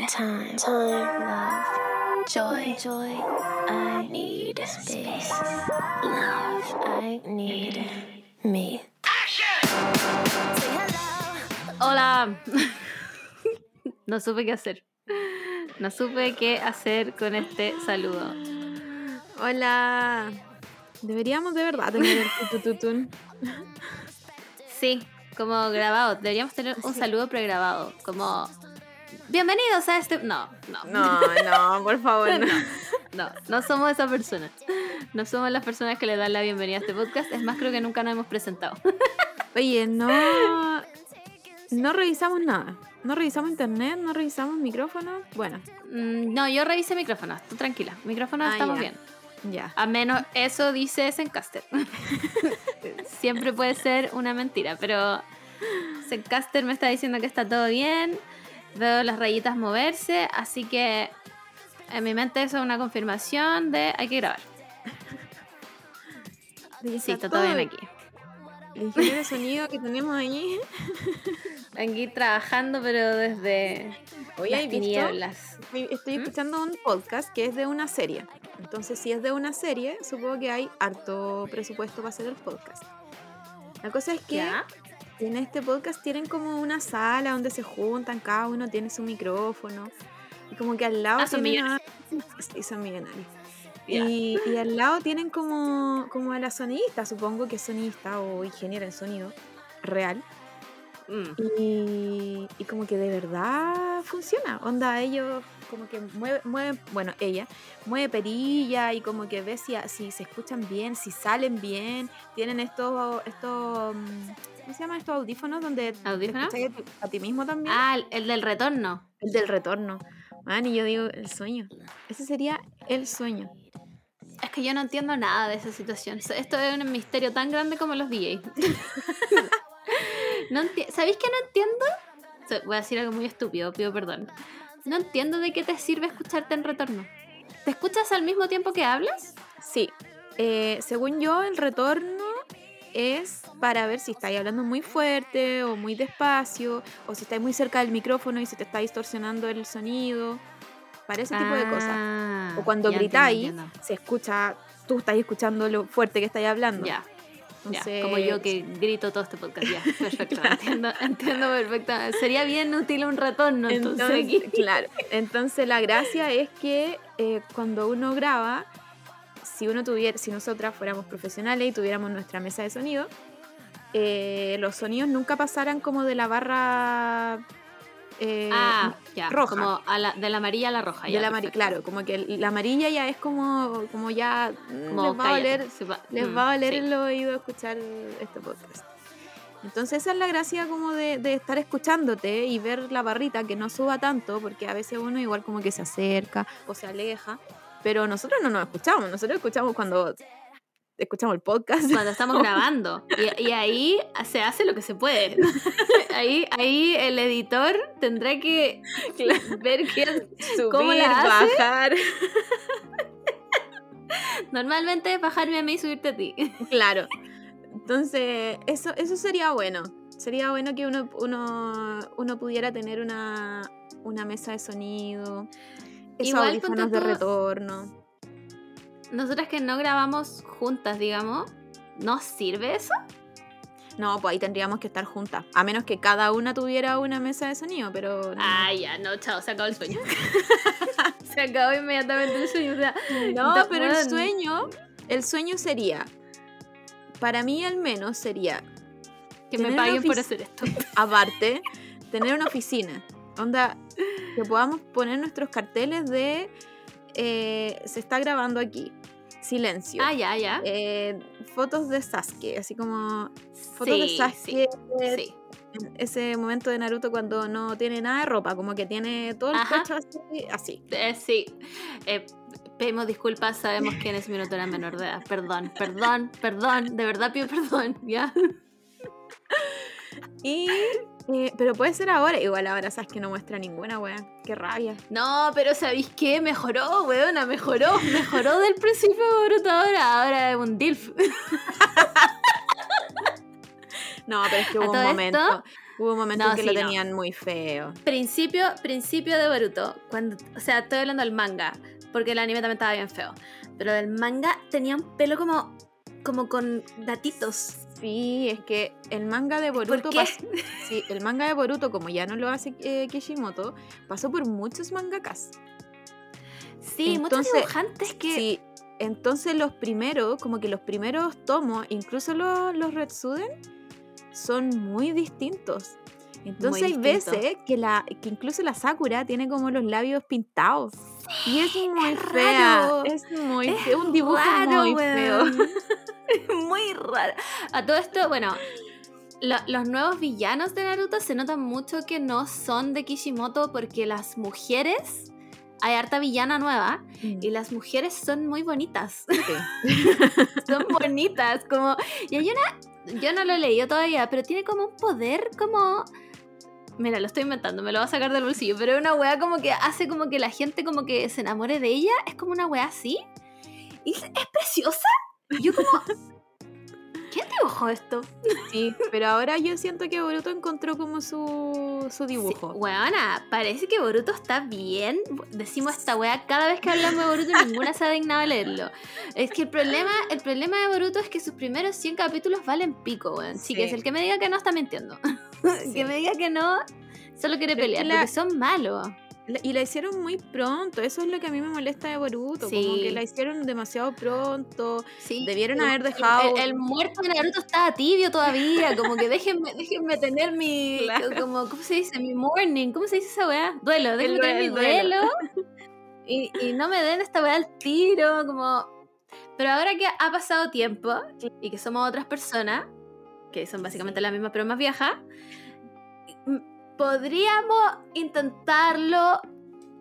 need time, time, love, joy, joy. I need space, love. I need me. Hola. No supe qué hacer. No supe qué hacer con este saludo. Hola. Deberíamos de verdad tener el tutututun. Sí, como grabado. Deberíamos tener un saludo pregrabado. Como. Bienvenidos a este. No, no. No, no, por favor, no. No, no somos esa persona. No somos las personas que le dan la bienvenida a este podcast. Es más, creo que nunca nos hemos presentado. Oye, no. No revisamos nada. No revisamos internet, no revisamos micrófonos. Bueno, Mm, No, yo revisé micrófonos. Tú tranquila. Micrófonos Ah, estamos ya. bien. ya. A menos eso dice Zencaster. Siempre puede ser una mentira, pero Zencaster me está diciendo que está todo bien. Veo las rayitas moverse, así que en mi mente eso es una confirmación de hay que grabar. Sí, está todo bien aquí. El ingeniero de sonido que tenemos ahí. Aquí trabajando, pero desde Hoy las hay visto. tinieblas. Estoy, ¿Mm? escuchando un podcast que es de una serie. Entonces, si es de una serie, supongo que hay harto presupuesto para hacer el podcast. La cosa es que ¿Ya? En este podcast tienen como una sala donde se juntan, cada uno tiene su micrófono. Y como que al lado Ah, son a- Sí, son millonarios. Y, y al lado tienen como, como a la sonidista, supongo que es sonidista o ingeniera en sonido real. Mm. Y, y como que de verdad funciona. Onda, ellos como que mueven, mueven bueno, ella mueve perilla y como que ve si, si se escuchan bien, si salen bien. Tienen estos, estos mm, ¿cómo se llaman estos audífonos donde te a ti- mismo también? Ah, el, el del retorno. El del retorno. Man, y yo digo, el sueño. Ese sería el sueño. Es que yo no entiendo nada de esa situación. Esto es un misterio tan grande como los DJs. no ¿Sabéis que no entiendo? Voy a decir algo muy estúpido, pido perdón. No entiendo de qué te sirve escucharte en retorno. ¿Te escuchas al mismo tiempo que hablas? Sí. Eh, según yo, el retorno es para ver si estáis hablando muy fuerte o muy despacio, o si estáis muy cerca del micrófono y se te está distorsionando el sonido, para ese tipo de cosas. Ah, O cuando gritáis, entiendo, entiendo. se escucha, tú estás escuchando lo fuerte que estáis hablando. Ya, ya, Entonces, como yo que grito todo este podcast. Ya, perfecto. entiendo, entiendo perfectamente. Sería bien útil un retorno entonces, Entonces, claro. Entonces la gracia es que eh, cuando uno graba, si uno tuviera, si nosotras fuéramos profesionales y tuviéramos nuestra mesa de sonido, eh, los sonidos nunca pasaran como de la barra eh, Ah, ya. roja. Como a la, de la amarilla a la roja. de ya, la amari- perfecto. claro, como que la amarilla ya es como, como ya Como les va a cállate, doler, se va- les mm, va a doler sí. el oído escuchar este podcast. Entonces esa es la gracia como de, de estar escuchándote y ver la barrita que no suba tanto, porque a veces uno igual como que se acerca o se aleja, pero nosotros no nos escuchamos, nosotros escuchamos cuando escuchamos el podcast. Cuando estamos grabando. Y, y ahí se hace lo que se puede. ahí, ahí el editor tendrá que ver qué Subir, ¿Cómo la hace? bajar. Normalmente es bajarme a mí y subirte a ti. Claro. Entonces, eso, eso sería bueno. Sería bueno que uno, uno, uno pudiera tener una, una mesa de sonido, esos audífonos de retorno. Nosotras que no grabamos juntas, digamos, ¿nos sirve eso? No, pues ahí tendríamos que estar juntas. A menos que cada una tuviera una mesa de sonido, pero. no. Ah, ya, no, chao, se acabó el sueño. se acabó inmediatamente el sueño. O sea, no, da- pero el sueño. El sueño sería. Para mí, al menos, sería. que me paguen por hacer esto. Aparte, tener una oficina. Onda, que podamos poner nuestros carteles de. eh, se está grabando aquí. Silencio. Ah, ya, ya. Eh, fotos de Sasuke, así como fotos de Sí, Sasuke sí, sí. en ese momento de Naruto cuando no tiene nada de ropa, como que tiene todo el Ajá. pecho así, así. Eh, sí. Eh, pedimos disculpas, sabemos que en ese minuto era menor de edad. Perdón, perdón, perdón. De verdad pido perdón, ¿ya? Y, eh, pero puede ser ahora, igual ahora sabes que no muestra ninguna wea, qué rabia. No, pero ¿sabéis qué? Mejoró, weona, mejoró. Mejoró del principio de Boruto ahora. Ahora es un DILF. No, pero es que hubo un momento. esto, Hubo momentos No, que sí, lo no. tenían muy feo. Principio, principio de Boruto. Cuando, o sea, estoy hablando del manga, porque el anime también estaba bien feo. Pero del manga tenía un pelo como, como con datitos. Sí, es que el manga de ¿Por Boruto qué? pas- sí, el manga de Boruto, como ya no lo hace eh, Kishimoto, pasó por muchos mangakas. Sí, muchos Entonces, dibujantes que... Sí, entonces los primeros, como que los primeros tomos, incluso los, los Retsuden, son muy distintos. Entonces hay distintos. veces que, la, que incluso la Sakura tiene como los labios pintados. Y es muy es fea. raro. Es muy Es feo. Un dibujo raro, muy feo. muy raro. A todo esto, bueno, lo- los nuevos villanos de Naruto se nota mucho que no son de Kishimoto porque las mujeres, hay harta villana nueva y las mujeres son muy bonitas. Sí. son bonitas, como... Y hay una, yo no lo he leído todavía, pero tiene como un poder como... Mira, lo estoy inventando, me lo voy a sacar del bolsillo, pero es una weá como que hace como que la gente como que se enamore de ella, es como una weá así. Y es, es preciosa. Yo como... ¿Quién dibujó esto? Sí, pero ahora yo siento que Boruto encontró como su, su dibujo. Sí, weona, parece que Boruto está bien. Decimos esta weá cada vez que hablamos de Boruto ninguna se ha dignado a leerlo. Es que el problema, el problema de Boruto es que sus primeros 100 capítulos valen pico, weón. Así que Sí. es el que me diga que no está mintiendo. Sí. que me diga que no, solo quiere Pero pelear, la- porque son malos. Y la hicieron muy pronto, eso es lo que a mí me molesta de Boruto, como Sí. que la hicieron demasiado pronto, Sí, debieron el- haber dejado... El, el muerto de Naruto estaba tibio todavía, como que déjenme, déjenme tener mi, Claro. como, ¿cómo se dice? Mi morning, ¿cómo se dice esa weá? Duelo, déjenme tener mi duelo, el duelo. duelo. Y, y no me den esta weá al tiro, como... Pero ahora que ha pasado tiempo y que somos otras personas, que son básicamente las mismas pero más viejas, podríamos intentarlo...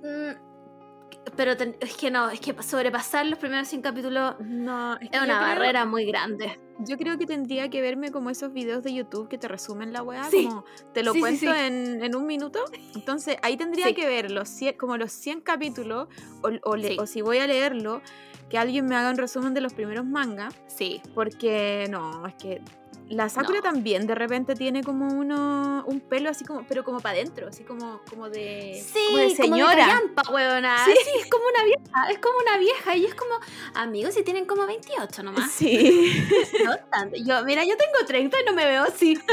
mm, Pero ten- es que no, es que sobrepasar los primeros 100 capítulos No, es, que es yo una creo- barrera muy grande. Yo creo que tendría que verme como esos videos de YouTube que te resumen la weá, Sí. como te lo Sí, cuento sí. En, en un minuto. Entonces ahí tendría que ver los 100 como los 100 capítulos, o, o le- Sí. o si voy a leerlo, que alguien me haga un resumen de los primeros mangas, Sí. porque no, es que la Sakura No. también de repente tiene como uno, un pelo así como, pero como para adentro, así como, como de, Sí, como de señora. callampa, huevona. Sí. Sí. es como una vieja, es como una vieja y es como, amigos, si tienen como 28 nomás. Sí. No tanto. Yo, mira, yo tengo 30 y no me veo así.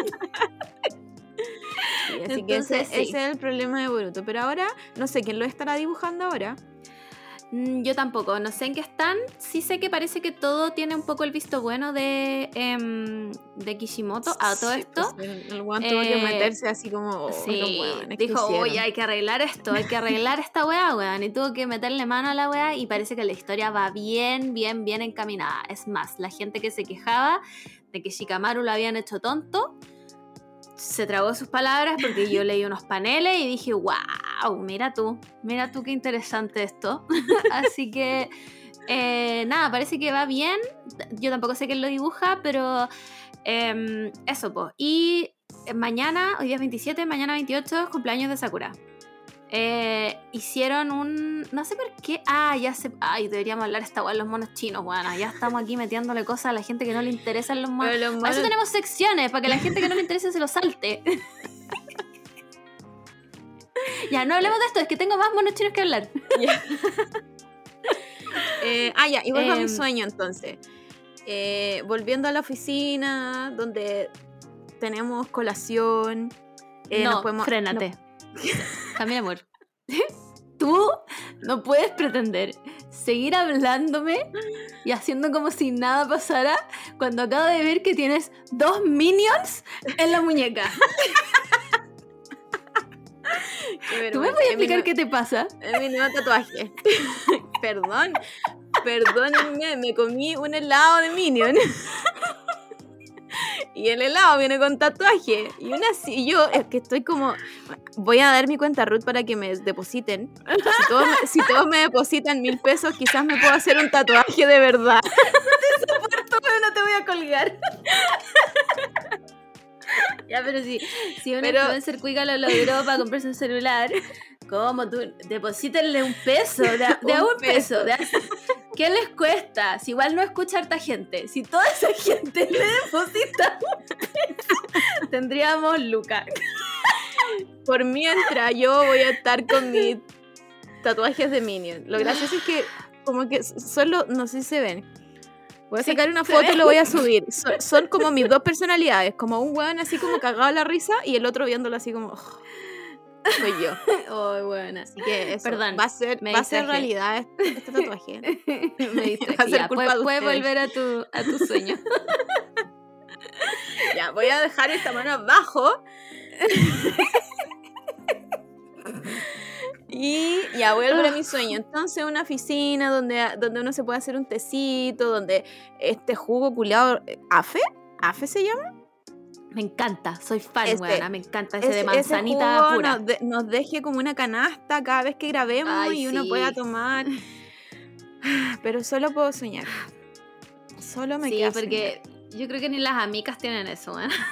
Sí, así que ese, Entonces, sí. ese es el problema de Boruto. Pero ahora, no sé quién lo estará dibujando ahora. Mm, Yo tampoco, no sé en qué están. Sí sé que parece que todo tiene un poco el visto bueno de, em, de Kishimoto. A todo Sí, esto, pues, el, tuvo que eh, meterse así como. "Oh, sí, los weones, ¿qué dijo, hicieron?". oye, hay que arreglar esto, hay que arreglar esta weá, weón. Y tuvo que meterle mano a la weá y parece que la historia va bien, bien, bien encaminada. Es más, la gente que se quejaba de que Shikamaru lo habían hecho tonto, se tragó sus palabras porque yo leí unos paneles y dije, wow, mira tú, mira tú qué interesante esto. Así que, eh, nada, parece que va bien. Yo tampoco sé quién lo dibuja, pero em, eso, pues. Y eh, mañana, hoy día es 27, mañana 28, es cumpleaños de Sakura. Eh, hicieron un. No sé por qué. Ah, ya sé. Ay, deberíamos hablar esta weá, los monos chinos, bueno. Ya estamos aquí metiéndole cosas a la gente que no le interesan los monos. Los Para eso monos- tenemos secciones, para que la gente que no le interese se lo salte. ya, no hablemos de esto, es que tengo más monos chinos que hablar. Eh, ah, ya, y vuelvo a mi Em, sueño entonces. Eh, volviendo a la oficina, donde tenemos colación. eh, no, podemos- frénate. Camila, amor. Tú no puedes pretender seguir hablándome y haciendo como si nada pasara cuando acabo de ver que tienes dos minions en la muñeca. ¿Tú me puedes explicar qué te pasa? Mi nuevo tatuaje. Perdón. Perdónenme, me comí un helado de Minion. Y el helado viene con tatuaje. Y una así, yo es que estoy como. Voy a dar mi cuenta Ruth para que me depositen. Si todos, me- si todos me depositan mil pesos, quizás me puedo hacer un tatuaje de verdad. no te voy a colgar. ya, pero si, si un Pero- influencer cuica lo logró para comprarse un celular, ¿cómo tú? Deposítenle un peso, de, a- Un un peso. de a- ¿Qué les cuesta? Si igual no escucha harta gente. Si toda esa gente le deposita un peso, tendríamos lucas. por mientras yo voy a estar con mis tatuajes de Minion. Lo gracioso es que como que solo, no sé si se ven. Voy a Sí, sacar una foto y lo voy a subir. Son, son como mis dos personalidades, como un weón así como cagado a la risa y el otro viéndolo así como... "Oh, soy yo. Oh, buena. Así que eso, Perdón, va a ser, va a ser realidad este, este tatuaje. Me distraje. Va a ser culpa puedes, de puedes volver a tu, a tu sueño. Ya, voy a dejar esta mano abajo. Y ya voy a mi sueño. Entonces, una oficina donde, donde uno se puede hacer un tecito, donde este jugo culeado. ¿Afe? ¿Afe se llama? Me encanta, soy fan, Este, weona, me encanta ese, de Ese- ese manzanita jugo pura. Nos, de- nos deje como una canasta cada vez que grabemos Ay, y uno sí. pueda tomar. Pero solo puedo soñar. Solo me Sí, queda porque yo creo que ni las amigas tienen eso, weona.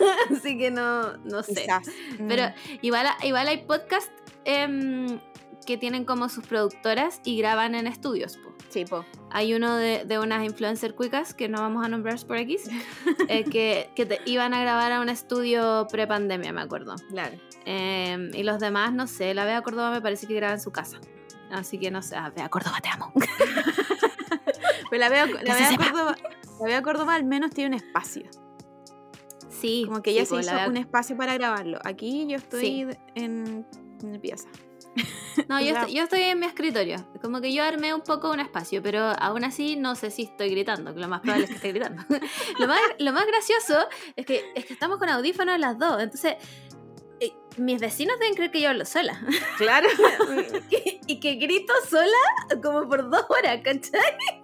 Así que no, no sé. Quizás. Pero Mm. igual, igual hay podcasts em, que tienen como sus productoras y graban en estudios. po. Sí, po. Hay uno de, de unas influencer cuicas que no vamos a nombrar por aquí, eh, que, que te- iban a grabar a un estudio pre-pandemia, me acuerdo. Claro. Em, y los demás, no sé, la Bea Córdoba me parece que graba en su casa. Así que no sé, ah, Bea Córdoba, te amo. Pero la veo, la Bea. Córdoba, la Bea Córdoba al menos tiene un espacio. Sí, Como que sí, ella se po, hizo Bea- un espacio para grabarlo. Aquí yo estoy Sí. en, No, yo, estoy, yo estoy en mi escritorio. Como que yo armé un poco un espacio, pero aún así no sé si estoy gritando, lo más probable es que esté gritando. lo, más, lo más gracioso es que, es que estamos con audífonos las dos, entonces eh, mis vecinos deben creer que yo hablo sola. Claro. y que grito sola como por dos horas, ¿cachai?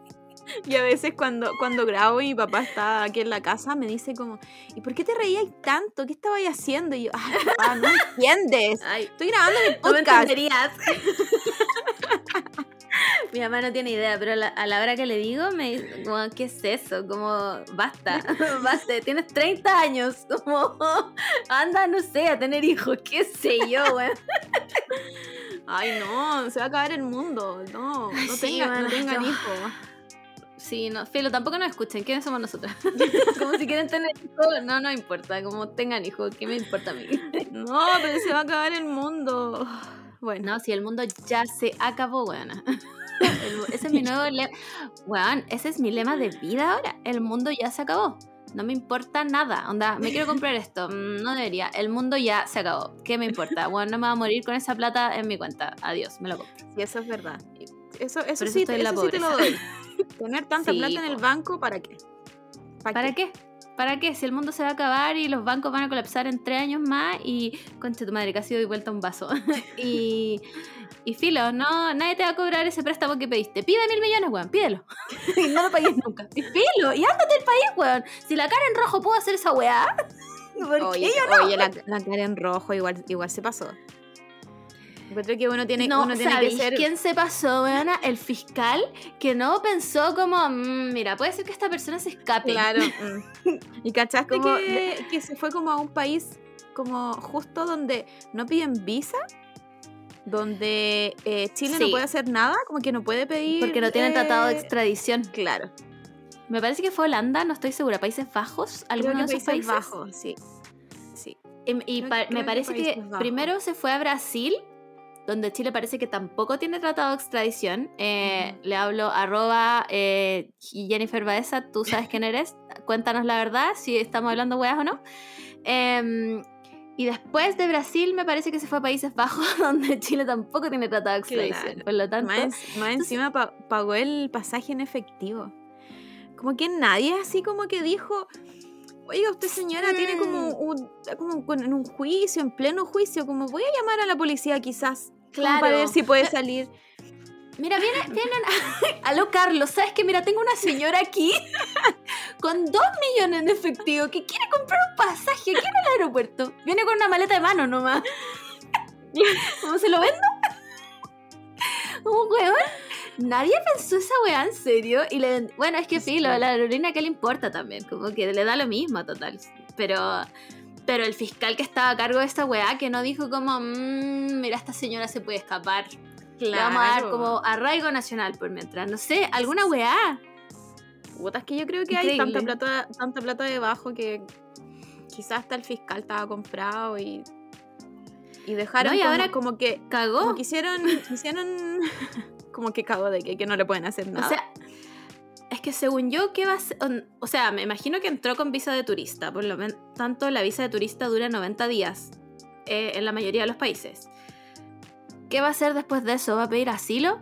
Y a veces cuando, cuando grabo y mi papá está aquí en la casa, me dice como, ¿y por qué te reías tanto? ¿Qué estabas haciendo? Y yo, ay, papá, no entiendes. Ay, Estoy grabando no me podcast. entenderías. Mi mamá no tiene idea, pero a la, a la hora que le digo, me dice, como, ¿qué es eso? Como, basta, basta, tienes 30 años, como, anda, no sé, a tener hijos, qué sé yo, weón. Ay, no, se va a acabar el mundo. No, no, sí, tengan, no tengan hijos. Sí, no, filo, tampoco nos escuchen, ¿quiénes somos nosotros? como si quieren tener hijos, no, no importa, como tengan hijos, ¿qué me importa a mí? No, pero se va a acabar el mundo. Bueno, No, si el mundo ya se acabó, weona. El- Ese es mi nuevo lema. Weón, ese es mi lema de vida ahora. El mundo ya se acabó. No me importa nada. Onda, me quiero comprar esto. Mm, No debería. El mundo ya se acabó. ¿Qué me importa? Bueno, no me va a morir con esa plata en mi cuenta. Adiós, me lo compro. sí, eso es verdad. Eso, eso, eso sí, eso sí te lo doy. Tener tanta Sí, plata en el banco, ¿para qué? ¿Para qué? ¿Para qué? Si el mundo se va a acabar y los bancos van a colapsar en tres años más y, concha tu madre, casi doy vuelta un vaso. y, y filo, no, nadie te va a cobrar ese préstamo que pediste. Pide mil millones, weón, pídelo. y no lo pagues nunca. Y filo, y ándate del país, weón. Si la cara en rojo puedo hacer esa weá, ¿por Oye, qué yo no? oye la, la cara en rojo igual, igual se pasó. Encuentro que uno tiene, No, uno tiene que ¿sabéis ser... quién se pasó, weona? El fiscal que no pensó como, "Mm, mira, puede ser que esta persona se escape. Claro. mm. Y cachaste Como que, que se fue como a un país como justo donde no piden visa, donde eh, Chile no Sí. puede hacer nada, como que no puede pedir... Porque no tienen tratado de eh, extradición. Claro. Me parece que fue Holanda, no estoy segura. Países Bajos, Creo alguno que de esos Países países. Bajos, sí. Sí. Em, Y, Creo- pa- me que parece que, Bajos. primero se fue a Brasil, donde Chile parece que tampoco tiene tratado de extradición. Eh. Le hablo arroba eh, Jennifer Baeza, tú sabes quién eres. Cuéntanos la verdad, si estamos hablando weas o no. Em, y después de Brasil me parece que se fue a Países Bajos, donde Chile tampoco tiene tratado de extradición. Claro. Por lo tanto, Más, en- más encima pa- pagó el pasaje en efectivo. Como que nadie así como que dijo, oiga, usted señora tiene como un, como en un juicio, en pleno juicio, como voy a llamar a la policía quizás. Claro. Para ver si puede salir. Mira, viene, vienen. Aló, Carlos, ¿sabes que Mira, tengo una señora aquí con dos millones en efectivo que quiere comprar un pasaje aquí en el aeropuerto. Viene con una maleta de mano nomás. ¿Cómo se lo vendo? Un weón. Nadie pensó esa weá en serio. Y le Bueno, es que Sí. a la aerolínea que le importa también. Como que le da lo mismo, total. Pero. Pero el fiscal que estaba a cargo de esta weá, que no dijo como, "Mm, mira, esta señora se puede escapar. Le vamos a dar Claro. como arraigo nacional por mientras. No sé, alguna weá. Puta, es que yo creo que hay tanta plata, tanta plata debajo que quizás hasta el fiscal estaba comprado y Y dejaron No, y como, ahora como que Cagó. como que hicieron, hicieron como que cagó de que, que no le pueden hacer nada. O sea, es que según yo, ¿qué va a ser? O- sea, me imagino que entró con visa de turista. Por lo tanto, la visa de turista dura 90 días eh, en la mayoría de los países. ¿Qué va a hacer después de eso? ¿Va a pedir asilo?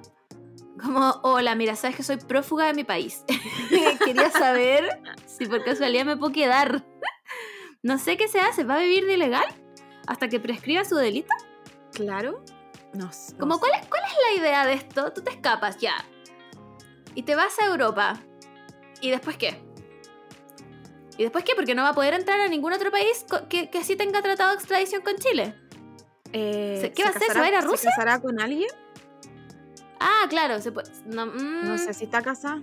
Como, hola, mira, sabes que soy prófuga de mi país. Quería saber si por casualidad me puedo quedar. No sé qué se hace. ¿Va a vivir de ilegal? ¿Hasta que prescriba su delito? claro. No, no Como, sé. ¿cuál es, ¿cuál es la idea de esto? Tú te escapas ya. Y te vas a Europa. ¿Y después qué? ¿Y después qué? Porque no va a poder entrar a ningún otro país que, que sí tenga tratado de extradición con Chile. Eh, ¿Se- qué va a hacer? ¿Se casará- va a ir a Rusia? ¿Se casará con alguien? Ah, claro, se puede. No, mm, No sé si está casada.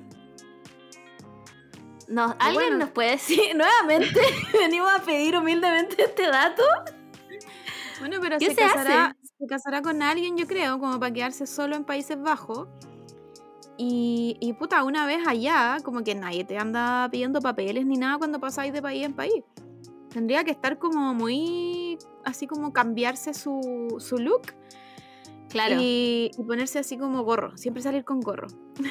no, ¿alguien bueno. nos puede decir nuevamente? Venimos a pedir humildemente este dato. Bueno, pero ¿Qué se, se casará, se casará con alguien, yo creo, como para quedarse solo en Países Bajos. Y, y puta, una vez allá, como que nadie te anda pidiendo papeles ni nada cuando pasáis de país en país. Tendría que estar como muy, así como cambiarse su, su look Claro, y, y ponerse así como gorro, siempre salir con gorro.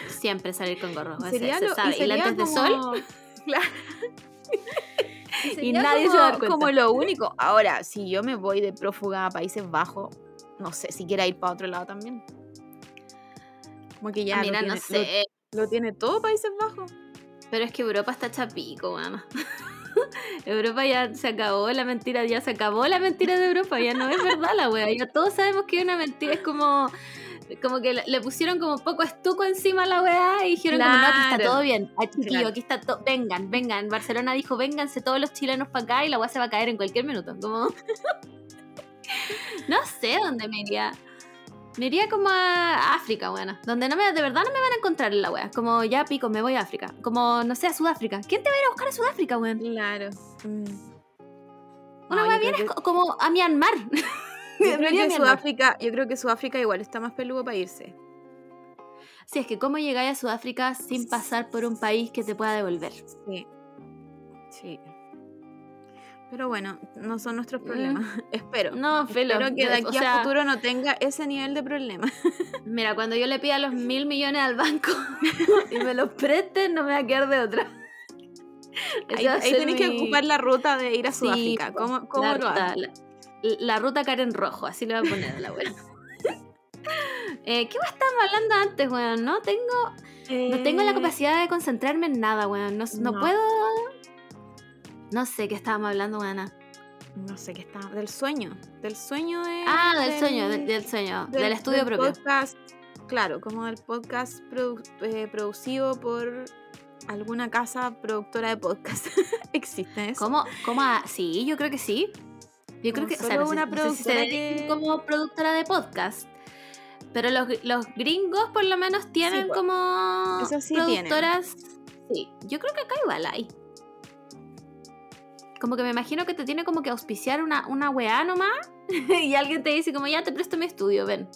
siempre salir con gorro. Y se- sería se lo- y sabe. ¿Y sería de como- sol? Claro. Y sería nadie se como- va a dar cuenta. Como lo único. Ahora, si yo me voy de prófuga a Países Bajos, no sé si quiera ir para otro lado también. Como que ya lo Mira, no tiene- sé. Lo, lo tiene todo Países Bajos. Pero es que Europa está chapico, weón. Europa ya se acabó la mentira, ya se acabó la mentira de Europa, ya no es verdad la wea. Ya todos sabemos que es una mentira, es como, como que le, pusieron como poco estuco encima a la weá y dijeron como no, aquí está Claro. todo bien, ah, chiquillo, Claro. aquí está todo, vengan, vengan. Barcelona dijo, vénganse todos los chilenos para acá y la weá se va a caer en cualquier minuto. Como... no sé dónde me iría. Me iría como a África, bueno, donde no me, de verdad no me van a encontrar en la wea. Como ya pico, me voy a África. Como, no sé, a Sudáfrica. ¿Quién te va a ir a buscar a Sudáfrica, weón? Claro. Mm. Una No, wea bien es que- co- como a Myanmar. Yo creo, que. Sudáfrica, yo creo que Sudáfrica igual está más peludo para irse. Sí, es que cómo llegáis a Sudáfrica sin pasar por un país que te pueda devolver. Sí. Sí. Pero bueno, no son nuestros problemas. Espero. Mm. No, filo. Espero que de o aquí sea, a futuro no tenga ese nivel de problema. Mira, cuando yo le pida los mil millones al banco y me los presten, no me va a quedar de otra. Ahí, ahí tenés que ocupar la ruta de ir a Sudáfrica. ¿Cómo, cómo la, lo ruta, la, la ruta Karen Rojo, así le voy a poner a la wea. eh, ¿Qué estábamos hablando antes, weón? No tengo, no tengo la Eh, capacidad de concentrarme en nada, weón. No, no no. puedo. No sé qué estábamos hablando, weón. No sé qué está. Del sueño. Del sueño de. Ah, del sueño, del, del sueño, del, estudio propio. Podcast, claro, como del podcast produ- eh, producido por alguna casa productora de podcast. ¿Existe eso? ¿Cómo? ¿Cómo? a- Sí, yo creo que sí. Yo creo que o sea, solo no sé- una no sé si se productora que- como productora de podcast. Pero los, los gringos por lo menos tienen como Eso sí tienen. productoras. Sí, yo creo que acá igual hay. Como que me imagino que te tiene como que auspiciar una, una weá nomás y alguien te dice como ya te presto mi estudio, ven.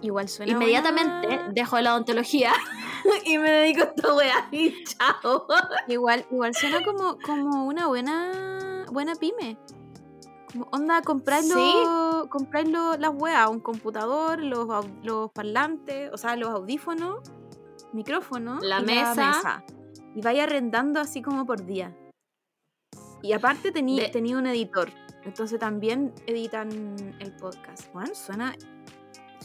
Igual suena. Inmediatamente buena- dejo la odontología y me dedico a esta weá y chao. Igual, igual suena como, como una buena buena pyme. Como onda, compráis, Sí. lo- compráis lo- las weas, un computador, los, los parlantes, o sea, los audífonos, micrófonos, La y mesa. Y vais arrendando así como por día. Y aparte tení- De- tenía un editor. Entonces también editan el podcast. Bueno, suena.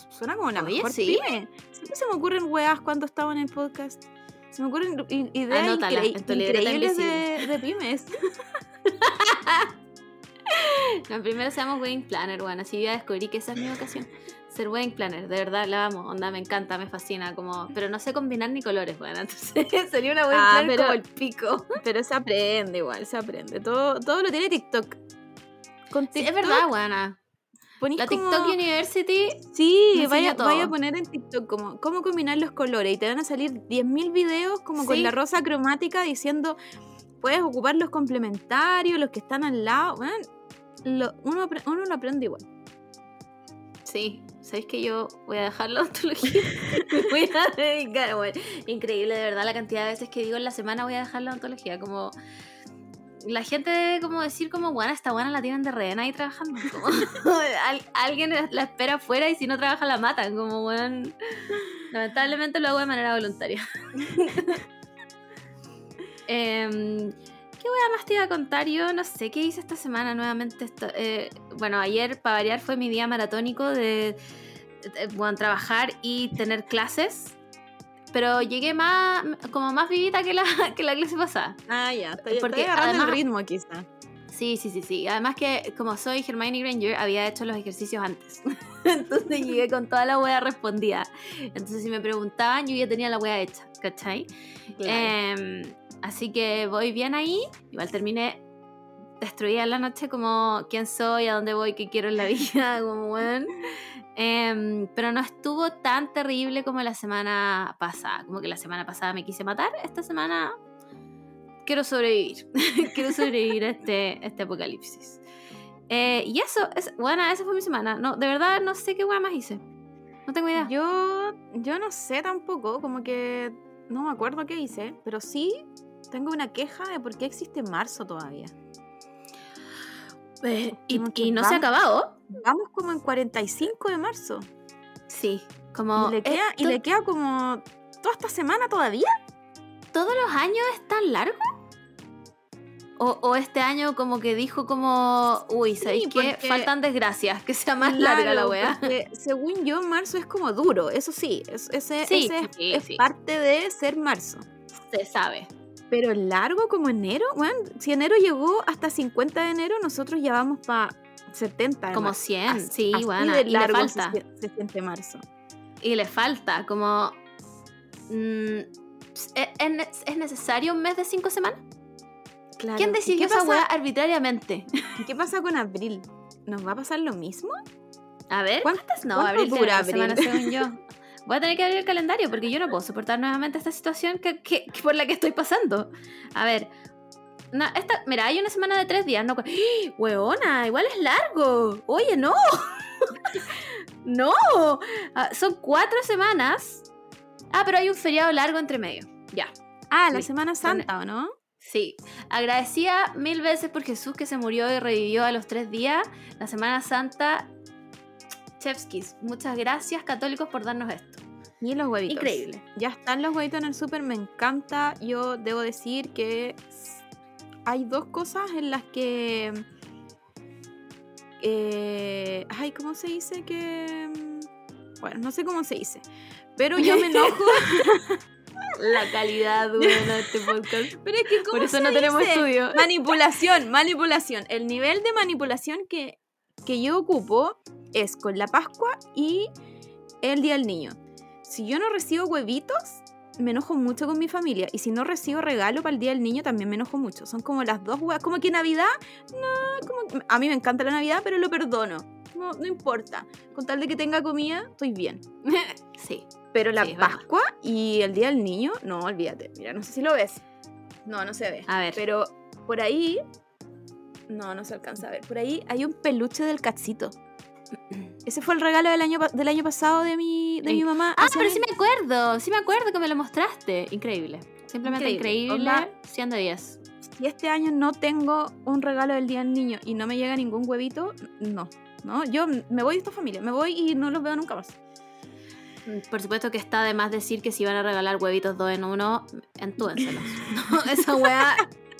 Suena como la Oye, mejor sí. pyme. Siempre se me ocurren weas cuando estaba en el podcast. Se me ocurren ideas Anótala increíbles de, de pymes. No, primero seamos wedding planner, bueno, así ya descubrí que esa es mi vocación. Ser wedding planner, de verdad la amo, onda, me encanta, me fascina, como, pero no sé combinar ni colores, bueno, entonces sería una wedding Ah, planner pero- como el pico. Pero se aprende igual, se aprende. Todo, todo lo tiene TikTok. Con Sí, TikTok es verdad, buena. La como- TikTok University, Sí, vaya, vaya a poner en TikTok como cómo combinar los colores y te van a salir 10.000 videos como con la rosa cromática diciendo puedes ocupar los complementarios, los que están al lado. Bueno, lo- uno, uno lo aprende igual. sí, ¿sabéis que yo voy a dejar la ontología? voy a dedicar, increíble, de verdad, la cantidad de veces que digo en la semana voy a dejar la ontología, como... la gente debe como decir como, bueno, esta buena la tienen de rehén ahí trabajando. Alguien la espera afuera y si no trabaja la matan. Como, bueno, lamentablemente lo hago de manera voluntaria. Em, ¿Qué wea más te iba a contar? Yo no sé qué hice esta semana nuevamente. esto- eh, bueno, ayer, para variar, fue mi día maratónico de, de, bueno, trabajar y tener clases. Pero llegué más, como más vivita que la, que la clase pasada. Ah, ya. Estoy, Porque estoy agarrando además- el ritmo quizá. Sí, sí, sí, sí. Además que como soy Hermione Granger, había hecho los ejercicios antes. Entonces llegué con toda la wea respondida. Entonces si me preguntaban, yo ya tenía la wea hecha, ¿cachai? Em, así que voy bien ahí. Igual terminé destruida en la noche como quién soy, a dónde voy, qué quiero en la vida, como bueno. pero no estuvo tan terrible como la semana pasada. Como que la semana pasada me quise matar. Esta semana quiero sobrevivir. quiero sobrevivir a este, este apocalipsis. Eh, y eso, es, bueno, esa fue mi semana. No, de verdad no sé qué wea más hice. No tengo idea. Yo, yo no sé tampoco, como que no me acuerdo qué hice, pero sí tengo una queja de por qué existe marzo todavía. Eh, y, no se ha acabado. Vamos como en 45 de marzo. Sí. Como y, le queda, y le queda como toda esta semana todavía. ¿Todos los años es tan largo? O, o este año como que dijo como, uy, ¿sabéis Sí, qué? Faltan desgracias, que sea más larga la Claro, weá. según yo, marzo es como duro, eso sí, es- ese, Sí, ese es- sí, es sí. parte de ser marzo. Se sabe. Pero largo como enero, bueno, si enero llegó hasta 50 de enero, nosotros ya vamos para 70 de Como marzo. 100, Así- sí, así bueno, de y le largo falta. Se, se siente marzo. Y le falta, como... mm, ¿es, es- es necesario un mes de cinco semanas? Claro. ¿Quién ¿Y decidió qué esa pasa- weá arbitrariamente? ¿y ¿Qué pasa con abril? ¿Nos va a pasar lo mismo? A ver, ¿Cuánto- no, abril dura abril? semana según yo. Voy a tener que abrir el calendario porque yo no puedo soportar nuevamente esta situación que, que- que por la que estoy pasando. A ver. no, esta, mira, hay una semana de tres días. No, cu- ¡Ah! Hueona, igual es largo. Oye, no. no. Ah, son cuatro semanas. Ah, pero hay un feriado largo entre medio. Ya. Ah, la Sí. Semana Santa, ¿o no? Sí, agradecía mil veces por Jesús que se murió y revivió a los tres días. La Semana Santa, Chevskis, muchas gracias católicos por darnos esto. Y los huevitos. Increíble. Ya están los huevitos en el súper, me encanta. Yo debo decir que hay dos cosas en las que... eh, ay, ¿cómo se dice que...? Bueno, no sé cómo se dice. Pero yo me enojo. La calidad buena de este podcast. Pero es que, ¿cómo Por eso se no tenemos estudio. Manipulación, manipulación. El nivel de manipulación que, que yo ocupo es con la Pascua y el Día del Niño. Si yo no recibo huevitos, me enojo mucho con mi familia. Y si no recibo regalo para el Día del Niño, también me enojo mucho. Son como las dos huevas. Como que Navidad, no, como... A mí me encanta la Navidad, pero lo perdono. No, no importa. Con tal de que tenga comida, estoy bien. Sí. Pero la Sí, verdad. Pascua y el Día del Niño, no, olvídate. Mira, no sé si lo ves. No, no se ve. A ver. Pero por ahí. No, no se alcanza a ver. Por ahí hay un peluche del cachito. Ese fue el regalo del año, del año pasado de mi, de mi mamá. Ah, pero un sí me acuerdo, sí me acuerdo que me lo mostraste. Increíble. Simplemente Increíble. increíble. Onda- 100 de 10. Si este año no tengo un regalo del Día del Niño y no me llega ningún huevito, no. No, yo me voy de esta familia. Me voy y no los veo nunca más. Mm, Por supuesto que está de más decir que si van a regalar huevitos dos en uno, entúenselos. No, esa weá,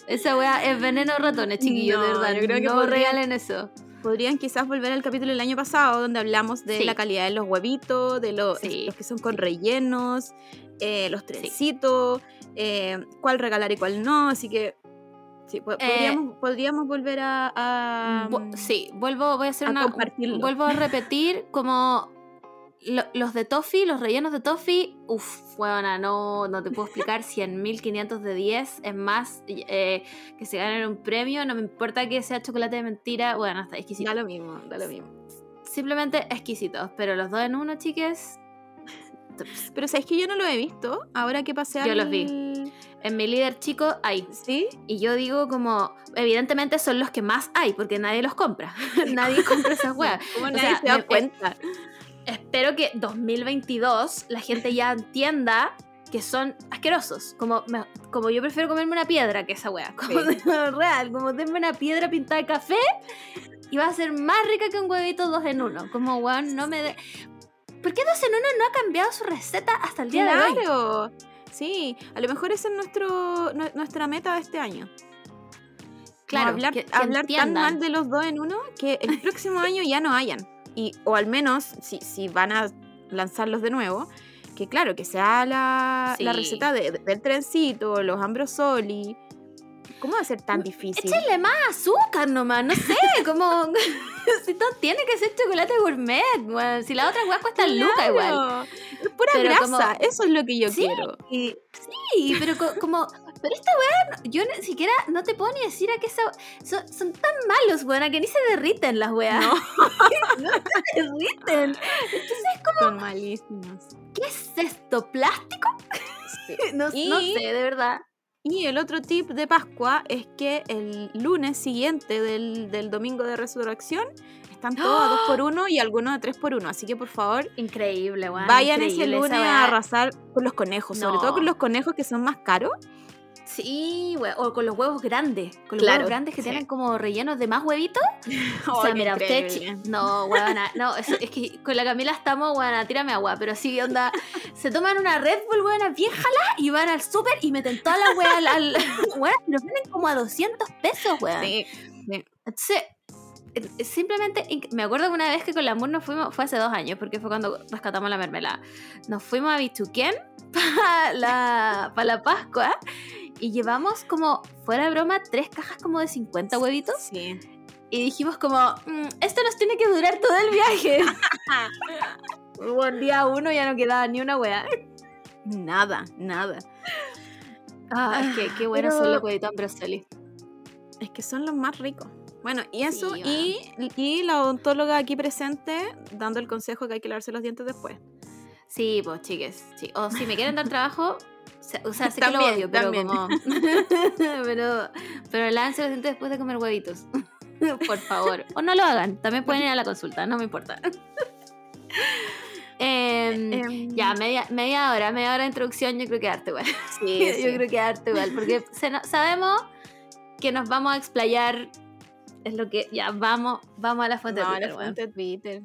esa weá es veneno de ratones, chiquillos, de No, verdad. yo creo que no podría- regalen eso. Podrían quizás volver al capítulo del año pasado donde hablamos de Sí. la calidad de los huevitos, de los, Sí, los que son con rellenos, eh, los trencitos, eh, cuál regalar y cuál no. Así que sí, po- podríamos, podríamos volver a... sí, vuelvo, voy a hacer a una. Vuelvo a repetir como lo- los de Toffee, los rellenos de Toffee, uff, weona, no, no te puedo explicar 100.500 de 10, es más, eh, que se ganen un premio, no me importa que sea chocolate de mentira, bueno, está exquisito. Da lo mismo, da lo mismo. Simplemente exquisitos, pero los dos en uno, chiques, Pero sabes que yo no lo he visto. Ahora que pasé Yo al... los vi. en mi líder chico hay. ¿Sí? Y yo digo como, evidentemente son los que más hay, porque nadie los compra. nadie compra esas weas. ¿Cómo O nadie sea, se da me- cuenta? Espero que 2022 la gente ya entienda que son asquerosos. Como, me- como yo prefiero comerme una piedra que esa wea. Como Sí. de- real, como denme una piedra pintada de café y va a ser más rica que un huevito dos en uno. Como weón, no me de. ¿Por qué dos en uno no ha cambiado su receta hasta el día de hoy? Claro. Sí, a lo mejor esa es nuestro, nu- nuestra meta de este año. Claro, hablar, que- que hablar tan mal de los dos en uno que el próximo año ya no hayan. Y, o al menos, si, si van a lanzarlos de nuevo, que claro, que sea la, la receta de- de- del trencito, los ambrosoli. ¿Cómo va a ser tan difícil? Échenle más azúcar nomás, no sé, como si todo tiene que ser chocolate gourmet. Si la otra weá cuesta igual. Claro, Es pura Pero grasa, como- eso es lo que yo Sí. quiero. Sí, pero co- como, pero esta weá, no- yo ni siquiera no te puedo ni decir a qué esa, son, son tan malos, weón, que ni se derriten las weas. No. no se derriten. Son malísimos. ¿Qué es esto? ¿Plástico? No, no Y- sé, de verdad. Y el otro tip de Pascua es que el lunes siguiente del, del domingo de resurrección están todos a 2 por 1 y algunos a 3 por 1 Así que por favor, Increíble, weón. vayan ese increíble lunes esa a arrasar con los conejos, sobre No. todo con los conejos que son más caros. Sí. O con los huevos grandes. Con los Claro, huevos grandes que sí. tienen como rellenos de más huevitos. O Oh, sea, qué mira, usted. increíble. chi- No, weona. No, es, es que con la Camila estamos, weona, tírame agua. Pero sí, onda. Se toman una Red Bull, weona, bien jalá y van al súper y meten todas las weas al. al weona, los venden como a 200 pesos, weón. Sí, Entonces. eh, eh, Simplemente, me acuerdo que una vez que con la Moon nos fuimos, fue hace dos años, porque fue cuando rescatamos la mermelada. Nos fuimos a Bichuquén para la, pa' la Pascua y llevamos como, fuera de broma, tres cajas como de 50 huevitos sí. y dijimos como, "Mm, esto nos tiene que durar todo el viaje. Buen día uno ya no quedaba ni una wea. Nada, nada. Ah, es que qué buenos pero- son los huevitos Ambrosoli. Es que son los más ricos. Bueno, y eso, Sí, y, y la odontóloga aquí presente dando el consejo que hay que lavarse los dientes después. Sí, pues chiques. Sí. O si me quieren dar trabajo, o sea, sé que lo También, odio, pero también. como. pero, pero lávense los dientes después de comer huevitos. Por favor. O no lo hagan. También pueden ir a la consulta, no me importa. Em, Em, ya, media, media hora, media hora de introducción, yo creo que darte igual. sí, yo creo que darte igual, porque se sabemos que nos vamos a explayar. Es lo que. Ya, vamos, vamos a la fuente No, de la Twitter, weón. fuente de Twitter.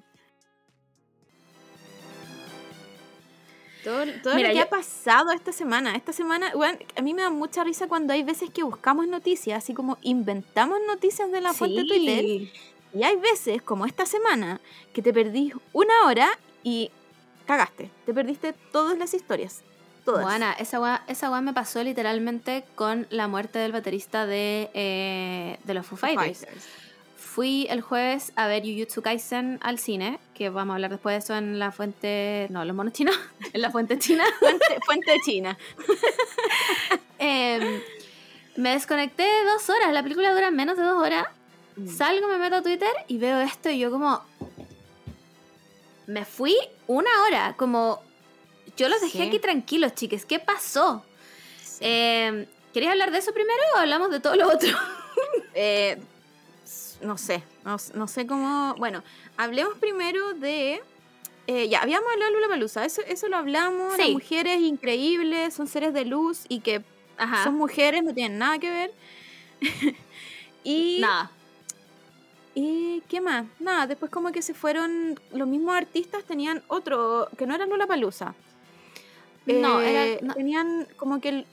Todo, todo Mira, lo que yo- ha pasado esta semana. Esta semana, bueno, a mí me da mucha risa cuando hay veces que buscamos noticias, así como inventamos noticias de la fuente Sí. Twitter. Y hay veces, como esta semana, que te perdís una hora y cagaste. Te perdiste todas las historias. Todas. Buena, esa weá, esa weá me pasó literalmente con la muerte del baterista de, eh, de los Foo Fighters. Fighters. Fui el jueves a ver Jujutsu Kaisen al cine, que vamos a hablar después de eso en la fuente. No, los monos chinos. en la fuente china. Fuente, China. Em, me desconecté dos horas. La película dura menos de dos horas. Salgo, me meto a Twitter y veo esto y yo como... Me fui una hora, como... Yo los dejé Sí. aquí tranquilos, chiques. ¿Qué pasó? Em, ¿Queréis hablar de eso primero o hablamos de todo lo otro? Eh, no sé, no, no sé cómo. Bueno, hablemos primero de. eh, ya, habíamos hablado de Lula Palusa, eso, eso lo hablamos. Las Sí. mujeres increíbles, son seres de luz y que Ajá. son mujeres, no tienen nada que ver. y, Nada. ¿Y qué más? Nada, después como que se fueron. Los mismos artistas tenían otro, que no era Lula Palusa. No, Eh, era... no- Tenían como que el-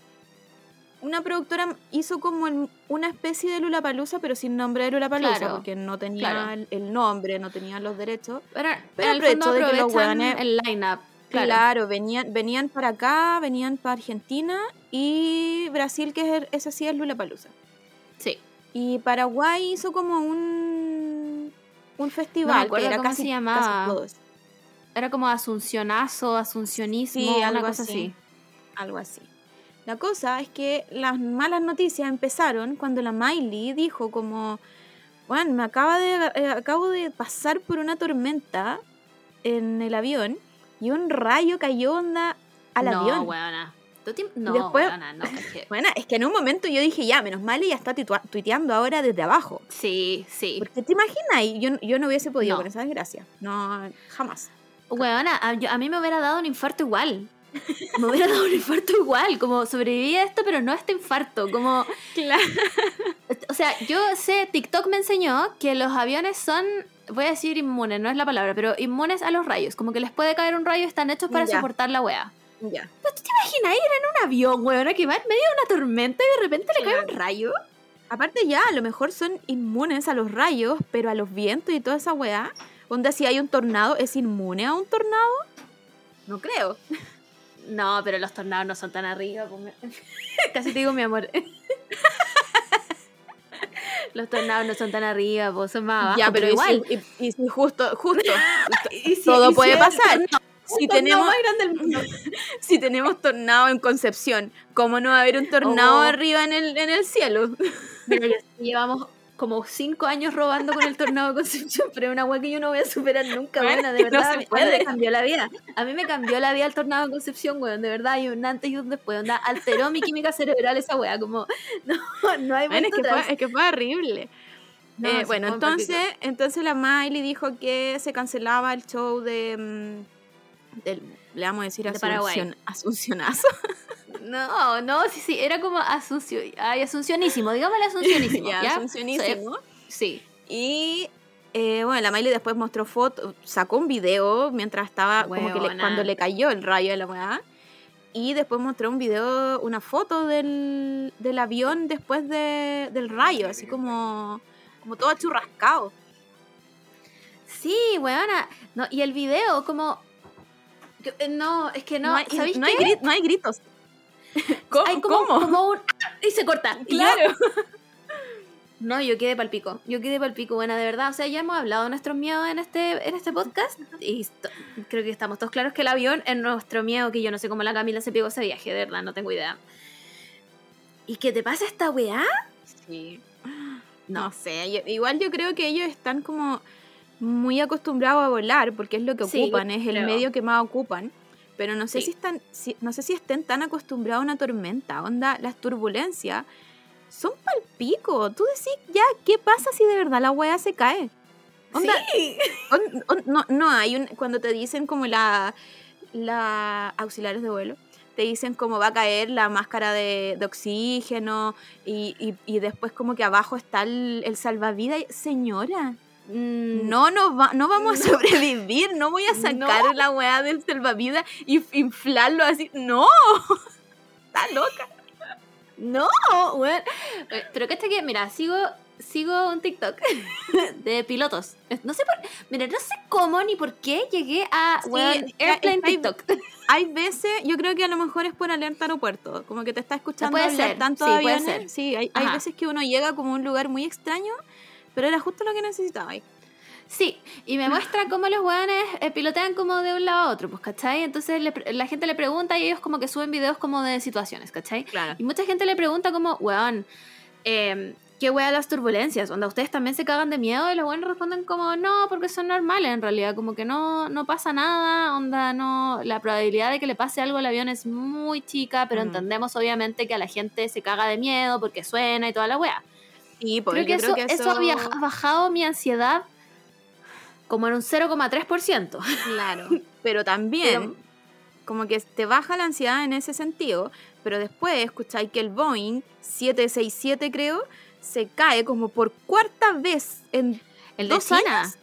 una productora hizo como el- una especie de Lula Palusa, pero sin nombre de Lula Palusa, Claro, porque no tenía claro. el, el nombre, no tenían los derechos. Pero el aprovechó de que los hueones- el line-up. Claro, Claro. venían, venían para acá, venían para Argentina y Brasil, que es, ese sí es Lula Palusa. Sí. Y Paraguay hizo como un, un festival acuerdo que era casi, se llamaba. casi todos. Era como asuncionazo, asuncionismo, Sí, una algo cosa así. así. Algo así. La cosa es que las malas noticias empezaron cuando la Miley dijo como, bueno, me acaba de, eh, acabo de pasar por una tormenta en el avión y un rayo cayó onda al no, avión. weona. No, después- weona, no. es que- Bueno, es que en un momento yo dije, ya, menos mal ella está tuiteando ahora desde abajo. Sí, sí. Porque te imaginas, yo, yo no hubiese podido No. con esa desgracia. No, jamás. Weona, a, yo- a mí me hubiera dado un infarto igual. me hubiera dado un infarto igual, como sobreviví a esto, pero no a este infarto, como... Claro. O sea, yo sé, TikTok me enseñó que los aviones son, voy a decir inmunes, no es la palabra, pero inmunes a los rayos, como que les puede caer un rayo están hechos para Ya. soportar la wea. Ya. Pero tú te imaginas ir en un avión, weón, que va en medio de una tormenta y de repente le cae un rayo. Aparte ya, a lo mejor son inmunes a los rayos, pero a los vientos y toda esa weá. Onda, si hay un tornado, ¿es inmune a un tornado? No creo. No, pero los tornados no son tan arriba. pues, me- Casi te digo mi amor. los tornados no son tan arriba, pues son más abajo. ya, pero, pero igual. Y, y si justo, justo. Y si- todo y si puede pasar. tornado- si tenemos, más grande del mundo. si tenemos tornado en Concepción, ¿cómo no va a haber un tornado Oh. arriba en el, en el cielo? Mira, ya llevamos como cinco años robando con el tornado de Concepción, pero es una weá que yo no voy a superar nunca, Bueno, buena, de no verdad. se me- a mí puede. me cambió la vida. A mí me cambió la vida el tornado de Concepción, weón, de verdad. Y un antes y un después. Onda, alteró mi química cerebral esa weá, como, no, no hay Bueno, es, que fue, es que fue horrible. No, Eh, bueno, entonces, entonces la Miley dijo que se cancelaba el show de... mm, del- le vamos a decir De. Asunción, Asuncionazo. No, no, sí, sí, era como Asunción. Ay, Asuncionísimo, digámosle Asuncionísimo. ya, ¿ya? Asuncionísimo. Sí. Y eh, bueno, la Miley después mostró fotos, sacó un video mientras estaba, como que le- cuando le cayó el rayo de la weá. Y después mostró un video, una foto del, del avión después de, del rayo, así como, como todo churrascado. Sí, weona. No, y el video, como. Eh, No, es que no. hay, ¿sabéis no hay, no hay gritos. ¿Cómo? Hay como, ¿Cómo? como un. Y se corta. Yo- Claro. No, yo quedé palpico. Yo quedé palpico, buena, de verdad. O sea, ya hemos hablado de nuestros miedos en este, en este podcast. Y creo que estamos todos claros que el avión es nuestro miedo, que yo no sé cómo la Camila se pegó ese viaje, de verdad, no tengo idea. ¿Y qué te pasa esta weá? Sí. No sé, yo- igual yo creo que ellos están como muy acostumbrados a volar porque es lo que Sí, ocupan, es el creo. medio que más ocupan. Pero no sé Sí. si están, si- no sé si estén tan acostumbrados a una tormenta, onda, las turbulencias son pal pico. Tú decís ya, ¿qué pasa si de verdad la wea se cae? Onda, Sí. on- on- no, no hay un, cuando te dicen como la, la auxiliares de vuelo, te dicen cómo va a caer la máscara de, de oxígeno y, y- y después como que abajo está el, el salvavidas. Señora, no, no, va- no vamos a sobrevivir, no voy a sacar la weá del salvavidas y inflarlo así. No, está loca. No, weón. Eh, Pero que este que, mira, sigo, sigo un TikTok de pilotos. No sé por, mira, no sé cómo ni por qué llegué a Sí, weón, Airplane hay- TikTok. Hay veces, yo creo que a lo mejor es por alerta aeropuerto, como que te está escuchando Puede hablar ser, tanto sí, de puede aviones. ser. Sí, hay, hay veces que uno llega como a un lugar muy extraño, pero era justo lo que necesitaba. ahí. Sí, y me muestra cómo los weones eh, pilotean como de un lado a otro, pues, ¿cachai? Entonces le la gente le pregunta y ellos como que suben videos como de situaciones, ¿cachai? Claro. Y mucha gente le pregunta como, weón, eh, ¿qué wea las turbulencias? Onda, ¿ustedes también se cagan de miedo? Y los weones responden como, no, porque son normales en realidad, como que no, no pasa nada, onda, no, la probabilidad de que le pase algo al avión es muy chica, pero entendemos obviamente que a la gente se caga de miedo porque suena y toda la wea. Pues, Creo que, eso, creo que eso ha bajado mi ansiedad como en un 0,3%. Claro. Pero también, Pero- como que te baja la ansiedad en ese sentido, pero después escucháis que el Boeing 767, creo, se cae como por cuarta vez en El de dos China. años.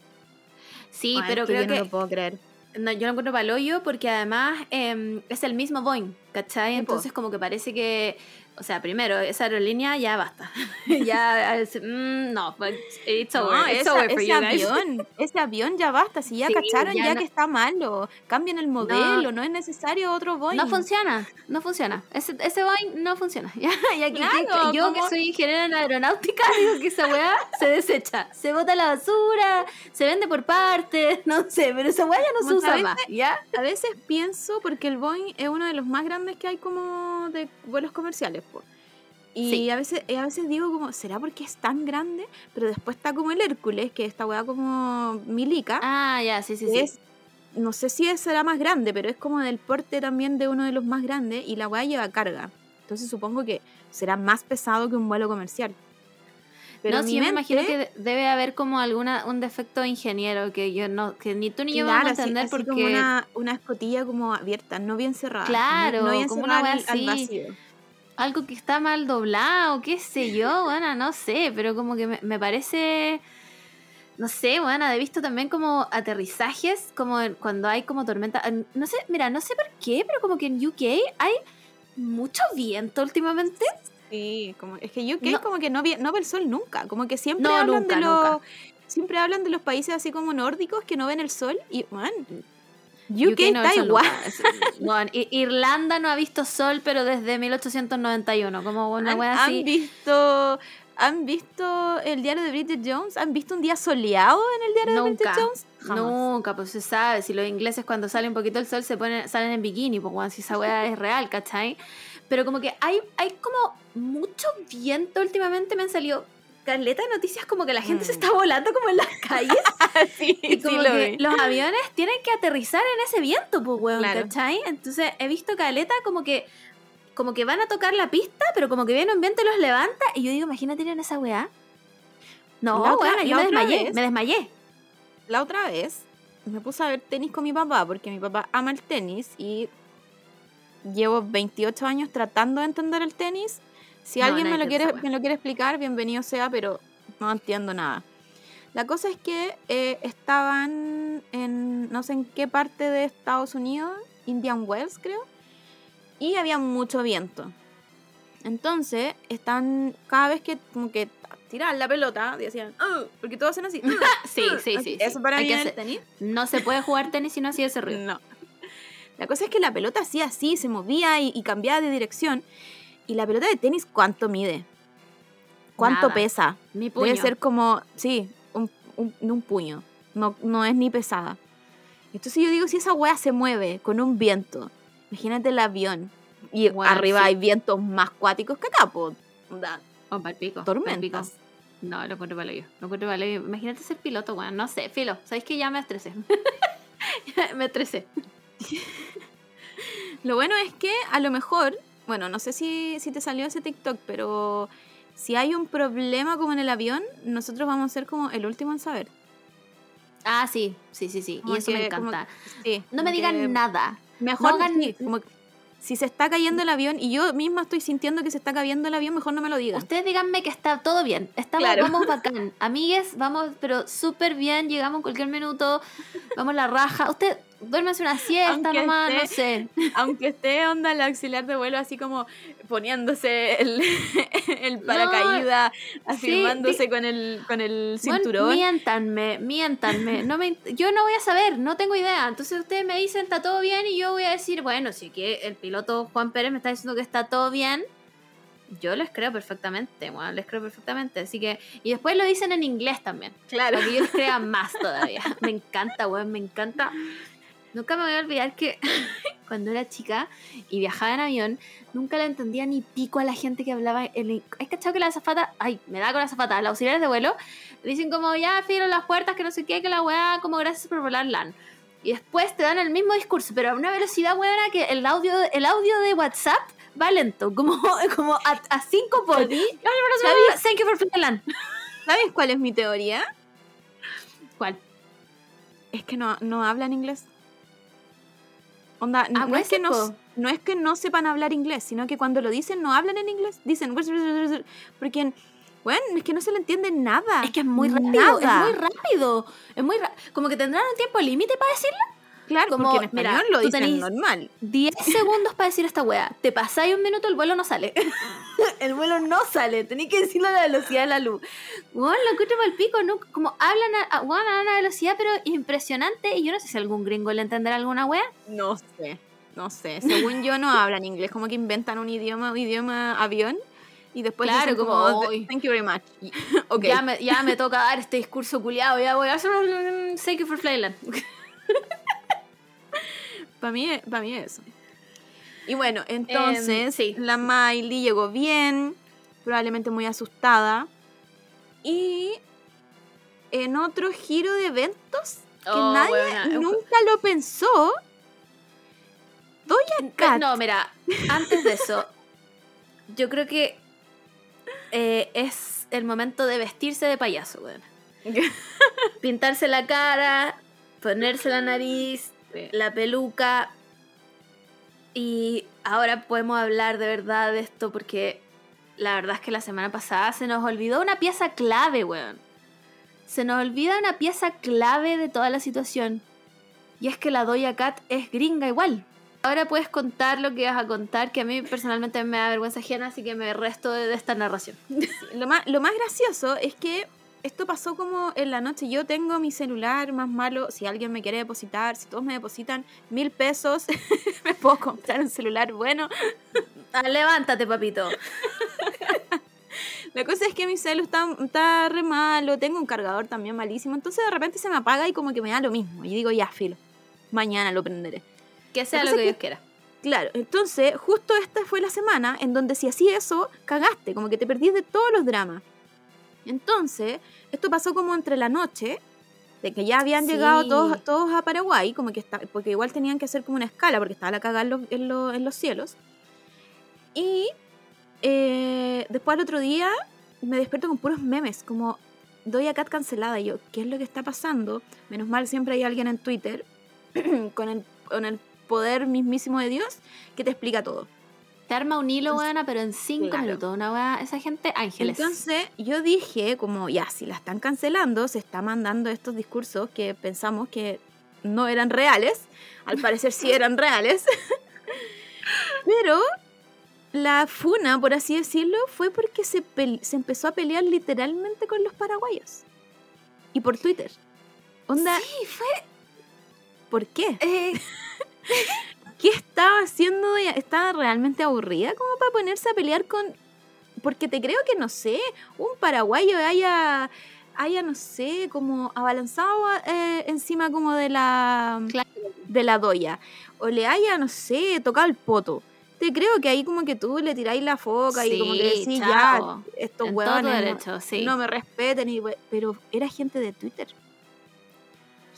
Sí, Ay, pero creo yo no que lo puedo creer. no, yo lo encuentro para el hoyo porque además em, es el mismo Boeing, ¿cachai? Entonces como que parece que, o sea, primero, esa aerolínea ya basta. ya, mm, no, but it's over, No, it's esa- over for ese you guys. avión, ese avión ya basta, si ya Sí, cacharon ya ya, no- que está malo, cambien el modelo, no, es necesario otro Boeing. No funciona, no funciona. Ese, ese Boeing no funciona. Ya, y aquí- Claro, yo que soy ingeniera en aeronáutica digo que esa weá se desecha. Se bota a la basura, se vende por partes, no sé, pero esa weá ya no se usa más. ¿Ya? A veces pienso, porque el Boeing es uno de los más grandes que hay como de vuelos comerciales, po. Y Sí. a veces y a veces digo como, ¿será porque es tan grande? Pero después está como el Hércules, que esta weá como milica, Ah, ya, sí, sí, sí. es, no sé si será más grande, pero es como del porte también de uno de los más grandes y la weá lleva carga. Entonces supongo que será más pesado que un vuelo comercial. Pero no, sí, yo me imagino mente- que de- debe haber como alguna un defecto ingeniero que yo no, que ni tú ni yo Claro, vamos a entender así porque como una, una escotilla como abierta, no bien cerrada. Claro, no, no bien como una cerrada wea al- al así. vacío. algo que está mal doblado, qué sé yo, bueno, no sé, pero como que me, me parece, no sé, bueno, he visto también como aterrizajes, como cuando hay como tormenta, en- no sé, mira, no sé por qué, pero como que en UK hay mucho viento últimamente. Sí, como, es que UK No. como que no, no ve el sol nunca, como que siempre No, hablan nunca, de los nunca. siempre hablan de los países así como nórdicos que no ven el sol y man, UK, no el sol igual. bueno, Irlanda no ha visto sol, pero desde 1891, como una ¿Han, wea han así. visto han visto el diario de Bridget Jones? ¿Han visto un día soleado en el diario de Bridget Jones? Jamás. nunca, pues se sabe, si los ingleses cuando sale un poquito el sol se ponen, salen en bikini, pues bueno, si esa weá es real, ¿cachai? Pero como que hay, hay como mucho viento últimamente, me han salido caleta de noticias como que la gente se Mm. está volando como en las calles sí, y sí como lo que vi. los aviones tienen que aterrizar en ese viento, pues weón, Claro. ¿cachai? Entonces he visto caleta como que como que van a tocar la pista, pero como que viene un viento y los levanta y yo digo, imagínate ir en esa weá. No, La otra- yo me desmayé, vez- me desmayé. La otra vez me puse a ver tenis con mi papá porque mi papá ama el tenis y llevo 28 años tratando de entender el tenis. Si No, alguien me lo, quiere, me lo quiere explicar, bienvenido sea, pero no entiendo nada. La cosa es que eh, estaban en no sé en qué parte de Estados Unidos, Indian Wells creo, y había mucho viento. Entonces, están cada vez que como que tiraban la pelota, decían, "Uh", porque todos hacen así. "Uh", Sí, "Uh", sí, sí. Eso sí. para mí es el tenis. No se puede jugar tenis si no hacía ese ruido. No. La cosa es que la pelota hacía así, se movía y, y cambiaba de dirección. Y la pelota de tenis, ¿cuánto mide? ¿Cuánto Nada. pesa? Mi puño. Debe ser como, sí, un, un- un puño. No, no es ni pesada. Entonces yo digo, si esa wea se mueve con un viento, imagínate el avión. Y Bueno, arriba sí. hay vientos más cuáticos que acá, po. Oh, palpico, tormentas. palpico. No, lo encuentro para yo. Lo encuentro para Imagínate ser piloto, weón. No sé, filo. ¿Sabéis que ya me estresé? me estresé. Lo bueno es que a lo mejor, bueno, no sé si, si te salió ese TikTok, pero si hay un problema como en el avión, nosotros vamos a ser como el último en saber. Ah, sí, sí, sí, sí. Como y eso me que- encanta. Sí, No me digan nada. Mejor no hagan- sí, como que si se está cayendo el avión y yo misma estoy sintiendo que se está cayendo el avión, mejor no me lo digan. Ustedes díganme que está todo bien. Estamos, Claro. vamos bacán. Amigues, vamos, pero súper bien. Llegamos en cualquier minuto. Vamos la raja. Usted duérmese una siesta Aunque nomás, no sé. Aunque esté onda el auxiliar de vuelo así como poniéndose el, el paracaídas, afirmándose con el, con el Bueno, cinturón. miéntanme, miéntanme. No me, yo no voy a saber, no tengo idea. Entonces ustedes me dicen está todo bien y yo voy a decir, bueno, si que el piloto Juan Pérez me está diciendo que está todo bien, yo les creo perfectamente, bueno, les creo perfectamente. Así que, y después lo dicen en inglés también. claro. Para que yo les crea más todavía. Me encanta, weón, me encanta. Nunca me voy a olvidar que cuando era chica y viajaba en avión, nunca le entendía ni pico a la gente que hablaba. En... ¿Has cachado que la azafata, ay, me da con la azafata, los auxiliares de vuelo, dicen como, ya, filo las puertas, que no sé qué, que la weá, como gracias por volar LAN. Y después te dan el mismo discurso, pero a una velocidad buena que el audio, el audio de WhatsApp va lento, como, como a, a cinco por. Thank you for flying LAN. ¿Sabes cuál es mi teoría? ¿Cuál? Es que no, no hablan inglés. Onda, Ah, no, es que no, no es que no sepan hablar inglés, sino que cuando lo dicen no hablan en inglés. Dicen, porque, bueno, es que no se le entiende nada. Es que es muy rápido, Nada. es muy rápido. Es muy Como que tendrán un tiempo límite para decirlo. Claro, como, porque en mira, español lo tú dicen normal. 10 segundos para decir esta wea. Te pasáis un minuto, el vuelo no sale. el vuelo no sale. Tenéis que decirlo a la velocidad de la luz. Bueno, lo encuentro el pico. ¿no? Como hablan a, a, bueno, a una velocidad, pero impresionante. Y yo no sé si algún gringo le entenderá alguna wea. No sé, no sé. Según yo no hablan inglés, como que inventan un idioma, un idioma avión y después Claro, dicen como, como, "Ay". thank you very much. ok. Ya, me, ya me toca dar este discurso culiado. Ya voy a hacer un thank you for Flyland. Para mí, para mí es eso. Y bueno, entonces Em, sí. la Miley llegó bien, probablemente muy asustada. Y en otro giro de eventos que Oh, nadie nunca lo pensó, Doja Cat. No, mira, antes de eso, yo creo que eh, es el momento de vestirse de payaso, weón. Pintarse la cara, ponerse la nariz, Sí. la peluca. Y ahora podemos hablar de verdad de esto porque la verdad es que la semana pasada se nos olvidó una pieza clave, weón. Se nos olvida una pieza clave de toda la situación. Y es que la Doya Cat es gringa igual. Ahora puedes contar lo que vas a contar, que a mí personalmente me da vergüenza ajena, así que me resto de, esta narración. Lo más, lo más gracioso es que esto pasó como en la noche. Yo tengo mi celular más malo. Si alguien me quiere depositar, si todos me depositan mil pesos, me puedo comprar un celular bueno. Ah, levántate, papito. La cosa es que mi celu está, está re malo, tengo un cargador también malísimo, entonces de repente se me apaga y como que me da lo mismo. Y digo, ya, filo, mañana lo prenderé. Que sea lo que Dios quiera. Claro, entonces justo esta fue la semana en donde si hacías eso, cagaste, como que te perdís de todos los dramas. Entonces, esto pasó como entre la noche, de que ya habían Sí. llegado todos, todos a Paraguay, como que está, porque igual tenían que hacer como una escala, porque estaba la cagada en los, en los- en los cielos. Y eh, después al otro día me despierto con puros memes, como Doy Cat cancelada. Y yo, ¿qué es lo que está pasando? Menos mal siempre hay alguien en Twitter con el, con el poder mismísimo de Dios que te explica todo. Te arma un hilo, weona, pero en cinco Claro. minutos. Una weá, esa gente, ángeles. Entonces yo dije, como ya, si la están cancelando, se está mandando estos discursos que pensamos que no eran reales. Al parecer sí eran reales. Pero la funa, por así decirlo, fue porque se, se empezó a pelear literalmente con los paraguayos. Y por Twitter. Onda, sí, fue. ¿por qué? eh, ¿Qué estaba haciendo? ¿Estaba realmente aburrida como para ponerse a pelear con...? Porque te creo que, no sé, un paraguayo haya, haya no sé, como abalanzado eh, encima como de la, Claro. de la doya. O le haya, no sé, tocado el poto. Te creo que ahí como que tú le tiráis la foca y como que decís, chao. ya, estos huevones derecho, sí. no me respeten. Y, pero era gente de Twitter.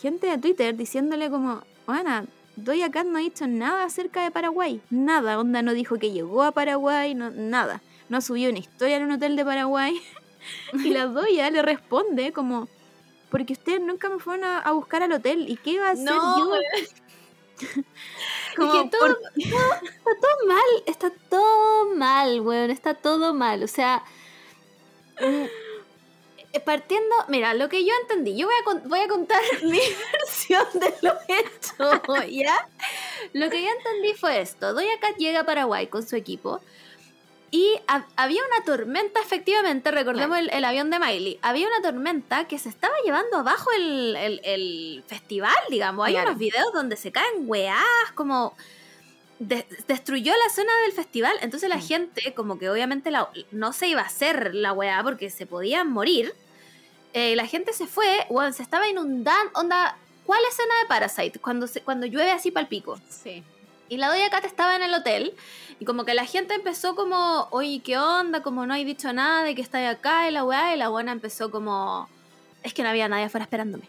Gente de Twitter diciéndole como, bueno, Doya Cat no ha dicho nada acerca de Paraguay. Nada, onda no dijo que llegó a Paraguay, no, nada. No subió una historia en un hotel de Paraguay. y la Doya le responde como, porque ustedes nunca me fueron a, a buscar al hotel. ¿Y qué iba a hacer No, yo? Como, que todo- ¿por Está todo mal, está todo mal, weón, está todo mal. O sea, mm, eh, partiendo, mira, lo que yo entendí, yo voy a, con- voy a contar mi versión de lo hecho, ¿ya? Lo que yo entendí fue esto, Doya Cat llega a Paraguay con su equipo y ha- había una tormenta, efectivamente, recordemos el, el avión de Miley, había una tormenta que se estaba llevando abajo el, el- el festival, digamos. Hay Claro. unos videos donde se caen weás, como de- destruyó la zona del festival. Entonces la Mm. gente, como que obviamente la- no se iba a hacer la weá porque se podían morir. Eh, la gente se fue, weón, se estaba inundando. Onda, ¿cuál escena de Parasite? Cuando, se- cuando llueve así pal pico. Sí. Y la Doña Cat estaba en el hotel y como que la gente empezó como, oye, ¿qué onda? Como no hay dicho nada de que está acá y la weá. Y la buena empezó como, es que no había nadie afuera esperándome.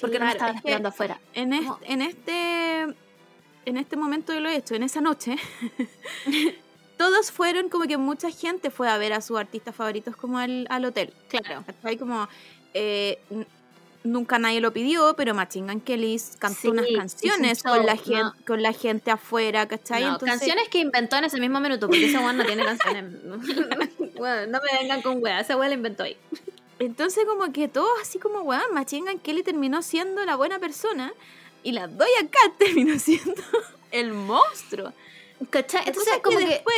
¿Por qué no me estaban es esperando afuera? En, est- en este en este momento de lo hecho, en esa noche, todos fueron como que mucha gente fue a ver a sus artistas favoritos como al, al hotel. Claro. Hay como eh, nunca nadie lo pidió, pero Machine Gun Kelly cantó Sí, unas canciones show, con la no. gente con la gente afuera, ¿cachai? No, Entonces, canciones que inventó en ese mismo minuto, porque ese weón no tiene canciones. Bueno, no me vengan con weá, ese weón la inventó ahí. entonces como que todos así como, weón, Machine Gun Kelly terminó siendo la buena persona y la Doja Cat terminó siendo el monstruo. ¿Cachai? Entonces, cosa es como que. después,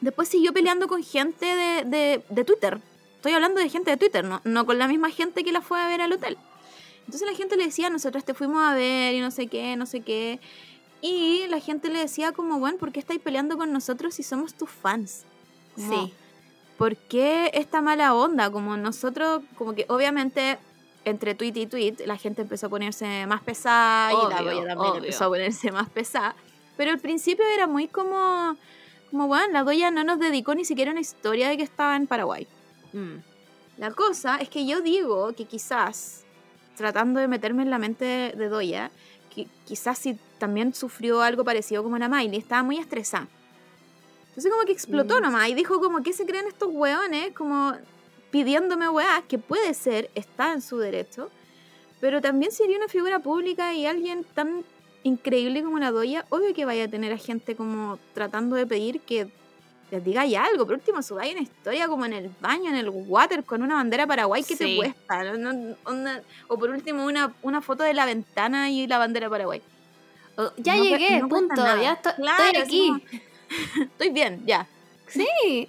después siguió peleando con gente de, de, de Twitter. Estoy hablando de gente de Twitter, no, no con la misma gente que la fue a ver al hotel. Entonces la gente le decía, nosotros te fuimos a ver y no sé qué, no sé qué. Y la gente le decía como, bueno, ¿por qué estáis peleando con nosotros si somos tus fans? Como, Sí. ¿Por qué esta mala onda? Como nosotros, como que obviamente entre tweet y tweet la gente empezó a ponerse más pesada y la Obvio, Doya también obvio. empezó a ponerse más pesada. Pero al principio era muy como, como bueno, la Doya no nos dedicó ni siquiera una historia de que estaba en Paraguay. Mm. La cosa es que yo digo que quizás, tratando de meterme en la mente de, Doya, que quizás si también sufrió algo parecido como la Miley, estaba muy estresada. Entonces como que explotó Mm. nomás y dijo como, ¿qué se creen estos hueones? Como pidiéndome weá, que puede ser, está en su derecho, pero también sería una figura pública y alguien tan increíble como la Doya, obvio que vaya a tener a gente como tratando de pedir que les diga ya algo. Por último, subáis una historia como en el baño, en el water, con una bandera paraguay que te cuesta. O por último, una, una foto de la ventana y la bandera paraguay. Ya No llegué, no punto. Ya estoy, Claro, estoy así aquí. como- Estoy bien, ya. Sí.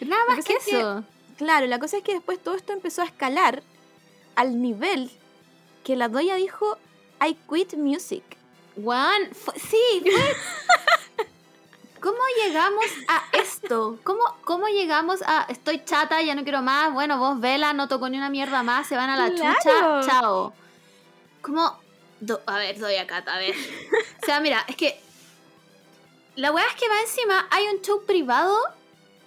Nada más que es eso. Claro, la cosa es que después todo esto empezó a escalar al nivel que la Doya dijo, I quit music. Fu- sí, fue. ¿Cómo llegamos a esto? ¿Cómo, ¿Cómo llegamos a estoy chata, ya no quiero más? Bueno, vos vela, no toco ni una mierda más, se van a la Claro. chucha, chao. ¿Cómo? Do- a ver, doy acá, a ver. O sea, mira, es que. La weá es que va encima, hay un show privado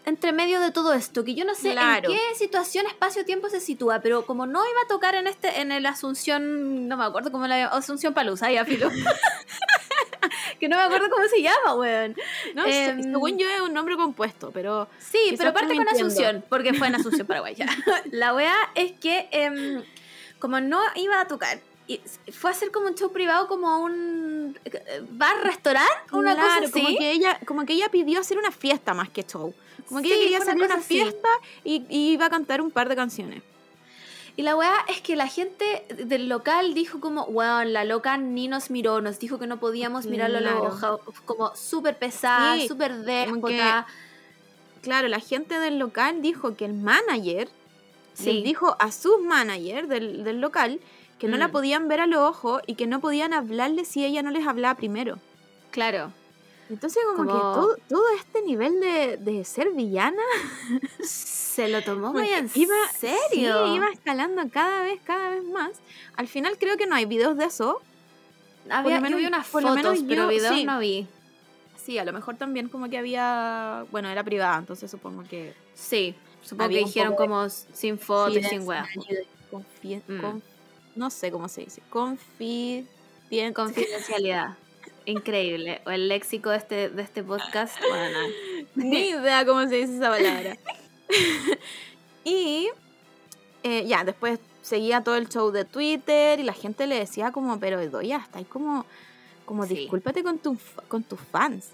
entre medio de todo esto, que yo no sé Claro. en qué situación, espacio, tiempo se sitúa, pero como no iba a tocar en este, en el Asunción, no me acuerdo cómo la Asunción Palusa, ya filo. que no me acuerdo cómo se llama, weón. No Em, según yo es un nombre compuesto, pero Sí, pero parte con. Asunción, porque fue en Asunción, Paraguay. ya. La weá es que, em, como no iba a tocar, y fue a hacer como un show privado, como un eh, bar-restaurante, una claro, cosa así. como que ella, como que ella pidió hacer una fiesta más que show. Como que Sí, ella quería una hacer una, fiesta y, y iba a cantar un par de canciones. Y la weá es que la gente del local dijo como, weón, la loca ni nos miró, nos dijo que no podíamos mirarlo a los Claro. ojos, como súper pesada, Sí, súper como déspota. Claro, la gente del local dijo que el manager Sí. les dijo a sus managers del, del local que no la Mm. podían ver a los ojos y que no podían hablarle si ella no les hablaba primero. Claro. Entonces como, que todo, todo este nivel de, de ser villana Se lo tomó muy en iba, serio. sí, iba escalando cada vez, cada vez más. Al final creo que no hay videos de eso. Había, lo menos- yo vi unas por fotos, menos pero yo- videos sí. no vi. Sí, a lo mejor también como que había, bueno, era privada, entonces supongo que... Sí, supongo Había que dijeron como sin fotos y sin weas. Confi- Mm. conf- no sé cómo se dice. Confidien... Confidencialidad. Increíble. O el léxico de este, de este podcast. Bueno, nada. Ni idea cómo se dice esa palabra. y eh, ya, después seguía todo el show de Twitter y la gente le decía como, pero Doya, está ahí como, como Sí. discúlpate con, tu, con tus fans.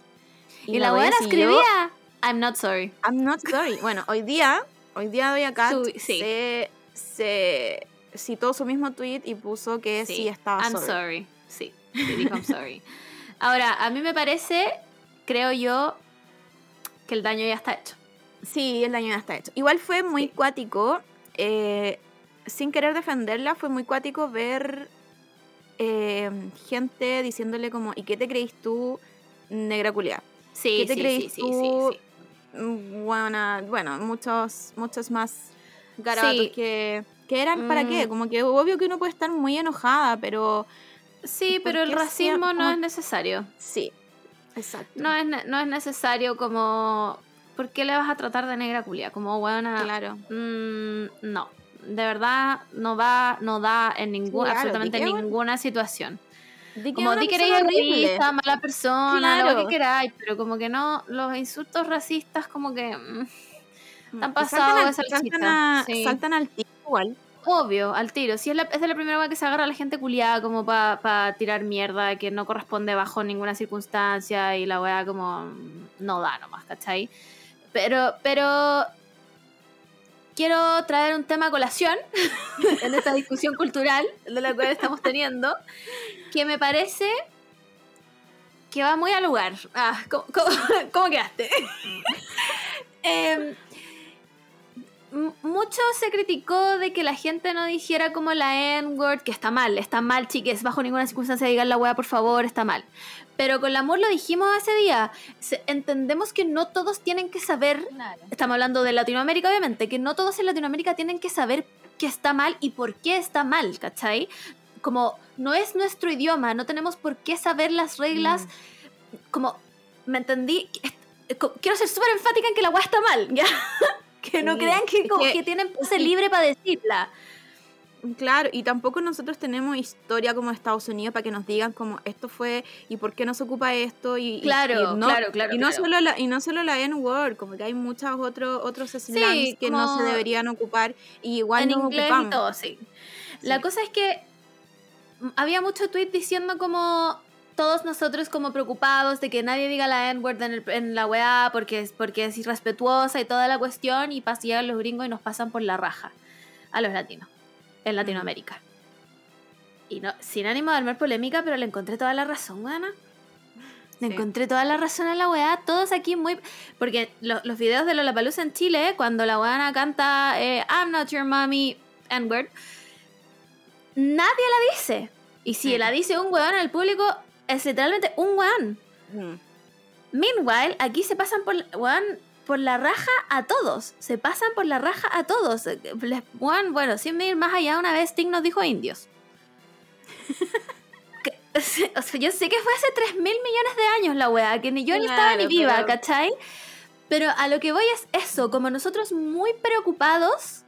Y, la Doya buena escribía, I'm not sorry. I'm not sorry. Bueno, hoy día, hoy día Doya Cat Su- sí. se, se citó su mismo tweet y puso que sí, estaba I'm sorry. sorry. Sí, sí, dijo I'm sorry. Ahora, a mí me parece, creo yo, que el daño ya está hecho. Sí, el daño ya está hecho. Igual fue muy Sí. cuático, eh, sin querer defenderla, fue muy cuático ver eh, gente diciéndole como, ¿y qué te creís tú, negra culiá? Sí, ¿Qué te sí, creís sí, tú? Buena, bueno, muchos, muchos más garabatos que, que eran, ¿para qué? Mm. Como que obvio que uno puede estar muy enojada, pero Sí, ¿por pero el racismo no como- es necesario. sí, exacto. No es, no es necesario como... ¿Por qué le vas a tratar de negra culia? Como buena... Claro. Mm, no, de verdad no va, no da en ningún, Claro, absolutamente un- ninguna situación. Di Como di que eres egoísta, mala persona, Claro. lo que queráis, pero como que no, los insultos racistas como que mm, Están Y pasados saltan, al- saltan, a- sí. saltan al igual. Obvio, al tiro. Si es, la, la primera vez que se agarra la gente culiada como para tirar mierda que no corresponde bajo ninguna circunstancia y la weá como mm, no da nomás, ¿cachai? Pero, pero quiero traer un tema a colación en esta discusión cultural de la cual estamos teniendo, que me parece que va muy al lugar. Ah, ¿cómo, cómo- quedaste? M- mucho se criticó de que la gente no dijera como la N-word, que está mal, está mal, chiques, bajo ninguna circunstancia digan la weá, por favor, está mal. Pero con el amor lo dijimos ese día, entendemos que no todos tienen que saber estamos hablando de Latinoamérica, obviamente, que no todos en Latinoamérica tienen que saber qué está mal y por qué está mal, ¿cachai? Como no es nuestro idioma, no tenemos por qué saber las reglas, como, ¿me entendí? Quiero ser súper enfática en que la weá está mal, ¿ya? Que no Sí, crean que, como que- que tienen pase sí. libre para decirla. Claro, y tampoco nosotros tenemos historia como Estados Unidos para que nos digan como esto fue y por qué no se ocupa esto y Claro, y no, claro, claro, y no claro. solo la y no solo la N-word, como que hay muchos otros otros que no se deberían ocupar y igual en nos inglés y ocupamos. todo, sí. La Sí. cosa es que mm, había mucho tweet diciendo como todos nosotros como preocupados de que nadie diga la N-word en, en la weá porque es, porque es irrespetuosa y toda la cuestión y pas, llegan los gringos y nos pasan por la raja a los latinos en Latinoamérica. Y no, sin ánimo de armar polémica, pero le encontré toda la razón, weana. Le Sí. encontré toda la razón a la weá, todos aquí muy... Porque lo- los videos de Lollapalooza en Chile, cuando la weana canta eh, I'm not your mommy, N-word, nadie la dice. Y si la dice un weón en el público, es literalmente un weón. Mm. Meanwhile, aquí se pasan por, weón, por la raja a todos. Se pasan por la raja a todos. Eh, les- weón, bueno, sin ir más allá, una vez Sting nos dijo indios. O sea, yo sé que fue hace 3 mil millones de años la weá, que ni yo ni estaba ni viva, pero- ¿cachai? Pero a lo que voy es eso, como nosotros muy preocupados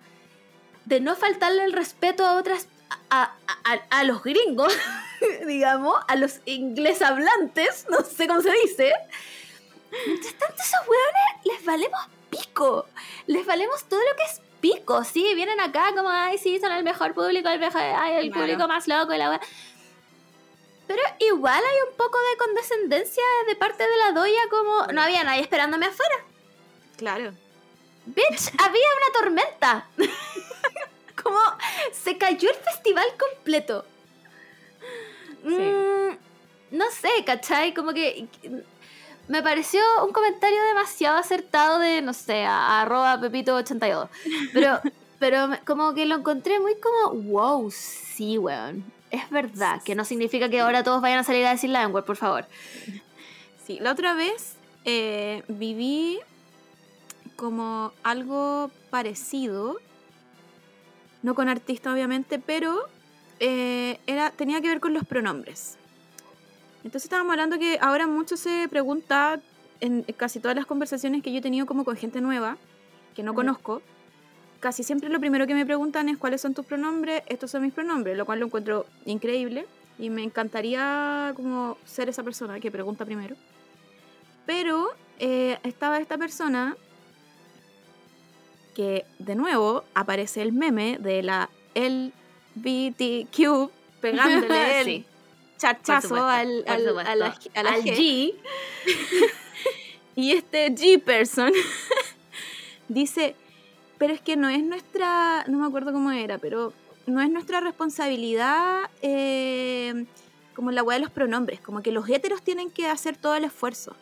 de no faltarle el respeto a otras, a, a- los gringos, digamos, a los inglés hablantes, no sé cómo se dice. Mientras tanto, esos hueones les valemos pico. Les valemos todo lo que es pico. Sí, vienen acá como, ay, sí, son el mejor público, el, mejor, ay, el Claro. público más loco y la wea. Pero igual hay un poco de condescendencia de parte de la doya, como no había nadie esperándome afuera. Claro. Bitch, había una tormenta. como se cayó el festival completo. Mm, no sé, ¿cachai? Como que me pareció un comentario demasiado acertado de, no sé, a, arroba pepito82. Pero, pero como que lo encontré muy como, wow, sí, weón. Es verdad, que no significa que ahora todos vayan a salir a decir la por favor. Sí, la otra vez eh, viví como algo parecido, no con artista obviamente, pero eh, era, tenía que ver con los pronombres. Entonces estábamos hablando que ahora mucho se pregunta en casi todas las conversaciones que yo he tenido como con gente nueva, que no conozco, casi siempre lo primero que me preguntan es cuáles son tus pronombres, estos son mis pronombres, lo cual lo encuentro increíble y me encantaría como ser esa persona que pregunta primero. Pero eh, estaba esta persona que de nuevo aparece el meme de la LBTQ pegándole el supuesto, al, al- supuesto. a la, a la Al G. G. Y este G-Person dice, pero es que no es nuestra, no me acuerdo cómo era, pero no es nuestra responsabilidad eh, como la weá de los pronombres, como que los héteros tienen que hacer todo el esfuerzo.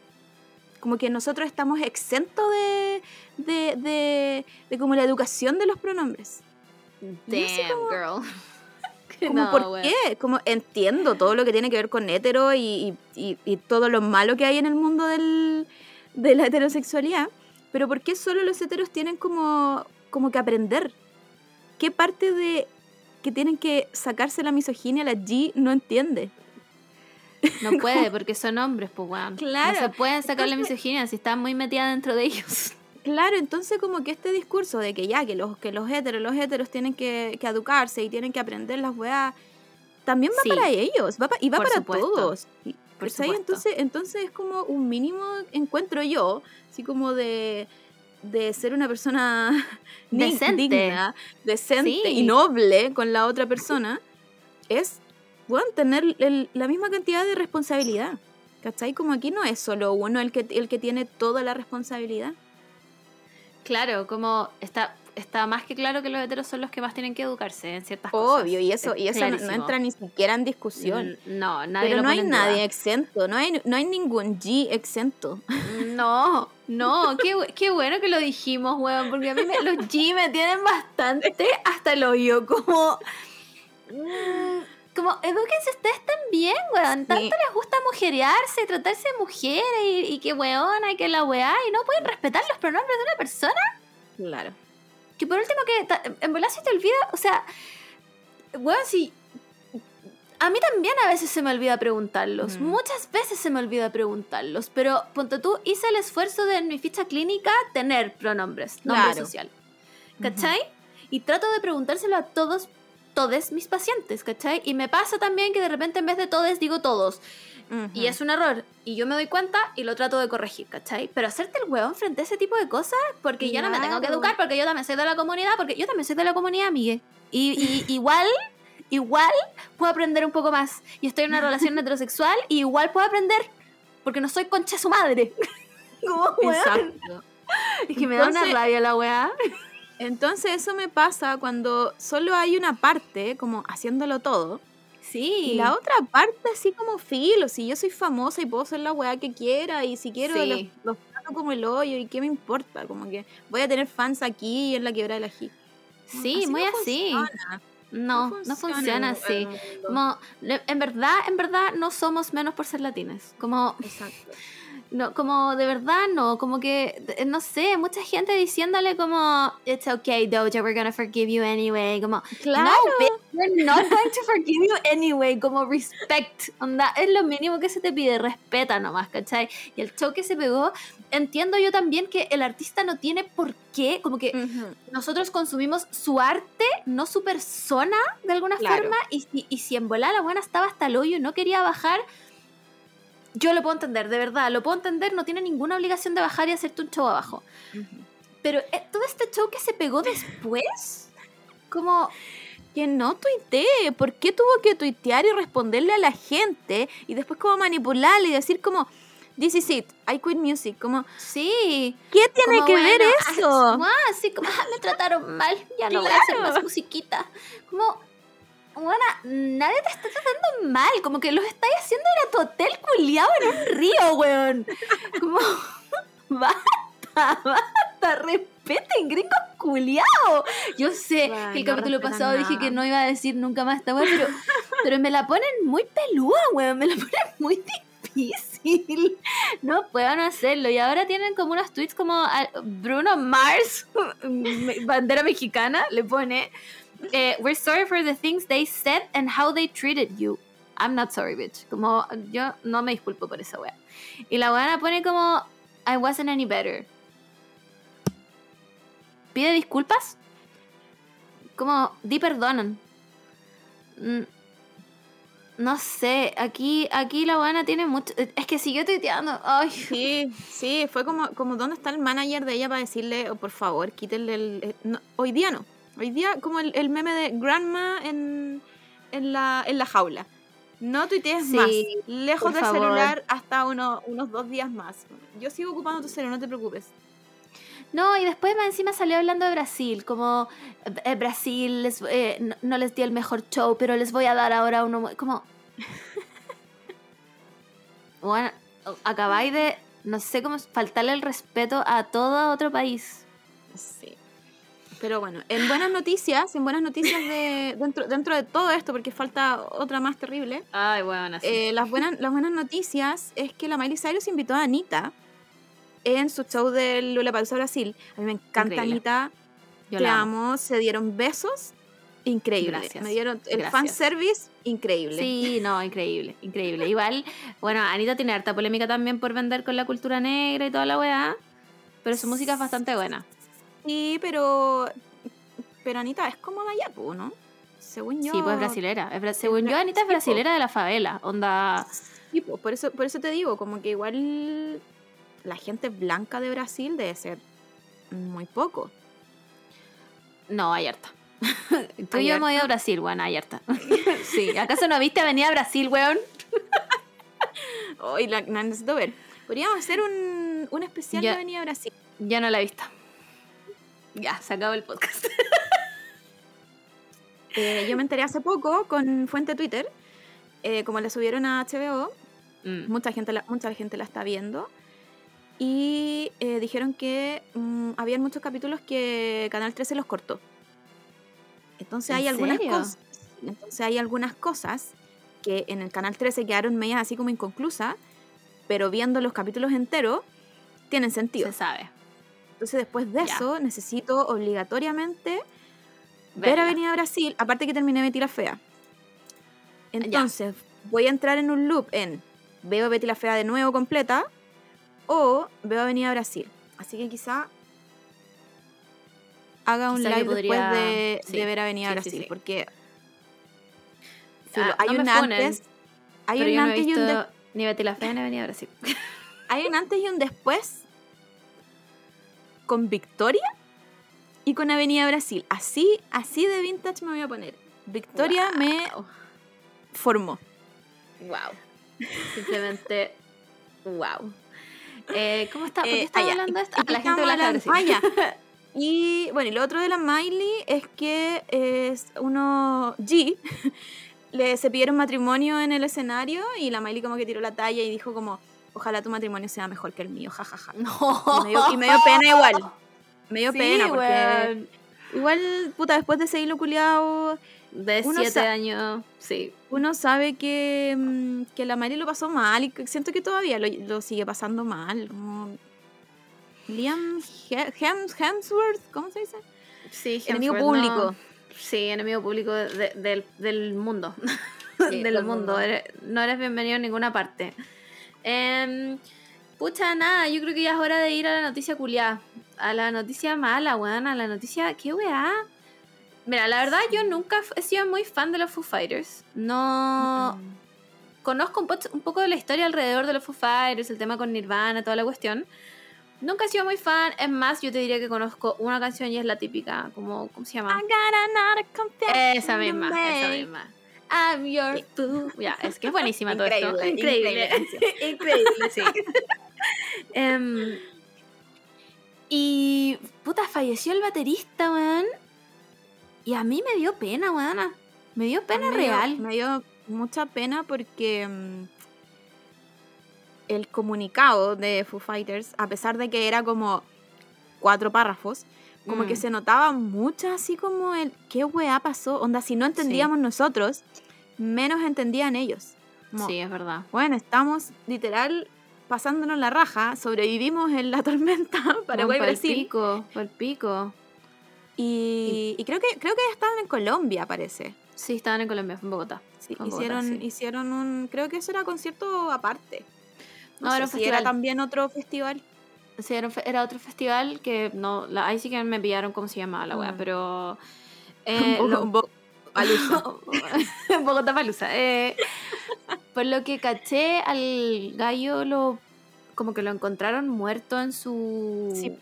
Como que nosotros estamos exentos de, de, de, de como la educación de los pronombres. Así Damn, como- girl. Como, No, ¿por weón. qué? Como entiendo todo lo que tiene que ver con hetero y, y- y- y todo lo malo que hay en el mundo del, de la heterosexualidad, pero ¿por qué solo los heteros tienen como, como que aprender? ¿Qué parte de que tienen que sacarse la misoginia la G no entiende? No puede, porque son hombres, pues, weón. Claro. No se pueden sacar la Entonces- misoginia si están muy metidas dentro de ellos. Claro, entonces como que este discurso de que ya, que los, que los heteros, los heteros tienen que, que educarse y tienen que aprender las weas, también va Sí. para ellos, va pa- y va Por para supuesto. todos. Y- Por supuesto. Entonces, entonces es como un mínimo encuentro yo, así como de, de ser una persona Decente. digna, decente Sí. y noble con la otra persona, es bueno, tener el- la misma cantidad de responsabilidad. ¿Cachai? Como aquí no es solo uno el que, el que tiene toda la responsabilidad. Claro, como está, está más que claro que los heteros son los que más tienen que educarse en ciertas cosas. Obvio, y eso, Es y eso no- entra ni siquiera en discusión. Mm, No, nadie Pero lo no hay en duda. nadie exento, no hay, no hay ningún G exento. No, no, qué, qué bueno que lo dijimos, weón, porque a mí me- los G me tienen bastante hasta el hoyo, como... mm, Como, edúquense ustedes también, weón. Tanto Sí. les gusta mujerearse, tratarse de mujeres y, y que weona y que la weá, y no pueden respetar los pronombres de una persona. Claro. Que por último, que en verdad se te olvida, o sea, weón, si. A mí también a veces se me olvida preguntarlos. Ujú. Muchas veces se me olvida preguntarlos. Pero ponte tú, hice el esfuerzo de en mi ficha clínica tener pronombres, nombre Claro. social. ¿Cachai? Y trato de preguntárselo a todos todos mis pacientes, ¿cachai? Y me pasa también que de repente en vez de todos digo todos. Y es un error. Y yo me doy cuenta y lo trato de corregir, ¿cachai? Pero hacerte el huevón frente a ese tipo de cosas, porque yo no me tengo que Claro. educar, porque yo también soy de la comunidad, porque yo también soy de la comunidad, Miguel. Y, y igual, igual puedo aprender un poco más. Y estoy en una relación heterosexual y igual puedo aprender, porque no soy concha su madre. Como, weón. Exacto. Es que me da una Entonces- rabia la weá. Entonces eso me pasa cuando solo hay una parte como haciéndolo todo Sí. y la otra parte así como filo, si yo soy famosa y puedo ser la weá que quiera y si quiero Sí. los, trato como el hoyo y qué me importa, como que voy a tener fans aquí y en la quebrada de la G. Sí, muy no así. funciona, No, no funciona así. Como, en verdad, en verdad, no somos menos por ser latinas. Como, Exacto. No, como de verdad no, como que, eh, no sé, mucha gente diciéndole como, it's okay, Doja, we're gonna forgive you anyway. Como, Claro. no, bitch, we're not going to forgive you anyway. Como, respect. Onda, es lo mínimo que se te pide, respeta nomás, ¿cachai? Y el show que se pegó, entiendo yo también que el artista no tiene por qué, como que nosotros consumimos su arte, no su persona, de alguna Claro. forma, y, si- y si en volar la buena estaba hasta el hoyo y no quería bajar, yo lo puedo entender, de verdad, lo puedo entender, no tiene ninguna obligación de bajar y hacerte un show abajo. Ujú. Pero eh, todo este show que se pegó después, como, Que no tuitee. ¿Por qué tuvo que tuitear y responderle a la gente y después como manipularle y decir como, this is it, I quit music? Como, sí. ¿qué tiene como, que ver bueno, eso? ah, así como, ah, me trataron mal, ya no voy a hacer Claro. más musiquita. Como, bueno, nadie te está tratando mal, como que los estáis haciendo en a tu hotel culiado en un río, weón. Como, basta, basta, respeten, gringos culiados. Yo sé que el capítulo pasado dije que no iba a decir nunca más esta weón, pero, pero me la ponen muy pelúa, weón, me la ponen muy difícil. No puedo no hacerlo. Y ahora tienen como unos tweets como a Bruno Mars, bandera mexicana, le pone, eh, We're sorry for the things they said and how they treated you. I'm not sorry, bitch. Como yo no me disculpo por esa wea. Y la weana pone como, I wasn't any better. Pide disculpas. Como, di perdonan. Mm, No sé, aquí, aquí la buena tiene mucho. Es que siguió tuiteando. Ay, Sí, sí, fue como, como ¿dónde está el manager de ella para decirle, oh, por favor, quítenle el... el- no, hoy día no. Hoy día como el, el meme de Grandma en, en, la, en la jaula. No tuitees Sí, más. Lejos del favor. celular hasta uno- unos dos días más. Yo sigo ocupando tu celular, no te preocupes. No, y después más encima salió hablando de Brasil, como eh, Brasil les- eh, no, no les di el mejor show, pero les voy a dar ahora uno como bueno, acabáis de no sé cómo faltarle el respeto a todo otro país. Sí. Pero bueno, en buenas noticias, en buenas noticias de dentro, dentro de todo esto, porque falta otra más terrible. Ay, bueno, así. Eh, las, buenas, las buenas noticias es que la Miley Cyrus invitó a Anita en su show del Lollapalooza Brasil. A mí me encanta Increíble. Anita, Yo la amo. se dieron besos, increíble. Gracias. Me dieron el Gracias. fanservice, increíble. Sí, no, increíble, increíble. Igual, bueno, Anita tiene harta polémica también por vender con la cultura negra y toda la weá, pero su música es bastante buena. Sí, pero, pero Anita es como Mayapu, ¿no? Según yo. Sí, pues es brasilera. Es bra- según yo, Anita es brasilera de la favela. Onda. Sí, pues, por eso, por eso te digo, como que igual la gente blanca de Brasil debe ser muy poco. No, hay harta. Tú y ¿Hay yo hemos ido a Brasil, weón, hay harta. sí, ¿acaso no viste Avenida Brasil, weón? Hoy la, la necesito ver. Podríamos hacer un, un especial Ya. de Avenida Brasil. Ya no la he visto. Ya, se acabó el podcast. Eh, yo me enteré hace poco con fuente Twitter, eh, como la subieron a HBO, Mm. mucha gente la, mucha gente la está viendo, y eh, dijeron que mm, habían muchos capítulos que Canal 13 los cortó. Entonces ¿En hay algunas serio? cosas. Entonces hay algunas cosas que en el Canal 13 quedaron medias así como inconclusas, pero viendo los capítulos enteros, tienen sentido. Se sabe. Entonces después de eso necesito obligatoriamente ver Verla. Avenida Brasil, aparte que terminé Betty la Fea. Entonces voy a entrar en un loop en veo Betty la Fea de nuevo completa o veo Avenida Brasil. Así que quizá haga un Quizá live podría- después de, sí, de ver Avenida sí, Brasil, sí. porque Ah, hay no me un funen, antes, hay un yo no he antes y un des- ni Betty la Fea ni Avenida Brasil. hay un antes y un después con Victoria y con Avenida Brasil. Así, así de vintage me voy a poner. Victoria me formó. Wow. Simplemente, wow. Eh, ¿Cómo está? ¿Por qué Eh, hablando de esto? ¿Y Ah, la gente de? Brasil. Ah. Y bueno, y lo otro de la Miley es que es uno G le se pidieron matrimonio en el escenario y la Miley como que tiró la talla y dijo como ojalá tu matrimonio sea mejor que el mío, jajaja. No. Y me dio, y me dio pena igual. Me dio Sí, pena porque igual, puta, después de ese hilo culiado, De siete años, sí. uno sabe que, mm, que la Miley lo pasó mal y siento que todavía lo, lo sigue pasando mal. como Liam He- Hems- Hemsworth, ¿cómo se dice? Sí, Enemigo Hemsworth, no. público. Sí, enemigo público de- del, del mundo. Sí, del mundo. mundo. No eres bienvenido a ninguna parte. Em, pucha, nada, yo creo que ya es hora de ir a la noticia culiada. A la noticia mala, weón. A la noticia. ¿Qué weá? Mira, la verdad, yo nunca he sido muy fan de los Foo Fighters. No. Mm. conozco un, po- un poco de la historia alrededor de los Foo Fighters, el tema con Nirvana, toda la cuestión. Nunca he sido muy fan, es más, yo te diría que conozco una canción y es la típica, como, ¿cómo se I llama? got another confession Esa misma, esa misma. I'm your boo. Ya, es que es buenísima todo esto. Increíble, Increíble. increíble sí. Em, y, puta, falleció el baterista, weón. Y a mí me dio pena, weón. Me dio pena me dio- real. me dio mucha pena porque mm, el comunicado de Foo Fighters, a pesar de que era como cuatro párrafos, como que Mm. se notaba mucho así como el qué weá pasó. Onda, si no entendíamos nosotros, menos entendían ellos. Como, Sí, es verdad. Bueno, estamos literal pasándonos la raja, sobrevivimos en la tormenta Paraguay Pa'l Brasil. pico, pa'l pico. Y, y creo que creo que estaban en Colombia, parece. Sí, estaban en Colombia, en Bogotá. Sí, Bogotá, hicieron, sí. hicieron un. Creo que eso era concierto aparte. No, No, sé era un si festival. era también otro festival. Sí, era, era otro festival que no, la, ahí sí que me pillaron cómo se llamaba la wea, Mm. pero... Eh, Bo- lo- Bo- Palusa. Bogotá Palusa. Eh, por lo que caché, al gallo lo como que lo encontraron muerto en su... Sí.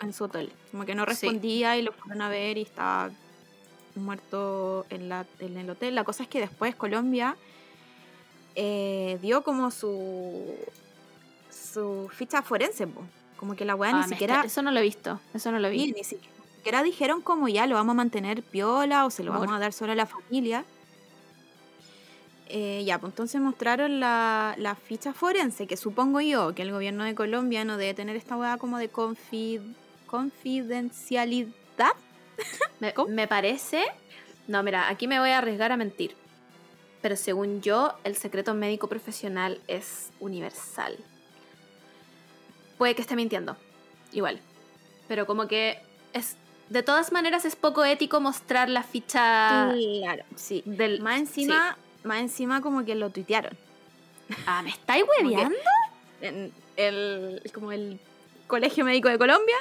en su hotel. Como que no Sí. respondía y lo fueron a ver y estaba muerto en, la, en el hotel. La cosa es que después Colombia eh, dio como su su ficha forense, po. Como que la weá Ah, ni me siquiera Eso no lo he visto, eso no lo vi. Sí, ni siquiera dijeron como ya lo vamos a mantener piola o se lo vamos a dar solo a la familia. Eh, ya, pues entonces mostraron la, la ficha forense, que supongo yo que el gobierno de Colombia no debe tener esta hueá como de confi- confidencialidad. Me parece. No, mira, aquí me voy a arriesgar a mentir. Pero según yo, el secreto médico profesional es universal. Puede que esté mintiendo. Igual. Pero como que es. De todas maneras, es poco ético mostrar la ficha Claro, sí. del. Más encima, más encima como que lo tuitearon. Ah, ¿me estáis hueveando? en el, como el Colegio Médico de Colombia,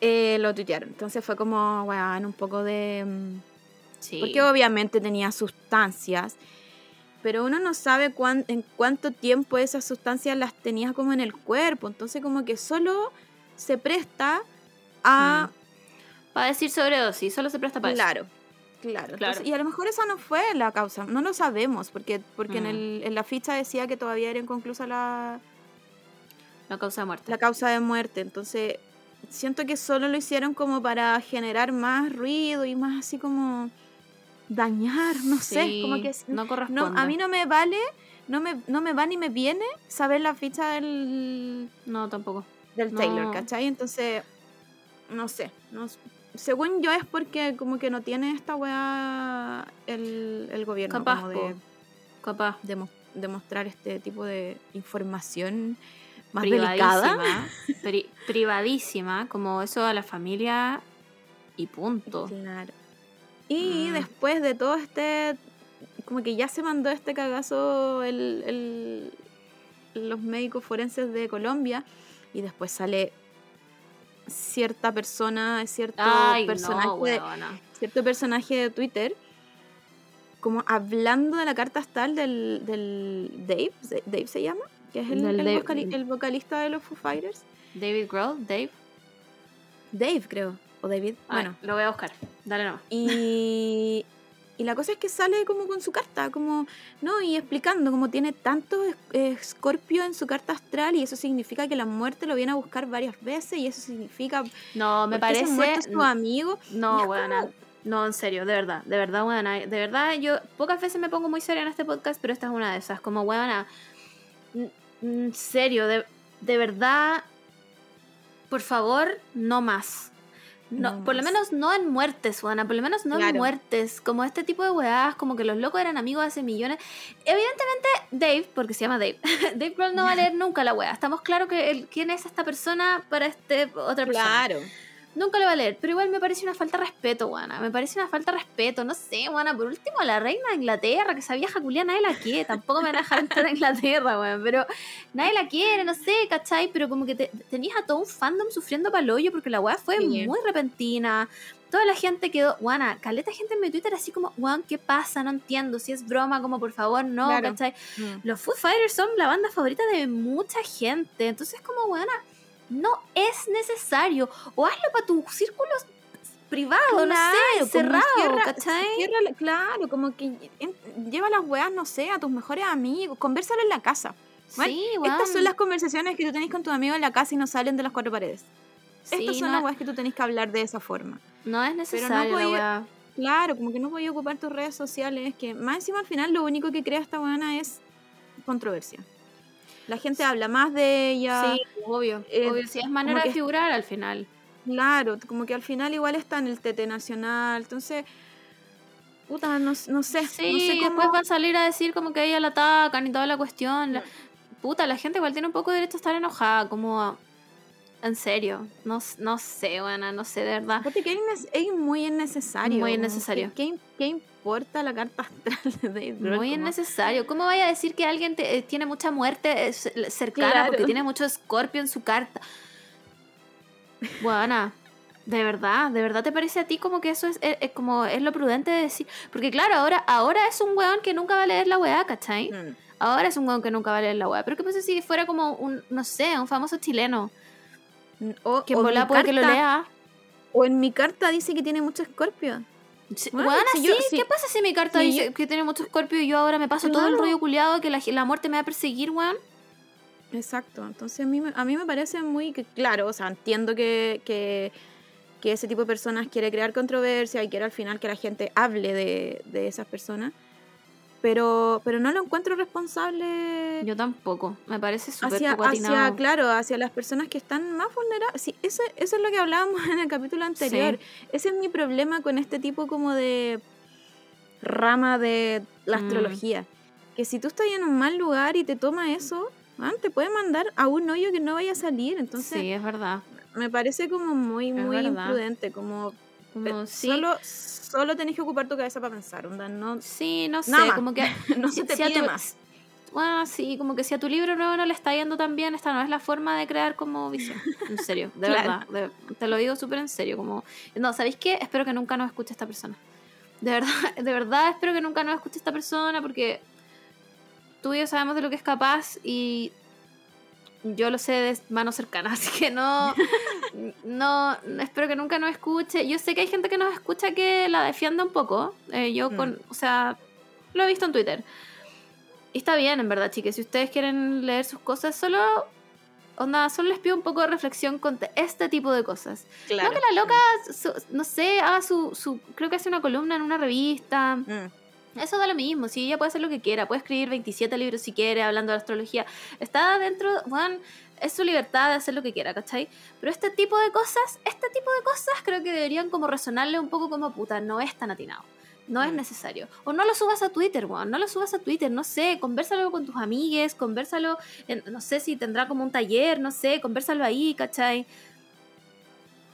eh, lo tuitearon. Entonces fue como, weón, un poco de... mm, Sí. Porque obviamente tenía sustancias, pero uno no sabe cuán- en cuánto tiempo esas sustancias las tenía como en el cuerpo. Entonces como que solo se presta a... Para decir sobredosis, solo se presta para eso. Claro, claro. Claro. Entonces- y a lo mejor esa no fue la causa, no lo sabemos, porque, porque en, Mm. el- en la ficha decía que todavía era inconclusa la, La causa de muerte. la causa de muerte. Entonces, siento que solo lo hicieron como para generar más ruido y más así como dañar, no sé, como que es- no no, corresponde. a mí no me vale, no me, no me va ni me viene saber la ficha del, No, tampoco. del No. Taylor, ¿cachai? Entonces, no sé, no según yo es porque como que no tiene esta weá el, el gobierno Capaz, como de, Capaz. de, mo- de mostrar este tipo de información más delicada. privadísima, pri- privadísima, como eso a la familia y punto. Claro. Y Mm. después de todo este, como que ya se mandó este cagazo el, el- los médicos forenses de Colombia y después sale cierta persona, cierto Ay, personaje, no, cierto personaje de Twitter como hablando de la carta astral del, del Dave, ¿se- Dave se llama, que es el, el vocali- el vocalista de los Foo Fighters. David Grohl, Dave. Dave, creo, o David. Bueno, Bueno, lo voy a buscar. Dale nomás. y, y la cosa es que sale como con su carta, como, no, y explicando como tiene tanto es- escorpio en su carta astral y eso significa que la muerte lo viene a buscar varias veces y eso significa No, me muerto parece. sus amigos. Y No, como- No, en serio, de verdad, de verdad, weona. De verdad, yo pocas veces me pongo muy seria en este podcast, pero esta es una de esas. Como, n- en serio, de, de verdad, por favor, no más. No, No por lo menos no en muertes, weona, por lo menos no en muertes. Como este tipo de weás, como que los locos eran amigos hace millones. Evidentemente, Dave, porque se llama Dave, Dave Grohl no va a leer nunca la wea. Estamos claros que el, quién es esta persona para este otra persona. Claro. Nunca lo va a leer, pero igual me parece una falta de respeto, guana. Me parece una falta de respeto, no sé, guana. Por último, la reina de Inglaterra, que esa vieja culia nadie la quiere. Tampoco me van a dejar entrar a Inglaterra, weón. Pero nadie la quiere, no sé, ¿cachai? Pero como que te, tenías a todo un fandom sufriendo pa'l porque la weá fue Sí. muy repentina. Toda la gente quedó, guana, caleta gente en mi Twitter así como, weón, ¿qué pasa? No entiendo. Si es broma, como por favor, no, Claro. ¿cachai? Mm. Los Foo Fighters son la banda favorita de mucha gente. Entonces, como, weona, no es necesario. O hazlo para tu círculo privado, no sé, cerrado, cierra- ¿cachai? cierra- claro, como que lleva las weas, no sé, a tus mejores amigos, conversalo en la casa. Sí, Estas son las conversaciones que tú tenés con tus amigos en la casa y no salen de las cuatro paredes. Sí, Estas son no, las weas que tú tenés que hablar de esa forma. no es necesario, la podía- weá. Claro, como que no voy a ocupar tus redes sociales, que más encima al final lo único que crea esta buena es controversia. La gente habla más de ella. Sí, obvio. eh, obvio. Si es manera de figurar al final. Claro, como que al final igual está en el TT nacional. Entonces, puta, no, no sé. Sí, no sé y cómo- después van a salir a decir como que a ella la atacan y toda la cuestión. La-. Puta, la gente igual tiene un poco de derecho a estar enojada, como... En serio, no, no sé, buena, no sé, de verdad. Aparte que es, muy innecesario. Muy innecesario. ¿Qué, qué, qué importa la carta astral de Dave? Muy innecesario. ¿Cómo vaya a decir que alguien te- eh, tiene mucha muerte eh, cercana Claro. porque tiene mucho escorpio en su carta? Buena, de verdad, de verdad te parece a ti como que eso es, es- es como es lo prudente de decir. Porque claro, ahora, ahora es un weón que nunca va a leer la weá, ¿cachai? Mm. Ahora es un weón que nunca va a leer la weá. Pero ¿qué pasa si fuera como un, no sé, un famoso chileno? O, Que o en mi que lo carta- lea. O en mi carta dice que tiene mucho escorpio. Sí, Bueno, weona, si sí, yo- si- ¿qué pasa si mi carta dice yo- que tiene mucho escorpio y yo ahora me paso todo el rollo culiado que la, la muerte me va a perseguir, weón? Exacto. Entonces a mí, me- a mí me parece muy que, claro, o sea, entiendo que, que, que ese tipo de personas quiere crear controversia y quiere al final que la gente hable de, de esas personas. Pero, pero no lo encuentro responsable Yo tampoco. Me parece súper hacia, hacia, claro, hacia las personas que están más vulnerables. Sí, eso, eso es lo que hablábamos en el capítulo anterior. Ese es mi problema con este tipo como de rama de la Mm. astrología. Que si tú estás en un mal lugar y te toma eso, man, te puede mandar a un hoyo que no vaya a salir. Entonces, sí, es verdad. me parece como muy, muy imprudente. Como Como, sí, solo, solo tenés que ocupar tu cabeza para pensar. onda, no, sí, no sé, Nada como que... no se te si pide tu- más. Bueno, sí, como que si a tu libro nuevo no le está yendo tan bien, esta no es la forma de crear como visión. En serio, de Claro. verdad. de- te lo digo súper en serio. Como, no, ¿sabéis qué? Espero que nunca nos escuche esta persona. De verdad, de verdad espero que nunca nos escuche esta persona porque tú y yo sabemos de lo que es capaz y yo lo sé de mano cercana, así que no, no, espero que nunca nos escuche. Yo sé que hay gente que nos escucha que la defiende un poco. eh, yo Mm. con, o sea, lo he visto en Twitter. Y está bien, en verdad, chiques. Si ustedes quieren leer sus cosas, solo, onda, solo les pido un poco de reflexión con este tipo de cosas. Claro. No que la loca, su- no sé, haga su, su, creo que hace una columna en una revista. Mm. Eso da lo mismo, si ella puede hacer lo que quiera, puede escribir 27 libros si quiere, hablando de astrología. Está dentro, bueno, es su libertad de hacer lo que quiera, ¿cachai? Pero este tipo de cosas, este tipo de cosas creo que deberían como resonarle un poco como puta, no es tan atinado. No es Mm. necesario. O no lo subas a Twitter, weón. No lo subas a Twitter. No sé, conversalo con tus amigues, conversalo, en- no sé si tendrá como un taller, no sé, conversalo ahí, ¿cachai?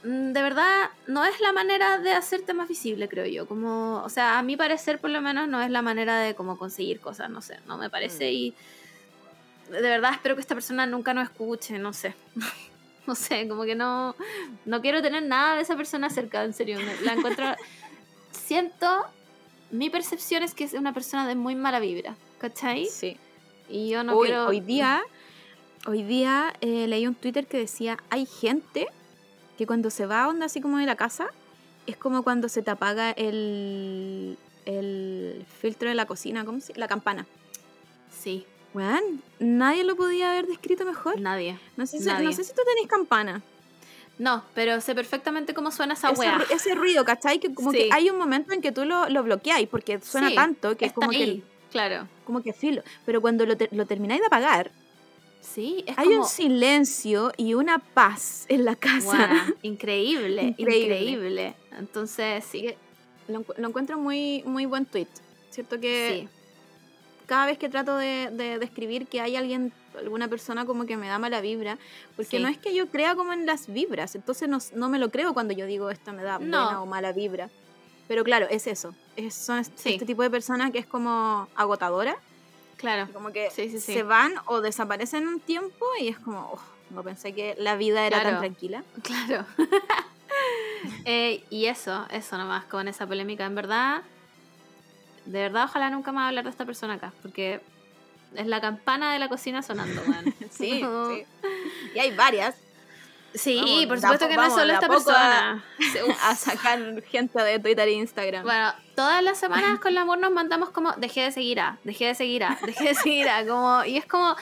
Mm, De verdad, no es la manera de hacerte más visible, creo yo. Como, o sea, a mi parecer, por lo menos, no es la manera de como conseguir cosas, no sé, no me parece. Mm. Y de verdad espero que esta persona nunca nos escuche, no sé. no sé, como que no, no quiero tener nada de esa persona cerca, en serio. La encuentro. Siento mi percepción es que es una persona de muy mala vibra, ¿cachai? Sí. Y yo no hoy, quiero... hoy día, hoy día eh, leí un Twitter que decía, hay gente que cuando se va a onda así como de la casa, es como cuando se te apaga el, el filtro de la cocina, ¿cómo se La campana. Sí, Weón, nadie lo podía haber descrito mejor. nadie. No sé si, nadie. no sé si tú tenés campana. No, pero sé perfectamente cómo suena esa Ese, weá. ese ruido, ¿cachai? Que como Sí. que hay un momento en que tú lo, lo bloqueáis porque suena Sí, tanto que es como ahí, que, claro. como que filo. Pero cuando lo, te- lo termináis de apagar, Sí, es hay como... un silencio y una paz en la casa. Increíble, Increíble. increíble, Entonces, sí, Lo, encu- lo encuentro muy, muy buen tweet. Cierto que sí. cada vez que trato de, de describir que hay alguien, alguna persona como que me da mala vibra, porque Sí. no es que yo crea como en las vibras, entonces no, me lo creo cuando yo digo esto me da No. buena o mala vibra. Pero claro, es eso. Es, son Sí. este tipo de personas que es como agotadora, Claro, y como que Sí, sí, sí. se van o desaparecen un tiempo y es como, "Oh, no pensé que la vida era tan tranquila. claro. Eh, y eso, eso nomás con esa polémica, en verdad, de verdad ojalá nunca más hablar de esta persona acá, porque es la campana de la cocina sonando, man. Sí, sí. Y hay varias Sí, Vamos, por supuesto que no es solo esta a- persona. A sacar gente de Twitter e Instagram. Bueno, todas las semanas con el amor nos mandamos como dejé de seguir a, dejé de seguir a, dejé de seguir a, como, y es como,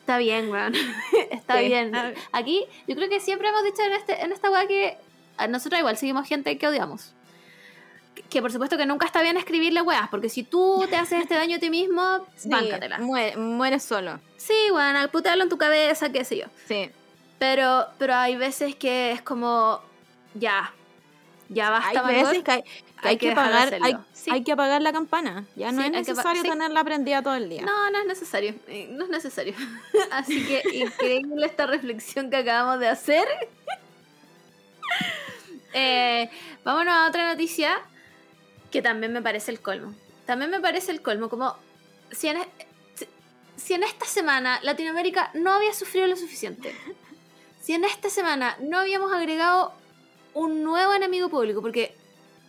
está bien, weón, está Sí. bien. Ah. Aquí, yo creo que siempre hemos dicho en, este, en esta weá que a nosotros igual seguimos gente que odiamos. Que, que por supuesto que nunca está bien escribirle weas, porque si tú te haces este daño a ti mismo, Sí, báncatela. muere- mueres solo. Sí, weón, putealo en tu cabeza, qué sé yo. Sí. Pero, pero hay veces que es como, ya, ya basta, Hay veces que hay, que hay hay que apagar, hay, hacerlo. Sí. hay que apagar la campana. Ya no Sí, es necesario sí. tenerla prendida todo el día. No, no es necesario. eh, No es necesario. Así que increíble esta reflexión que acabamos de hacer. Eh, vámonos a otra noticia que también me parece el colmo. También me parece el colmo. Como si en, si- si en esta semana Latinoamérica no había sufrido lo suficiente. Si en esta semana no habíamos agregado un nuevo enemigo público. Porque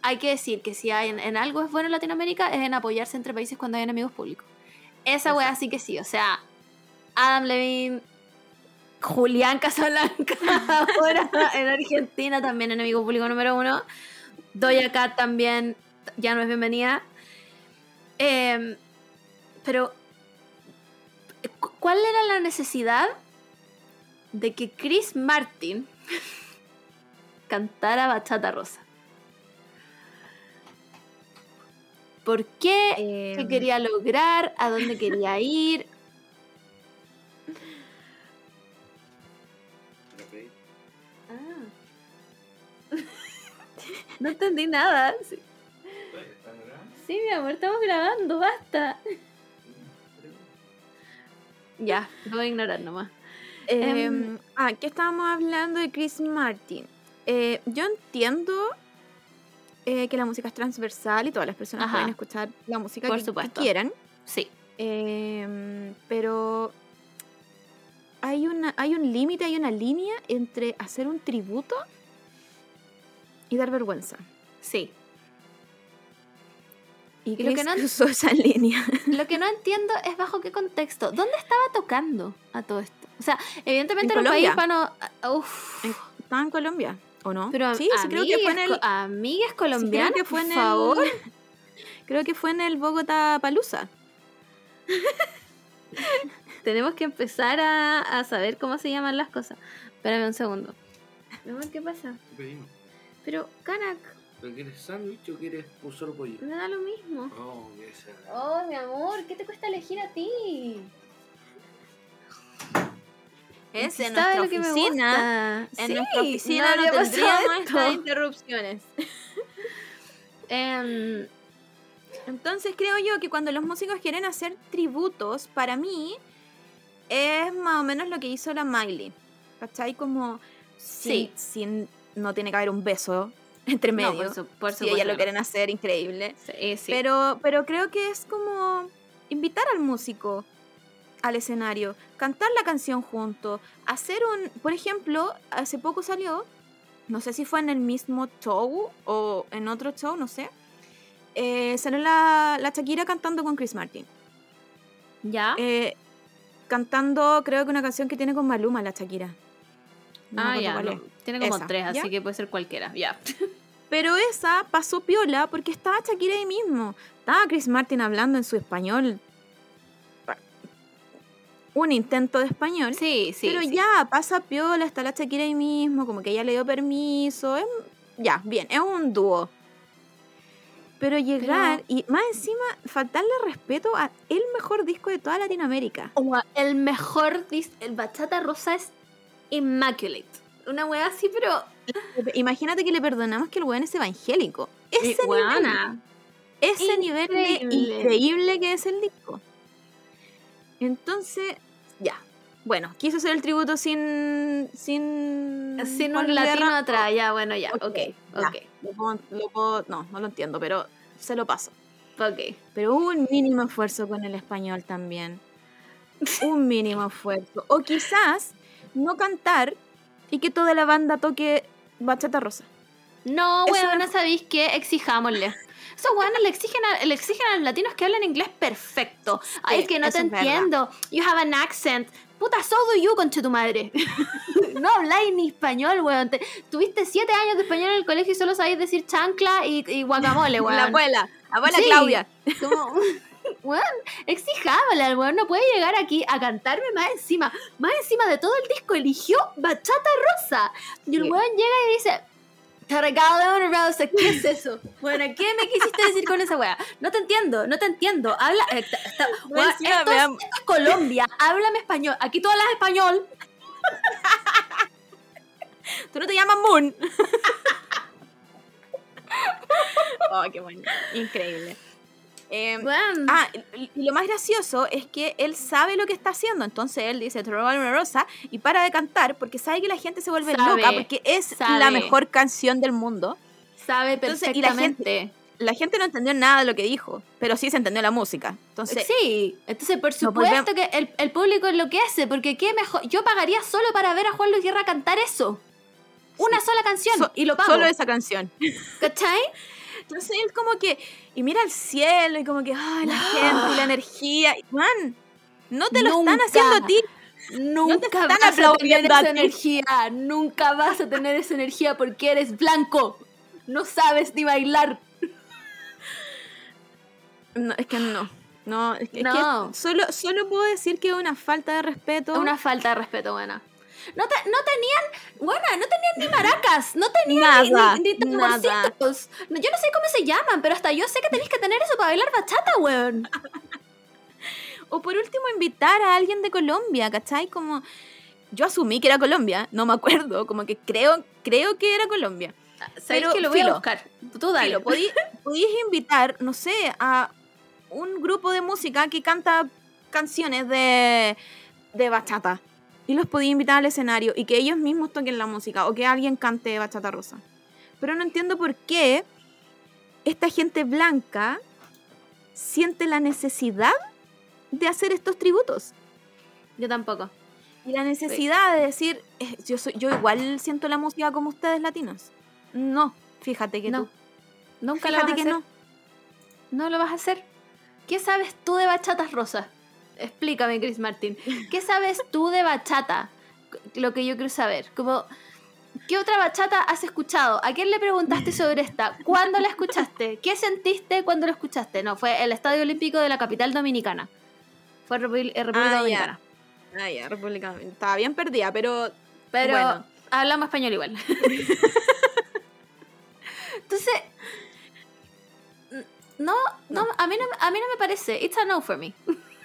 hay que decir que si hay en, en algo es bueno en Latinoamérica es en apoyarse entre países cuando hay enemigos públicos. Esa wea sí que sí, o sea, Adam Levine, Julián Casablanca, ahora en Argentina también enemigo público número uno, Doja Cat también ya no es bienvenida. Em, pero, cu- ¿cuál era la necesidad de que Chris Martin cantara Bachata Rosa? ¿Por qué? ¿Qué Em, quería lograr? ¿A dónde quería ir? Ah. No entendí nada. Sí. Sí, mi amor, estamos grabando, basta. Ya, lo voy a ignorar nomás. Eh, ah, que estábamos hablando de Chris Martin. Eh, yo entiendo eh, que la música es transversal y todas las personas Ajá. pueden escuchar la música Por que- quieran. Sí, Em, pero hay, una, hay un límite, hay una línea entre hacer un tributo y dar vergüenza. sí. Y Y lo que no- cruzó esa línea. Lo que no entiendo es bajo qué contexto. ¿Dónde estaba tocando a todo esto? O sea, evidentemente En era un país Colombia. hispano. Uf. En- Estaba en Colombia, ¿o no? Pero sí, sí, creo que fue en el... sí, colombianas, creo que fue en por favor. el... Creo que fue en el Bogotá Palusa. Tenemos que empezar a, a saber cómo se llaman las cosas. Espérame un segundo. Mi amor, ¿qué pasa? ¿Qué pedimos? Pero, Kanak, ¿Pero quieres sándwich o quieres solo pollo? me da lo mismo. Oh, qué. Oh, mi amor, ¿qué te cuesta elegir a ti? Es Si en nuestra oficina. En Sí, nuestra oficina no tendríamos estas interrupciones. Em, Entonces creo yo que cuando los músicos quieren hacer tributos, para mí es más o menos lo que hizo la Miley. ¿Cachai? Como Sí. sin, sin- no tiene que haber un beso entre no, medio. por, su- por si ellas lo quieren hacer, increíble. Sí, sí. Pero, pero creo que es como invitar al músico al escenario, cantar la canción junto, hacer un, por ejemplo, hace poco salió, no sé si fue en el mismo show o en otro show, no sé, eh, salió la, la Shakira cantando con Chris Martin. ¿Ya? Eh, cantando, creo que una canción que tiene con Maluma, la Shakira. No ah, ya. no. Tiene como Esa, tres, ¿ya? así que puede ser cualquiera. Ya. Pero esa pasó piola porque estaba Shakira ahí mismo. Estaba Chris Martin hablando en su español. Un intento de español. Sí, sí. pero sí. ya, pasa piola, está la Shakira ahí mismo, como que ella le dio permiso. es- ya, bien, es un dúo. Pero llegar y más encima faltarle respeto a el mejor disco de toda Latinoamérica. Ua, El mejor dis- el bachata rosa es immaculate. Una wea así, pero. Imagínate que le perdonamos que el weón es evangélico. Ese, nivel, ese nivel de increíble que es el disco. Entonces, ya. Bueno, quiso hacer el tributo sin. Sin, Sin un latino atrás, ya, bueno, ya. Ok, Ok, ya. ok, Lo puedo- lo puedo- no, no lo entiendo, pero se lo paso. ok. Pero hubo un mínimo esfuerzo con el español también. Un mínimo esfuerzo. O quizás no cantar y que toda la banda toque bachata rosa. No, no- ¿sabéis qué? Exijámosle. Esos weones le exigen, a, le exigen a los latinos que hablan inglés perfecto. Ay, Sí, es que no te entiendo. You have an accent. Puta, so do you, conche tu madre. no habláis ni español, weón. Te- tuviste siete años de español en el colegio y solo sabéis decir chancla y, y guacamole, weón. La abuela, abuela Sí. Claudia. Como, weón, exijámosle al weón, no puede llegar aquí a cantarme más encima. Más encima de todo el disco, eligió Bachata Rosa. Y el Sí. weón llega y dice, rosa, ¿qué es eso? Bueno, ¿qué me quisiste decir con esa weá? No te entiendo, no te entiendo. Habla, eh, ta- ta- weón, encima esto, es, esto es Colombia, háblame español. Aquí tú hablas español. Tú no te llamas Moon. oh, qué bueno. Increíble. Eh, Weón, Ah, y lo más gracioso es que él sabe lo que está haciendo. Entonces él dice, te robaron una rosa y para de cantar porque sabe que la gente se vuelve Sabe, loca porque es sabe. la mejor canción del mundo. sabe entonces, y la perfectamente. La gente no entendió nada de lo que dijo, pero sí se entendió la música. Entonces, Sí, entonces por supuesto que el, el público enloquece, porque qué mejor, yo pagaría solo para ver a Juan Luis Guerra cantar eso. Una Sí. sola canción so- y lo pago. solo esa canción. ¿Cachai? Entonces él como que, y mira al cielo y como que, ay, la gente y la energía. Y, Man, no te lo Nunca. están haciendo a ti. Nunca están vas a tener esa energía, nunca vas a tener esa energía porque eres blanco. No sabes ni bailar. No, es que no. No, es que, es que No. solo, solo puedo decir que es una falta de respeto. Una falta de respeto, buena. No, te- no tenían, buena, no tenían ni maracas, no tenían Nada, ni, ni, tamborcitos. No, yo no sé cómo se llaman, pero hasta yo sé que tenéis que tener eso para bailar bachata, weón. O por último, invitar a alguien de Colombia, ¿cachai? Como. Yo asumí que era Colombia, no me acuerdo, como que creo, creo que era Colombia. ¿Sabéis Pero, que lo voy a filo. buscar? Tú dale. Invitar, no sé, a un grupo de música que canta canciones de, de bachata. Y los podía invitar al escenario y que ellos mismos toquen la música o que alguien cante bachata rosa. Pero no entiendo por qué esta gente blanca siente la necesidad de hacer estos tributos. Yo tampoco. Y la necesidad de decir, yo, soy, yo igual siento la música como ustedes latinos. No, fíjate que No. tú. Nunca lo vas a Fíjate que hacer. no. No lo vas a hacer. ¿Qué sabes tú de bachatas rosas? Explícame, Chris Martin. ¿Qué sabes tú de bachata? Lo que yo quiero saber. Como, ¿qué otra bachata has escuchado? ¿A quién le preguntaste sobre esta? ¿Cuándo la escuchaste? ¿Qué sentiste cuando la escuchaste? No, fue el Estadio Olímpico de la capital dominicana. Fue República Ah, República ya. Dominicana. Ah, ya, República Dominicana. Estaba bien perdida, pero Pero Bueno. hablamos español igual. Entonces, no, no, a mí no, a mí no me parece. It's a no for me.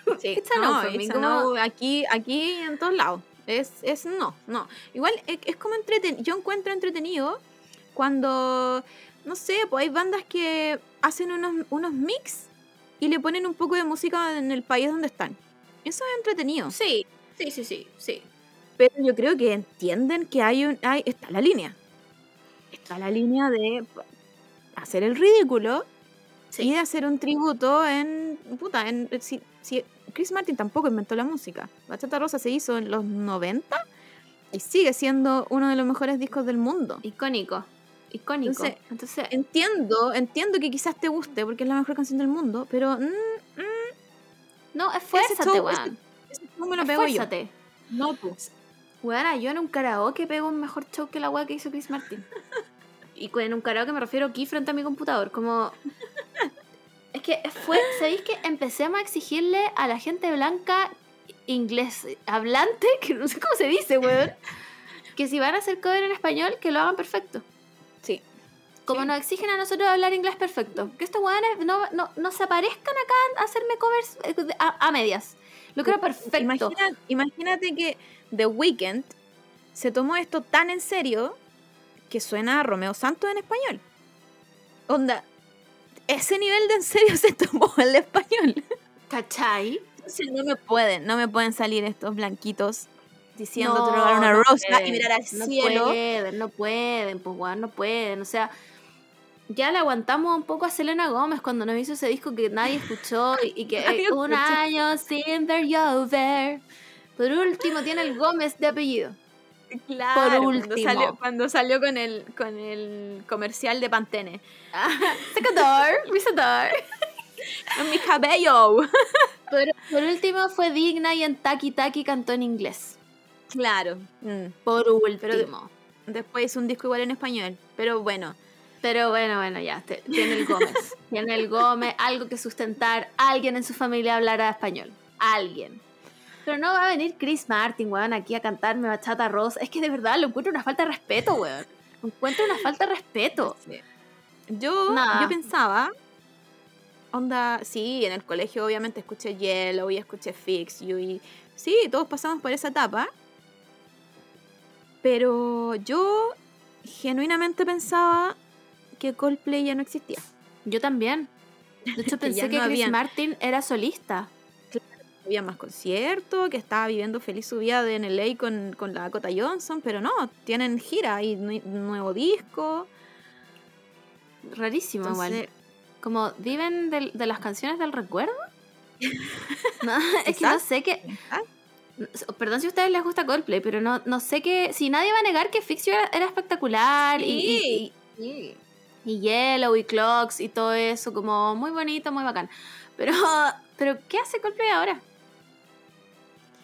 sí, It's a no a como- no aquí, aquí en todos lados. Es, es no, no. Igual es, es como entretenido. Yo encuentro entretenido cuando, no sé, pues hay bandas que hacen unos, unos mix y le ponen un poco de música en el país donde están. Eso es entretenido. Sí, sí, sí, sí, sí. Pero yo creo que entienden que hay un, hay, está la línea. Está la línea de hacer el ridículo Sí. y de hacer un tributo en. Puta, en. Si, si- Chris Martin tampoco inventó la música. Bachata Rosa se hizo en los 90 y sigue siendo uno de los mejores discos del mundo. Icónico. icónico. Entonces, Entonces, Entiendo, entiendo que quizás te guste porque es la mejor canción del mundo, pero mm, mm, no, esfuérzate, weón. me lo pego yo. No tú. Weona, yo en un karaoke pego un mejor show que la weá que hizo Chris Martin. Y en un karaoke me refiero aquí frente a mi computador, como... Es que fue, ¿sabéis que empecemos a exigirle a la gente blanca inglés hablante, que no sé cómo se dice, weón, que si van a hacer cover en español, que lo hagan perfecto. Sí. Como nos exigen a nosotros hablar inglés perfecto. Que estos weones no, no, no se aparezcan acá a hacerme covers eh, a, a medias. Lo creo perfecto. Imagina- imagínate que The Weeknd se tomó esto tan en serio que suena a Romeo Santos en español. Onda, ese nivel de en serio se tomó el español. ¿Cachai? Entonces no me pueden, no me pueden salir estos blanquitos diciendo No, drogar una no rosa y mirar al no cielo. pueden, no pueden, pues weón, no pueden. O sea, ya le aguantamos un poco a Selena Gómez cuando nos hizo ese disco que nadie escuchó y, y que Nadie eh, un escuchó. año sin ver Over. Por último, tiene el Gómez de apellido. Claro, Por Cuando último. salió, cuando salió con el, con el comercial de Pantene. Secador. ¡En mi cabello! Por, por último, fue digna y en Taki Taki cantó en inglés. Claro. mm. Por último. Después hizo un disco igual en español. Pero bueno. Pero bueno, bueno, ya, tiene el Gómez. tiene el Gómez, algo que sustentar. Alguien en su familia hablará español. Alguien. Pero no va a venir Chris Martin, weón, aquí a cantarme bachata rosa. Es que de verdad lo encuentro una falta de respeto, weón. Lo encuentro una falta de respeto. Yo, yo pensaba, onda, sí, en el colegio obviamente escuché Yellow y escuché Fix You y sí, todos pasamos por esa etapa. Pero yo genuinamente pensaba que Coldplay ya no existía. Yo también. De hecho, pensé que no Chris habían- Martin era solista. Había más conciertos, que estaba viviendo feliz su vida de LA con, con la Dakota Johnson, pero no, tienen gira y nue- nuevo disco. Rarísimo, igual. Como viven de, las canciones del recuerdo. No, es que no sé qué. Perdón si a ustedes les gusta Coldplay, pero no, no sé que. Si nadie va a negar que Fix You era, era espectacular y- y, y, y Yellow y Clocks y todo eso, como muy bonito, muy bacán. Pero, pero ¿qué hace Coldplay ahora?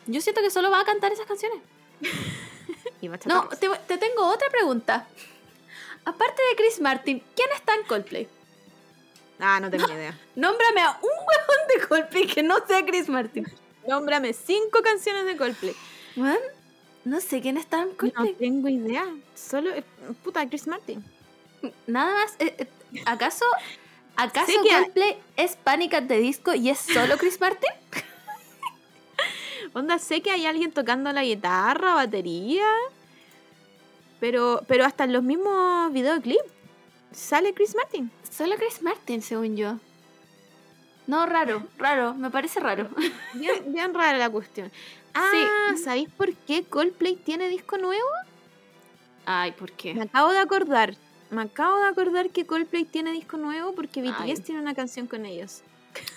Yo siento que solo va a cantar esas canciones. Y bachata No, rosa. te, te tengo otra pregunta. Aparte de Chris Martin, ¿quién está en Coldplay? Ah, no tengo ni idea. Nómbrame a un huevón de Coldplay que no sea Chris Martin. Nómbrame cinco canciones de Coldplay. Weón, no sé quién está en No Coldplay. tengo idea. Solo, eh, puta, Chris Martin. Nada más. eh, eh, ¿Acaso, acaso que Coldplay es Panic at the Disco y es solo Chris Martin? Onda, sé que hay alguien tocando la guitarra, batería. Pero, pero hasta en los mismos videoclips sale Chris Martin. Solo Chris Martin, según yo. No, raro, raro, me parece raro. Bien, bien rara la cuestión. Ah, ¿sabéis por qué Coldplay tiene disco nuevo? Ay, ¿por qué? Me acabo de acordar. Me acabo de acordar que Coldplay tiene disco nuevo porque BTS Ay. tiene una canción con ellos.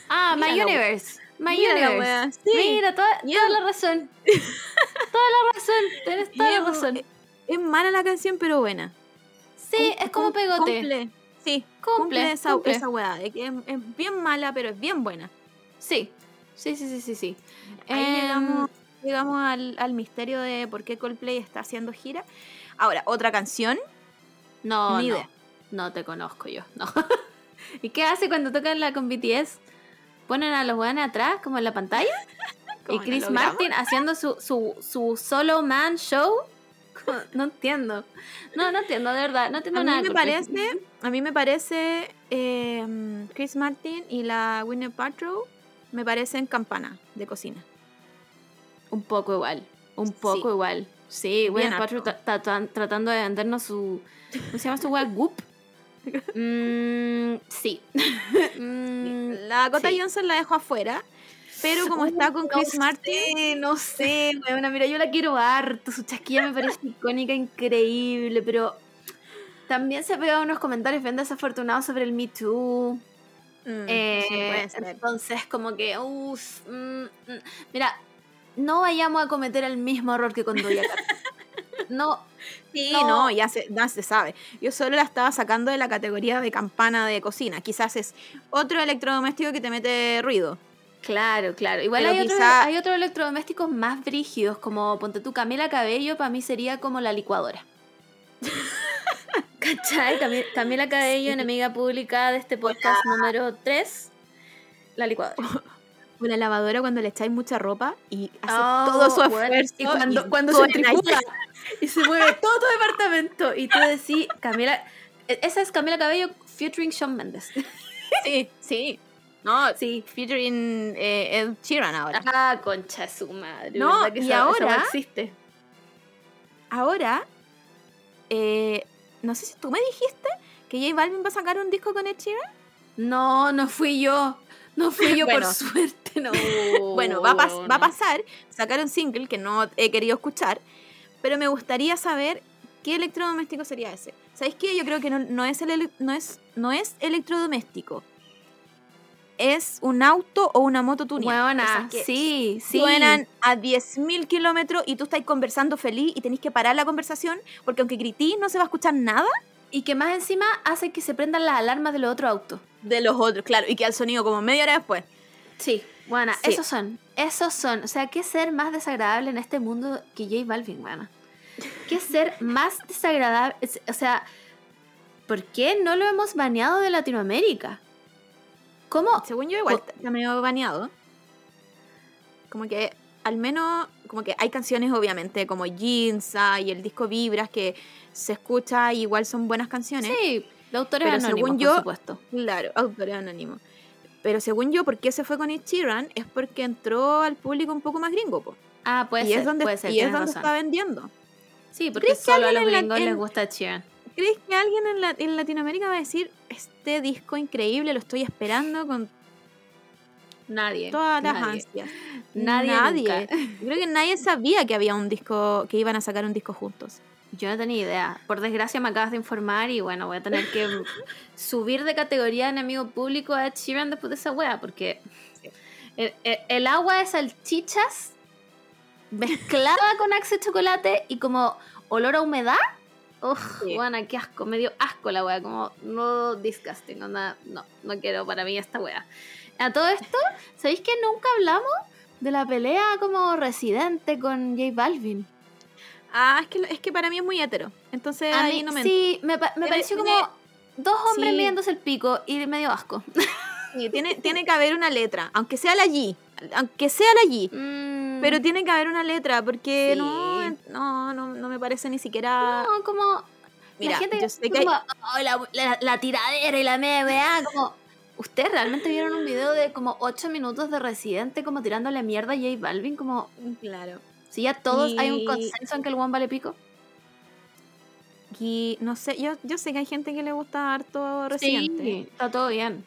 Ah, My Universe. My Mira la wea, sí. Mira, toda, toda la razón. toda la razón, tienes toda la razón. Es mala la canción, pero buena. Sí, Cum- es como pegote. Cumple, sí, Cumple, cumple, esa, cumple. esa weá. es, es bien mala, pero es bien buena. Sí, sí, sí, sí, sí. sí. Ahí Em, llegamos, llegamos al, al misterio de por qué Coldplay está haciendo gira. Ahora, otra canción. No, Ni no. idea. No te conozco yo, no. ¿Y qué hace cuando tocan la con BTS? ¿Ponen a los weones atrás, como en la pantalla? ¿Y Chris. Martin haciendo su, su, su solo man show? No entiendo. No, no entiendo, de verdad. No entiendo A mí nada. me de Coldplay. parece, a mí me parece eh, Chris Martin y la Winnie Paltrow me parecen campana de cocina. Un poco igual. Un poco Sí. igual. Sí, ta- ta- tratando de vendernos su. ¿Cómo se llama su web? Goop. Mm, sí. Mm, La Dakota sí. Johnson la dejo afuera, pero como está con no Chris Martin, sé, no sé, weona, mira, yo la quiero harto, su chasquilla me parece icónica, increíble, pero también se ha pegado unos comentarios bien desafortunados sobre el Me Too. mm, eh, sí, entonces, como que, mm, mm. mira, no vayamos a cometer el mismo error que con Doja. no, Sí, No. no, ya, se, ya se sabe. Yo solo la estaba sacando de la categoría de campana de cocina. Quizás es otro electrodoméstico que te mete ruido. claro, claro. Igual Pero hay, otros, quizá- hay otros electrodomésticos más brígidos, como ponte tú Camila Cabello, para mí sería como la licuadora. ¿Cachai? Cami- Camila Cabello, Sí. enemiga pública de este podcast número 3, la licuadora. Una lavadora cuando le echáis mucha ropa y hace Oh, todo su esfuerzo. Y cuando, se y se mueve todo tu departamento. Y tú decís, Camila. e- Esa es Camila Cabello featuring Shawn Mendes. Sí, sí. No, Sí. featuring eh, Ed Sheeran ahora. Ah, concha su madre. No, ¿verdad que y esa- esa ahora- weá existe. Ahora, eh, no sé si tú me dijiste que J Balvin va a sacar un disco con Ed Sheeran. No, no fui yo. No fui yo Bueno. por suerte, no. Bueno, va a, va a pasar, sacar un single que no he querido escuchar, pero me gustaría saber qué electrodoméstico sería ese. ¿Sabéis qué? Yo creo que no, no es, el, no, es, no es electrodoméstico. Es un auto o una moto tuneada. Que sí, sí. Suenan a 10.000 kilómetros y tú estás conversando feliz y tenés que parar la conversación porque aunque gritís no se va a escuchar nada Y que más encima hace que se prendan las alarmas de los otros autos. de los otros, claro, y que al sonido como media hora después. Sí, bueno, Sí. esos son, esos son. O sea, ¿qué ser más desagradable en este mundo que J Balvin, bueno? ¿Qué ser más desagradable? Es- O sea, ¿por qué no lo hemos baneado de Latinoamérica? ¿Cómo? Según yo, igual Co- está medio baneado. Como que, al menos, como que hay canciones, obviamente, como Jinza y el disco Vibras, que se escucha y igual son buenas canciones. Sí, de autores Pero anónimos, según por yo- supuesto. Claro, autores anónimos. Pero según yo, ¿por qué se fue con Ed Sheeran? Es porque entró al público un poco más gringo, po. Ah, puede y ser, es donde, puede ser, y es donde razón. está vendiendo. Sí, porque ¿Crees que solo a los en gringos les gusta Sheeran. ¿Crees que alguien en, la- en Latinoamérica va a decir, este disco increíble, lo estoy esperando con Nadie. todas las nadie. ansias? Nadie Yo creo que nadie sabía que había un disco, que iban a sacar un disco juntos. Yo no tenía idea. Por desgracia me acabas de informar y bueno, voy a tener que subir de categoría de enemigo público a Ed Sheeran después de esa wea, porque el, el- el agua de salchichas mezclada con axe chocolate y como olor a humedad. Uf, Sí. buena, qué asco, me dio asco la wea, como no disgusting, onda, no, no quiero para mí esta wea. A todo esto, ¿sabéis que nunca hablamos de la pelea como residente con J Balvin? Ah, es que, es que para mí es muy hetero. Entonces A ahí mí, no me sí, me, pareció como dos hombres sí. midiéndose el pico y me dio asco. sí, tiene, tiene que haber una letra, aunque sea la G. Aunque sea la G. Mm, Pero tiene que haber una letra, porque Sí. no, no, no, no me parece ni siquiera. no, como Mira, la gente yo sé que hay- como, "Oh, la, la- la tiradera y la media weá", como ¿Ustedes realmente vieron un video de como 8 minutos de Residente como tirándole mierda a J Balvin? Como Claro. si ya todos hay un Y- consenso en que el one vale pico. Y no sé, yo, yo sé que hay gente que le gusta harto Residente. Sí, está todo bien.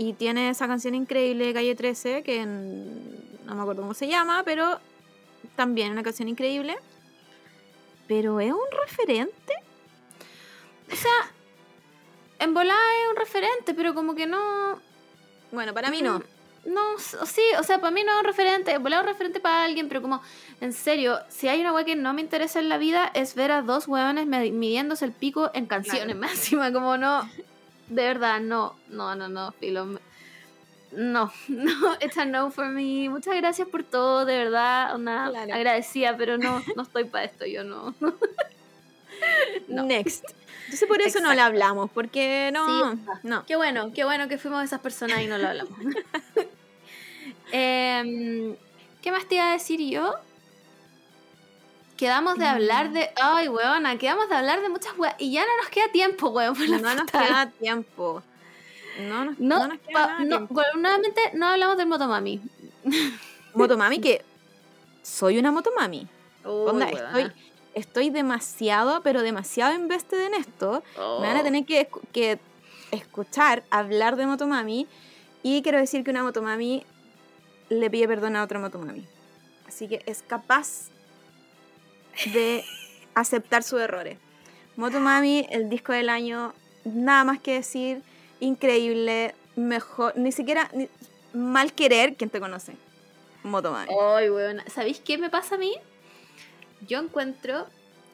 Y tiene esa canción increíble, Calle 13, que en- no me acuerdo cómo se llama, pero también una canción increíble. Pero es un referente. En volada es un referente, pero como que no. Bueno, para mí no. No, s- sí, o sea, para mí no es un referente, en volada es un referente para alguien, pero como, en serio, si hay una weá que no me interesa en la vida es ver a dos weones me- midiéndose el pico en canciones Claro. máxima, como no, de verdad, no, no, no, no, filo, no, no, it's a no for me, muchas gracias por todo, de verdad, una Claro. agradecida, pero no, no estoy para esto, yo no. No. Next. Entonces por eso no la hablamos, porque no, Sí, no. Qué bueno, qué bueno que fuimos esas personas y no lo hablamos. Em, ¿Qué más te iba a decir yo? Quedamos de hablar de. Ay, weona, quedamos de hablar de muchas weas. Y ya no nos queda tiempo, weón. No nos queda tiempo. No nos, No, no nos queda pa- nada no, tiempo. bueno, nuevamente no hablamos del motomami. Motomami, que soy una motomami. Onda, Uy, estoy, estoy demasiado, pero demasiado invested en esto. Me van a Oh. tener que, que escuchar hablar de Motomami. Y quiero decir que una Motomami le pide perdón a otra Motomami. Así que es capaz de aceptar sus errores. Motomami, el disco del año, nada más que decir, increíble, mejor, ni siquiera ni- mal querer quien te conoce. Motomami. Ay, weona. ¿Sabéis qué me pasa a mí? Yo encuentro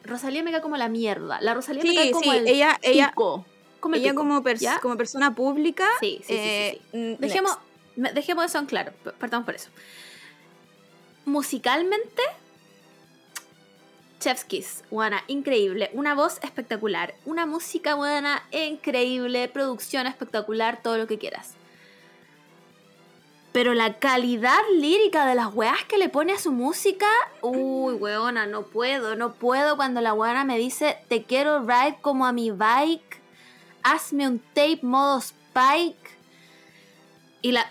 Rosalía me cae como la mierda. La Rosalía me cae como sí, el ella- ella-. Como el ella pico, como, pers- ¿ya? como persona pública. Sí, sí, sí, sí, eh, sí. Dejemos, dejemos eso en claro. Partamos por eso. Musicalmente, Chef's Kiss, buena, increíble. Una voz espectacular. Una música buena, increíble. Producción espectacular, todo lo que quieras. Pero la calidad lírica de las weas que le pone a su música, uy, weona, no puedo, no puedo cuando la weona me dice, te quiero ride como a mi bike, hazme un tape modo Spike. Y la,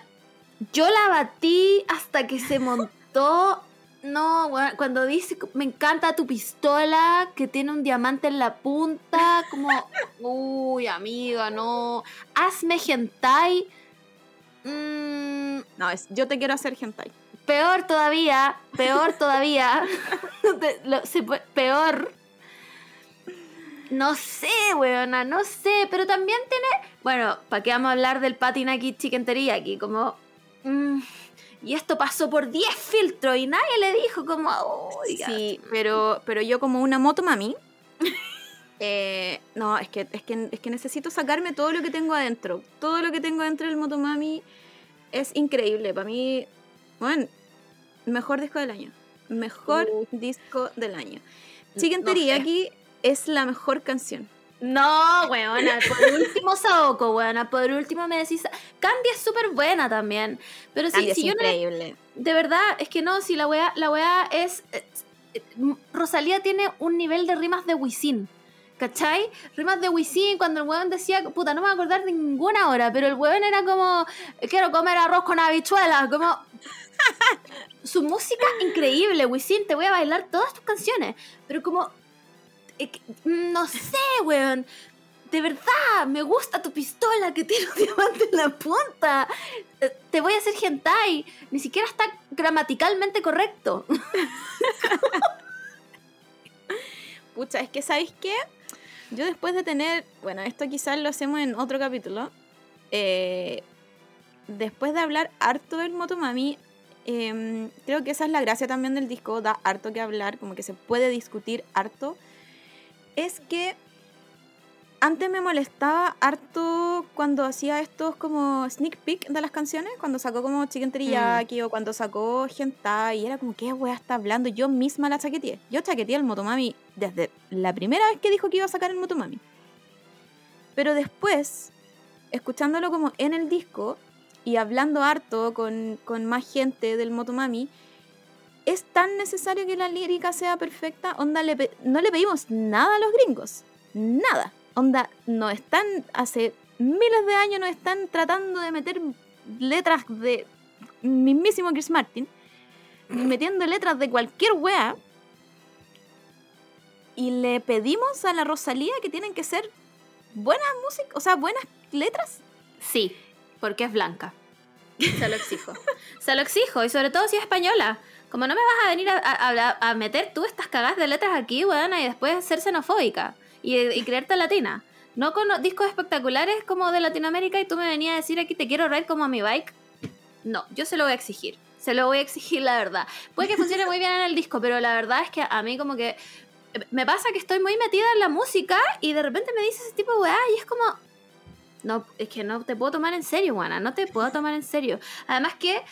yo la batí hasta que se montó. No, cuando dice, me encanta tu pistola, que tiene un diamante en la punta, como, uy, amiga, no, hazme hentai. Mm, No, es yo te quiero hacer hentai. peor todavía, peor todavía, peor. No sé, weona, no sé, pero también tiene... Bueno, ¿para qué vamos a hablar del patinaki chicken teriyaki? Como... y esto pasó por 10 filtros y nadie le dijo como... "Oiga". Sí, pero, pero yo como una moto mami. eh, no, es que, es, que, es que necesito sacarme todo lo que tengo adentro. Todo lo que tengo dentro del motomami es increíble. Para mí, bueno, mejor disco del año. Mejor Uh. disco del año. No sé. Teriyaki es la mejor canción. No, weona, por último Saoko, weona, por último me decís... Candy es súper buena también, pero si, Candy es no increíble. De verdad, es que no, si la weá, la weá es. eh, eh, Rosalía tiene un nivel de rimas de Wisin. ¿Cachai? Rimas de Wisin, cuando el weón decía, puta, no me voy a acordar de ninguna hora, pero el weón era como, quiero comer arroz con habichuelas, como... Su música increíble, Wisin, te voy a bailar todas tus canciones, pero como... eh, No sé, weón. De verdad, me gusta tu pistola que tiene un diamante en la punta. Eh, Te voy a hacer hentai. Ni siquiera está gramaticalmente correcto. Pucha, es que ¿sabéis qué? Yo después de tener, bueno, esto quizás lo hacemos en otro capítulo, eh, después de hablar harto del Motomami, em, creo que esa es la gracia también del disco, da harto que hablar, como que se puede discutir harto, es que antes me molestaba harto cuando hacía estos como sneak peek de las canciones, cuando sacó como Chicken Teriyaki o cuando sacó Hentai, y era como, ¿qué wea está hablando? Yo misma la chaqueteé. Yo chaqueteé el Motomami desde la primera vez que dijo que iba a sacar el Motomami. Pero después, escuchándolo como en el disco y hablando harto con, con más gente del Motomami, es tan necesario que la lírica sea perfecta. Onda, le pe- no le pedimos nada a los gringos. Nada. Onda, no están, hace miles de años nos están tratando de meter letras de mismísimo Chris Martin, metiendo letras de cualquier wea. Y le pedimos a la Rosalía que tienen que ser buenas músicas, o sea, buenas letras. Sí, porque es blanca. Se lo exijo. Se lo exijo, y sobre todo si es española. Como no me vas a venir a, a- meter tú estas cagadas de letras aquí, weona, y después ser xenofóbica y, creerte latina. No con discos espectaculares como de Latinoamérica y tú me venías a decir aquí te quiero ride como a mi bike. No, yo se lo voy a exigir. Se lo voy a exigir, la verdad. Puede que funcione muy bien en el disco, pero la verdad es que a mí como que me pasa que estoy muy metida en la música y de repente me dice ese tipo weá y es como, no, es que no te puedo tomar en serio, Juana, no te puedo tomar en serio. Además que,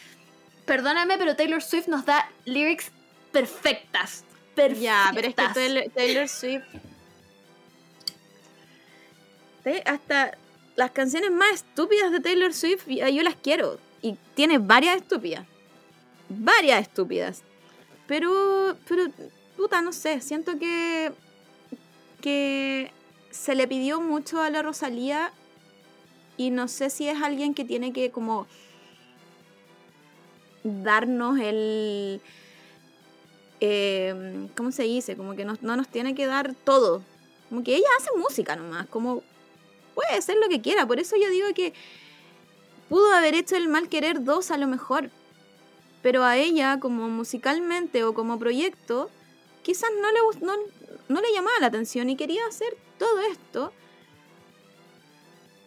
perdóname, pero Taylor Swift nos da lyrics perfectas. Perfectas. Ya, pero es que Taylor, Taylor Swift. Hasta las canciones más estúpidas de Taylor Swift, yo las quiero. Y tiene varias estúpidas. Varias estúpidas. Pero, pero, puta, no sé. Siento que. que se le pidió mucho a la Rosalía. Y no sé si es alguien que tiene que, como. Darnos el eh, ¿cómo se dice? Como que no, no nos tiene que dar todo. Como que ella hace música nomás, como puede hacer lo que quiera. Por eso yo digo que pudo haber hecho el mal querer dos a lo mejor. Pero a ella, como musicalmente o como proyecto, quizás no le, no, no le llamaba la atención y quería hacer todo esto.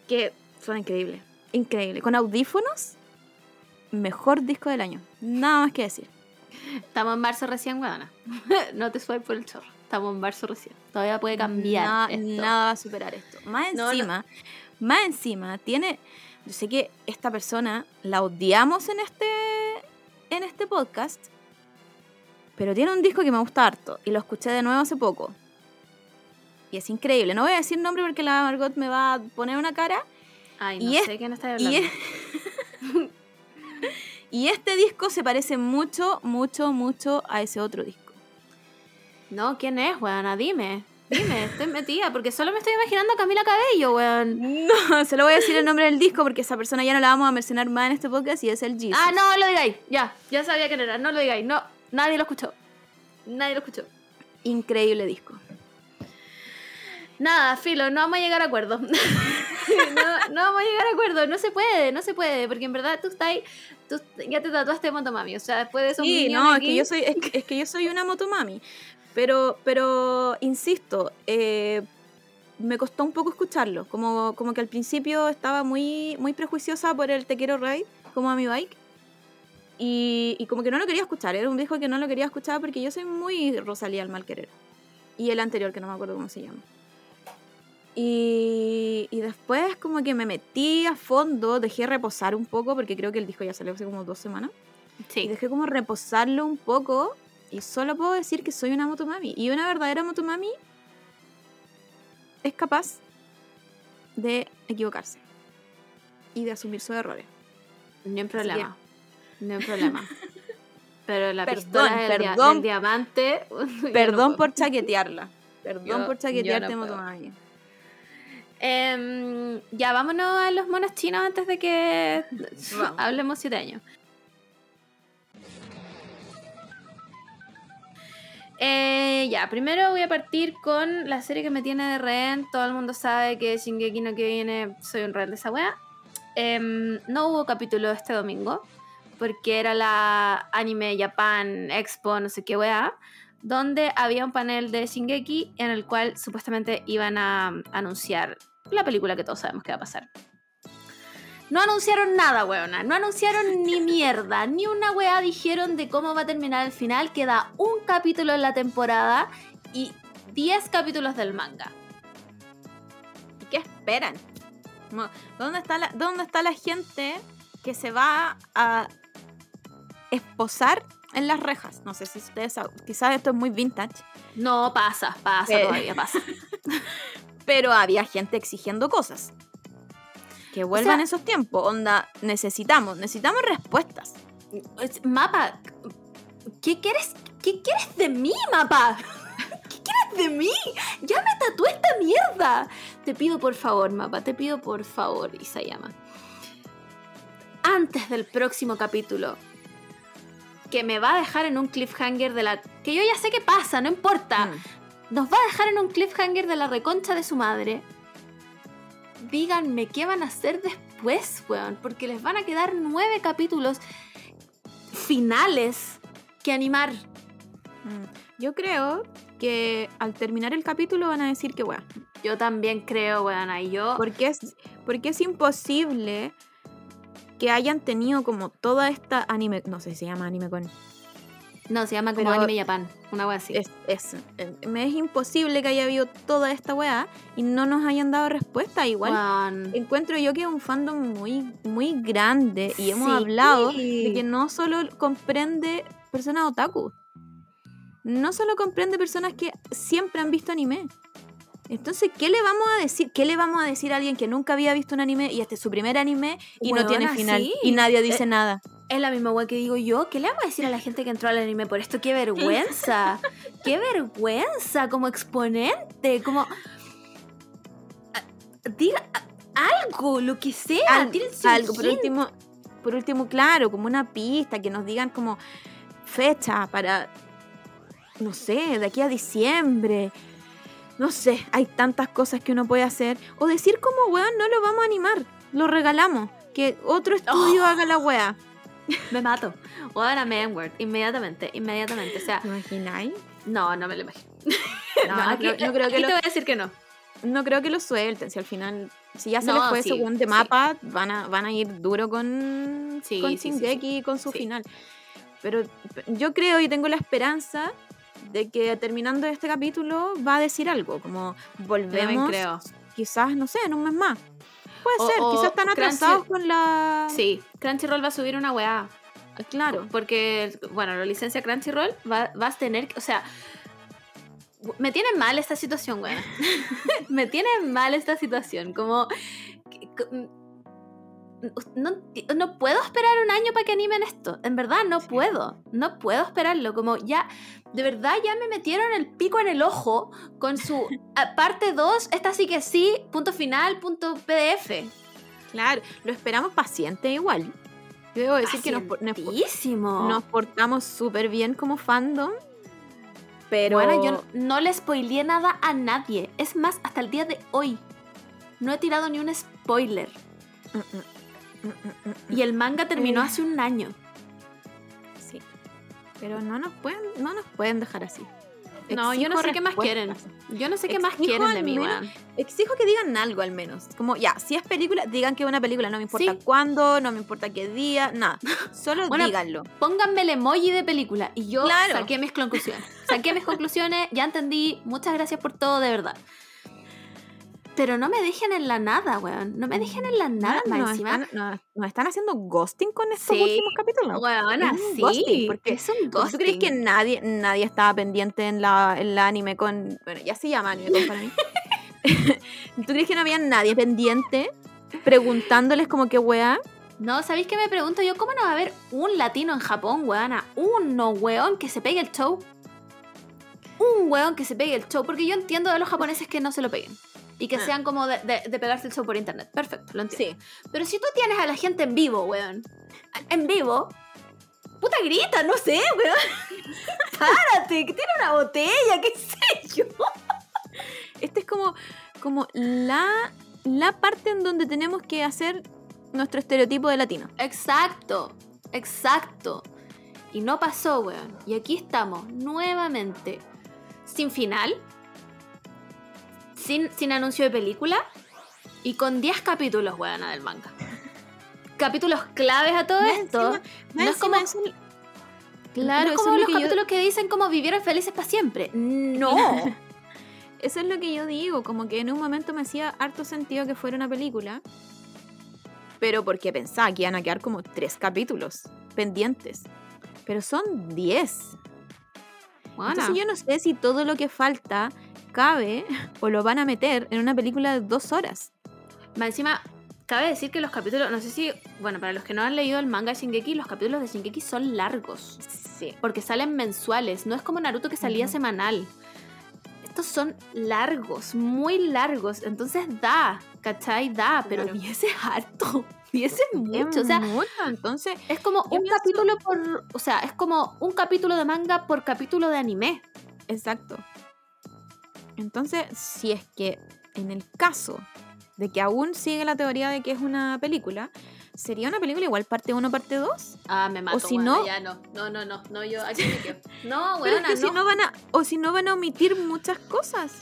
Que suena increíble. Increíble. Con audífonos, mejor disco del año. Nada más que decir. Estamos en marzo recién, weona. no te sueltes por el chorro. Estamos en marzo recién. Todavía puede cambiar. Nada, esto. nada va a superar esto. Más No, no. encima, más encima, tiene. Yo sé que esta persona la odiamos en este, en este podcast, pero tiene un disco que me gusta harto y lo escuché de nuevo hace poco. Y es increíble. No voy a decir nombre porque la Margot me va a poner una cara. Ay, no Y es- sé quién está hablando. Y, es- y este disco se parece mucho, mucho, mucho a ese otro disco. No, ¿quién es, weona? Dime. Dime, estoy metida porque solo me estoy imaginando a Camila Cabello, weón. No, se lo voy a decir el nombre del disco porque esa persona ya no la vamos a mencionar más en este podcast y es el Jesus. Ah, no lo digáis. Ya, ya sabía quién era. No lo digáis. No, nadie lo escuchó. Nadie lo escuchó. Increíble disco. Nada, filo, no vamos a llegar a acuerdo. no, no vamos a llegar a acuerdo. No se puede, no se puede. Porque en verdad tú estás ahí- tú ya te tatuaste Motomami. O sea, después de esos Sí, no, es que yo soy, es, que- es que yo soy una motomami. Pero, pero, insisto, eh, me costó un poco escucharlo. Como, como que al principio estaba muy, muy prejuiciosa por el Te Quiero Ride, como a mi bike. Y, y como que no lo quería escuchar. Era un disco que no lo quería escuchar porque yo soy muy Rosalía al mal querer. Y el anterior, que no me acuerdo cómo se llama. Y, y después como que me metí a fondo, dejé reposar un poco porque creo que el disco ya salió hace como dos semanas. Y Sí. dejé como reposarlo un poco y solo puedo decir que soy una motomami. Y una verdadera motomami es capaz de equivocarse y de asumir sus errores. Ni un problema. Ni un problema. Pero la Perdón, pistola del, dia- perdón. del diamante. Perdón no por chaquetearla. Perdón Yo- por chaquetearte, no motomami. Em, ya, vámonos a los monos chinos antes de que Vamos. hablemos siete años. Eh, ya, primero voy a partir con la serie que me tiene de rehén. Todo el mundo sabe que Shingeki no viene soy un rehén de esa wea. Em, no hubo capítulo este domingo porque era la Anime Japan Expo, no sé qué wea, donde había un panel de Shingeki en el cual supuestamente iban a anunciar la película que todos sabemos que va a pasar. No anunciaron nada, weona. No anunciaron ni mierda. Ni una weá dijeron de cómo va a terminar el final. Queda un capítulo en la temporada y 10 capítulos del manga. ¿Y qué esperan? ¿Dónde está, la, ¿Dónde está la gente que se va a esposar en las rejas? No sé si ustedes saben, quizás esto es muy vintage, No, pasa, pasa, Eh. todavía pasa. pero había gente exigiendo cosas. Que vuelvan sea- esos tiempos, onda, necesitamos, necesitamos respuestas. Es- Mapa, ¿qué quieres, ¿qué quieres de mí, Mapa? ¿Qué quieres de mí? Ya me tatué esta mierda. Te pido por favor, Mapa, te pido por favor, Isayama. Antes del próximo capítulo, que me va a dejar en un cliffhanger de la... Que yo ya sé qué pasa, no importa. Mm. Nos va a dejar en un cliffhanger de la reconcha de su madre. Díganme qué van a hacer después, weón. Porque les van a quedar nueve capítulos finales que animar. Mm. Yo creo que al terminar el capítulo van a decir que bueno, Yo también creo, weón. Y yo. porque es, porque es imposible que hayan tenido como toda esta anime, no sé si se llama anime con No, se llama como Pero- Anime Japan. Una wea así. es, es, eh, me es imposible que haya habido toda esta weá y no nos hayan dado respuesta. Igual encuentro yo que es un fandom muy, muy grande y hemos Sí. hablado de que no solo comprende personas otaku, no solo comprende personas que siempre han visto anime. Entonces, ¿qué le vamos a decir? ¿Qué le vamos a decir a alguien que nunca había visto un anime y este es su primer anime y no tiene final sí. y nadie dice Eh, nada? Es la misma wea que digo yo. ¿Qué le vamos a decir a la gente que entró al anime por esto? ¡Qué vergüenza! ¡Qué vergüenza! Como exponente, como. Ah, Diga ah, algo, lo que sea. Al- algo, por último, por último, claro, como una pista, que nos digan como fecha para, no sé, de aquí a diciembre. No sé, hay tantas cosas que uno puede hacer. O decir como, weón, no lo vamos a animar, lo regalamos. Que otro estudio Oh. haga la wea. Me mato. Weón, a Manward. Inmediatamente, inmediatamente. O sea, ¿Te imagináis? no, no me lo imagino. No, no aquí, creo- no creo que aquí lo- te voy a decir que no. No creo que lo suelten, si al final, si ya se les fue sí, ese weón de sí. mapa, van a, van a ir duro con, Sí, con Shingeki y con su final. Pero yo creo y tengo la esperanza de que terminando este capítulo va a decir algo, como volvemos creo. quizás, no sé, en un mes más. Puede O- ser, o quizás están Crunchy- atrasados con la... Sí, Crunchyroll va a subir una weá. Claro. Porque, bueno, la licencia Crunchyroll va, vas a tener, que- o sea, me tiene mal esta situación, weón. me tiene mal esta situación. Como, que- que- no, no puedo esperar un año para que animen esto. En verdad, no puedo. No puedo esperarlo. Como ya, de verdad, ya me metieron el pico en el ojo con su parte 2. Esta sí que sí, punto final, punto PDF. Claro, lo esperamos paciente igual. Yo debo decir que nos, por- nos, nos portamos súper bien como fandom. Pero Bueno, yo no le spoileé nada a nadie. Es más, hasta el día de hoy. No he tirado ni un spoiler. Mm, mm, Y el manga terminó Eh. hace un año. Sí. Pero no nos pueden, no nos pueden dejar así. No, yo no sé qué más quieren. Yo no sé qué más quieren de mí, menos-. Exijo que digan algo al menos. Como, ya, si es película, digan que es una película. No me importa Sí. cuándo, no me importa qué día, nada. Solo Bueno, díganlo. Pónganme el emoji de película. Y yo Claro. saqué mis conclusiones. Saqué mis conclusiones, ya entendí. Muchas gracias por todo, de verdad. Pero no me dejen en la nada, weón. No me dejen en la nada, más nos, encima. están, nos- nos están haciendo ghosting con estos Sí. últimos capítulos. Weón, ghosting, porque es un ¿Tú crees que ghosting. nadie, nadie estaba pendiente en la, en la anime con. Bueno, ya se llama anime con para mí. ¿Tú crees que no había nadie pendiente preguntándoles como que weá? No, ¿sabéis qué me pregunto yo? ¿Cómo no va a haber un latino en Japón, weona? Uno, weón, que se pegue el show. Un weón que se pegue el show. Porque yo entiendo de los japoneses que no se lo peguen. Y que Ah. sean como de, de- de pegarse el show por internet. Perfecto, lo entiendo. Sí. Pero si tú tienes a la gente en vivo, weón. En vivo. Puta grita, no sé, weón. Párate, que tiene una botella, qué sé yo. Este es como, como la, la parte en donde tenemos que hacer nuestro estereotipo de latino. Exacto, exacto. Y no pasó, weón. Y aquí estamos, nuevamente. Sin final. Sin, sin anuncio de película. Y con 10 capítulos, weón, del manga. Capítulos claves a todo Más esto. encima- no es como, eso- no claro, es eso como lo los que yo- capítulos que dicen como vivieron felices para siempre. No. Eso es lo que yo digo, como que en un momento me hacía harto sentido que fuera una película, pero porque pensaba que iban a quedar como tres capítulos pendientes. Pero son diez. Bueno, Entonces yo no sé si todo lo que falta cabe o lo van a meter en una película de dos horas. Más encima, cabe decir que los capítulos, no sé si, bueno, para los que no han leído el manga de Shingeki, los capítulos de Shingeki son largos. Sí. Porque salen mensuales, no es como Naruto que salía semanal. Estos son largos, muy largos, entonces da, ¿cachai? Da, pero Claro. 10 es harto, 10 es mucho, o sea, mucho, entonces es como un capítulo por, o sea, es como un capítulo de manga por capítulo de anime. Exacto. Entonces, si es que en el caso de que aún sigue la teoría de que es una película, ¿sería una película igual parte 1, parte 2? Ah, me mato, si weona, no- ya no, no, no, no, no, yo aquí me quedo. No, Pero es que no. si no van a, o si no van a omitir muchas cosas.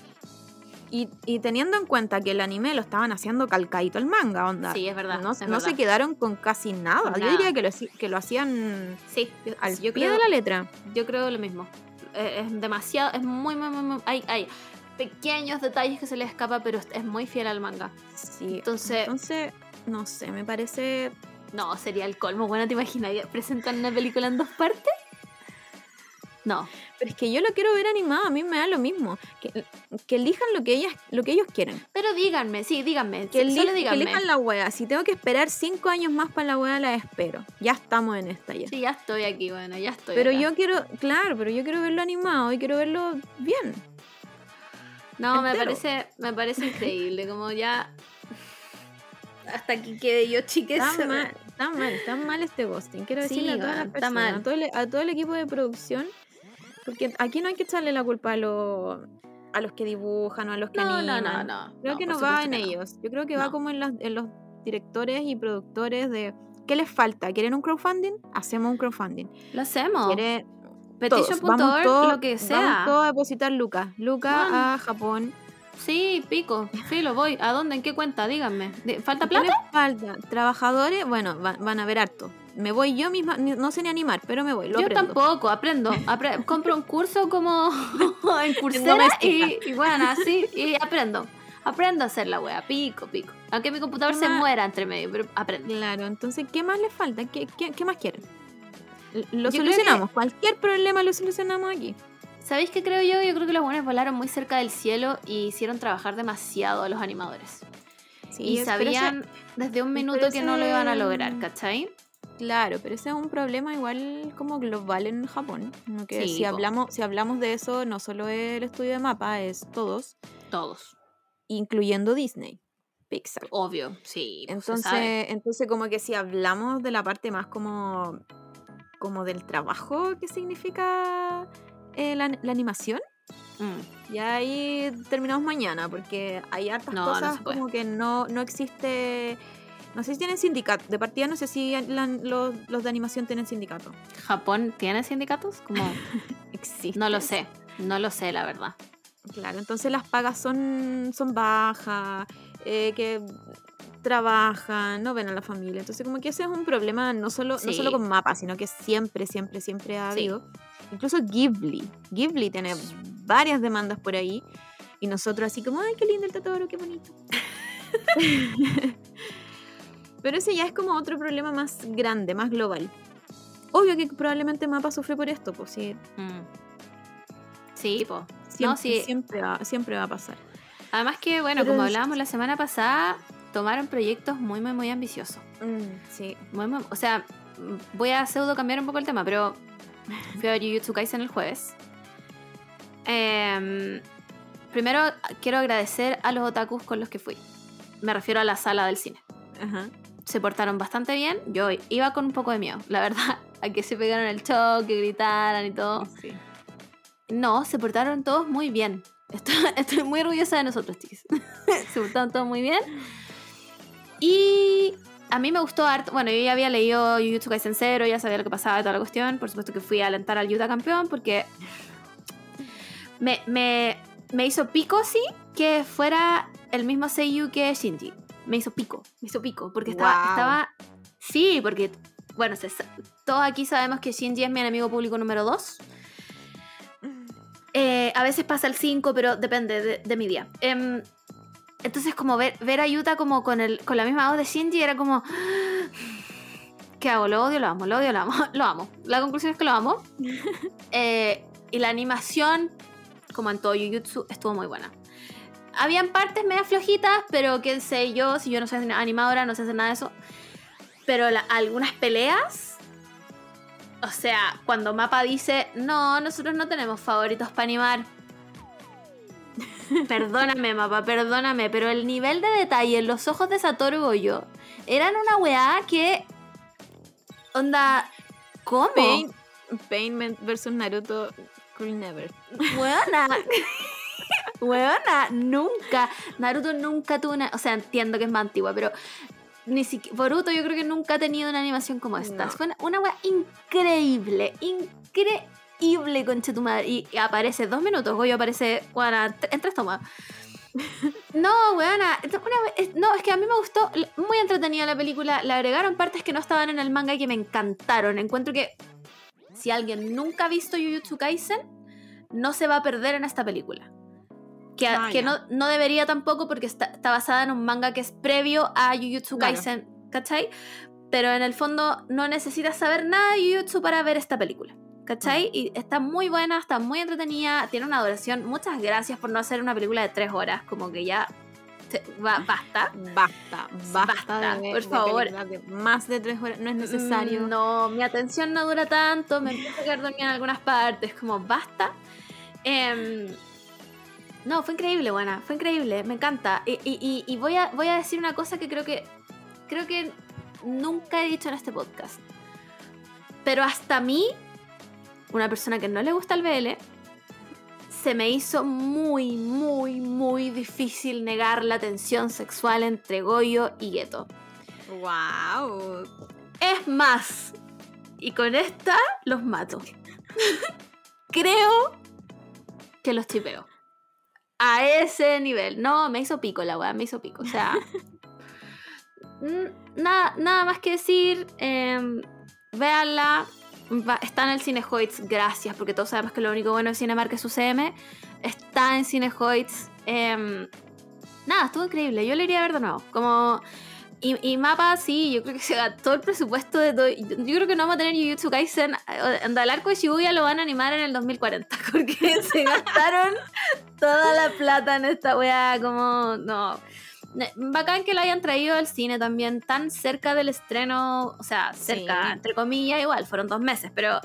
Y, y teniendo en cuenta que el anime lo estaban haciendo calcadito al manga, onda. Sí, es verdad, No, es no se quedaron con casi nada. Yo diría que lo, que lo hacían Sí, yo, al yo pie creo, de la letra. yo creo lo mismo. Eh, es demasiado, es muy, muy, muy, muy- hay, hay pequeños detalles que se le escapa, pero es- muy fiel al manga. Sí. Entonces- Entonces, no sé, me parece No, sería el colmo. Bueno, ¿te imaginas? ¿Presentan una película en dos partes? No. Pero es que yo lo quiero ver animado, a mí me da lo mismo. Que, que elijan lo que, ellas, lo que ellos quieren. Pero díganme, sí, díganme. Que, solo que díganme. elijan la wea. Si tengo que esperar cinco años más para la wea, la espero. Ya estamos en esta ya. Sí, ya estoy aquí, bueno, ya estoy. pero acá. yo quiero, claro, pero yo quiero verlo animado y quiero verlo bien. No, me parece, me parece increíble. Como ya. Hasta aquí quede yo, chiques. Está mal, está mal, está mal este ghosting. Quiero Sí, decirle a todas las personas, mal. A, todo el, a todo el equipo de producción, porque aquí no hay que echarle la culpa a, los a los que dibujan o a los que No, no, animan. no, no. Creo que no va en ellos. Yo creo que va como en, las- en los directores y productores de ¿qué les falta? ¿Quieren un crowdfunding? Hacemos un crowdfunding. Lo hacemos. ¿Quiere todos? Petition.org, Vamos lo que Vamos sea. todos a depositar lucas. Lucas Bueno. a Japón. Sí, pico. Sí, lo voy. ¿A dónde? ¿En qué cuenta? Díganme. ¿Falta ¿Qué les plata? falta? Trabajadores, bueno, va- van a ver harto. Me voy yo misma, no sé ni animar, pero me voy, lo Yo aprendo. tampoco, aprendo. apre- compro un curso como en Coursera y, y bueno, así, y aprendo. Aprendo a hacer la wea, pico, pico. Aunque mi computador se muera entre medio, pero aprendo. Claro, entonces, ¿qué más les falta? ¿Qué, qué, qué más quieren? Lo Yo solucionamos. Cualquier problema lo solucionamos aquí. ¿Sabéis qué creo yo? Yo creo que los buenos volaron muy cerca del cielo y hicieron trabajar demasiado a los animadores. Sí, y ese- sabían desde un minuto que no lo iban a lograr, ¿cachai? Claro, pero ese es un problema igual como global en Japón. ¿no? Que Sí, si hablamos, si hablamos de eso, no solo es el estudio de mapa, es todos, Todos. incluyendo Disney, Pixar. Obvio, sí. Entonces, entonces como que si hablamos de la parte más como, como del trabajo que significa eh, la, la animación, Mm. ya ahí terminamos mañana, porque hay hartas No, cosas como que no, no existe... No sé si tienen sindicato. De partida no sé si la- los, los de animación tienen sindicato. ¿Japón tiene sindicatos? Como, Existe. no lo sé, no lo sé, la verdad. Claro, entonces las pagas son, son bajas, eh, que trabajan, no ven a la familia. Entonces como que ese es un problema no solo, no solo con mapas, sino que siempre, siempre, siempre ha Sí. habido. Incluso Ghibli. Ghibli tiene varias demandas por ahí. Y nosotros así como, ay, qué lindo el Totoro, qué bonito. Pero ese ya es como otro problema más grande, más global. Obvio que probablemente Mapa sufre por esto, pues sí, Mm. Sí, po. siempre, No, sí. siempre, va, siempre va a pasar. Además que, bueno, Pero como hablábamos la semana pasada, tomaron proyectos muy, muy, muy ambiciosos. sí. Muy, muy- o sea, mm, voy a pseudo cambiar un poco el tema, pero fui a ver Jujutsu Kaisen el jueves. Em, primero, quiero agradecer a los otakus con los que fui. Me refiero a la sala del cine. Ajá. Se portaron bastante bien. Yo iba con un poco de miedo, la verdad, a que se pegaran el choque, gritaran y todo. Sí. No, se portaron todos muy bien. Estoy, estoy muy orgullosa de nosotros, chicos. se portaron todos muy bien. Y a mí me gustó harto. Bueno, yo ya había leído Jujutsu Kaisen 0, ya sabía lo que pasaba y toda la cuestión. Por supuesto que fui a alentar al Yuta campeón porque me, me, me hizo pico, sí, que fuera el mismo Seiyu que Shinji. Me hizo pico, me hizo pico. Porque estaba. Wow. estaba sí, porque. Bueno, se todos aquí sabemos que Shinji es mi enemigo público número 2. Eh, a veces pasa el 5, pero depende de, de mi día. Em, entonces, como ver, ver a Yuta como con, el, con la misma voz de Shinji era como... ¿Qué hago? ¿Lo odio? ¿Lo amo? ¿Lo odio? ¿Lo amo? Lo amo. La conclusión es que lo amo. Eh, y la animación, como en todo Jujutsu, estuvo muy buena. Habían partes medio flojitas, pero qué sé yo, si yo no soy animadora, no sé hacer nada de eso. Pero la- algunas peleas, o sea, cuando Mapa dice, no, nosotros no tenemos favoritos para animar. Perdóname, Mapa, perdóname, pero el nivel de detalle en los ojos de Satoru Goyo eran una weá que. Onda. ¿Cómo? Pain, versus Naruto, Cool Never. Weona. Weona, nunca. Naruto nunca tuvo una. O sea, entiendo que es más antigua, pero. Ni siquiera. Boruto, yo creo que nunca ha tenido una animación como esta. No. Fue una, una wea increíble. Increíble, concha tu madre. Y, y aparece dos minutos. Goyo aparece. T- en tres tomas. No, weona. una no, es que a mí me gustó. Muy entretenida la película. Le agregaron partes que no estaban en el manga y que me encantaron. Encuentro que si alguien nunca ha visto Jujutsu Kaisen, no se va a perder en esta película. Que, Ah, que no, no debería tampoco porque está, está basada en un manga que es previo a Jujutsu Claro. Kaisen, ¿cachai? Pero en el fondo no necesitas saber nada de Jujutsu para ver esta película. ¿Cachai? Y está muy buena, está muy entretenida, tiene una duración. Muchas gracias por no hacer una película de tres horas, como que ya va- basta. Basta, basta, Basta, de, por de favor. de más de tres horas, no es necesario. Mm, No, mi atención no dura tanto, me empiezo a quedar dormida en algunas partes, como basta. Em, no, fue increíble, buena, fue increíble, me encanta. Y, y- y- y voy, a, voy a decir una cosa que creo que creo que nunca he dicho en este podcast. Pero hasta a mí, una persona que no le gusta el BL, se me hizo muy, muy, muy difícil negar la tensión sexual entre Goyo y Geto. Wow. Es más, y con esta los mato. Creo que los chipeo. A ese nivel. No, me hizo pico la weá, me hizo pico. O sea. nada, nada más que decir. em, véanla. Está en el Cinehoids, gracias, porque todos sabemos que lo único bueno de Cinemark es su CM. Está en Cinehoids. em, nada, estuvo increíble. Yo lo iría a ver de nuevo. Como. Y, y Mapa, sí, yo creo que se gastó el presupuesto de todo. Yo, yo creo que no vamos a tener Jujutsu Kaisen. eh, Anda, el arco de Shibuya lo van a animar en el 2040. Porque se gastaron toda la plata en esta wea. Como. No. Bacán que lo hayan traído al cine también, tan cerca del estreno. O sea, cerca, Sí. entre comillas, igual, fueron dos meses, pero.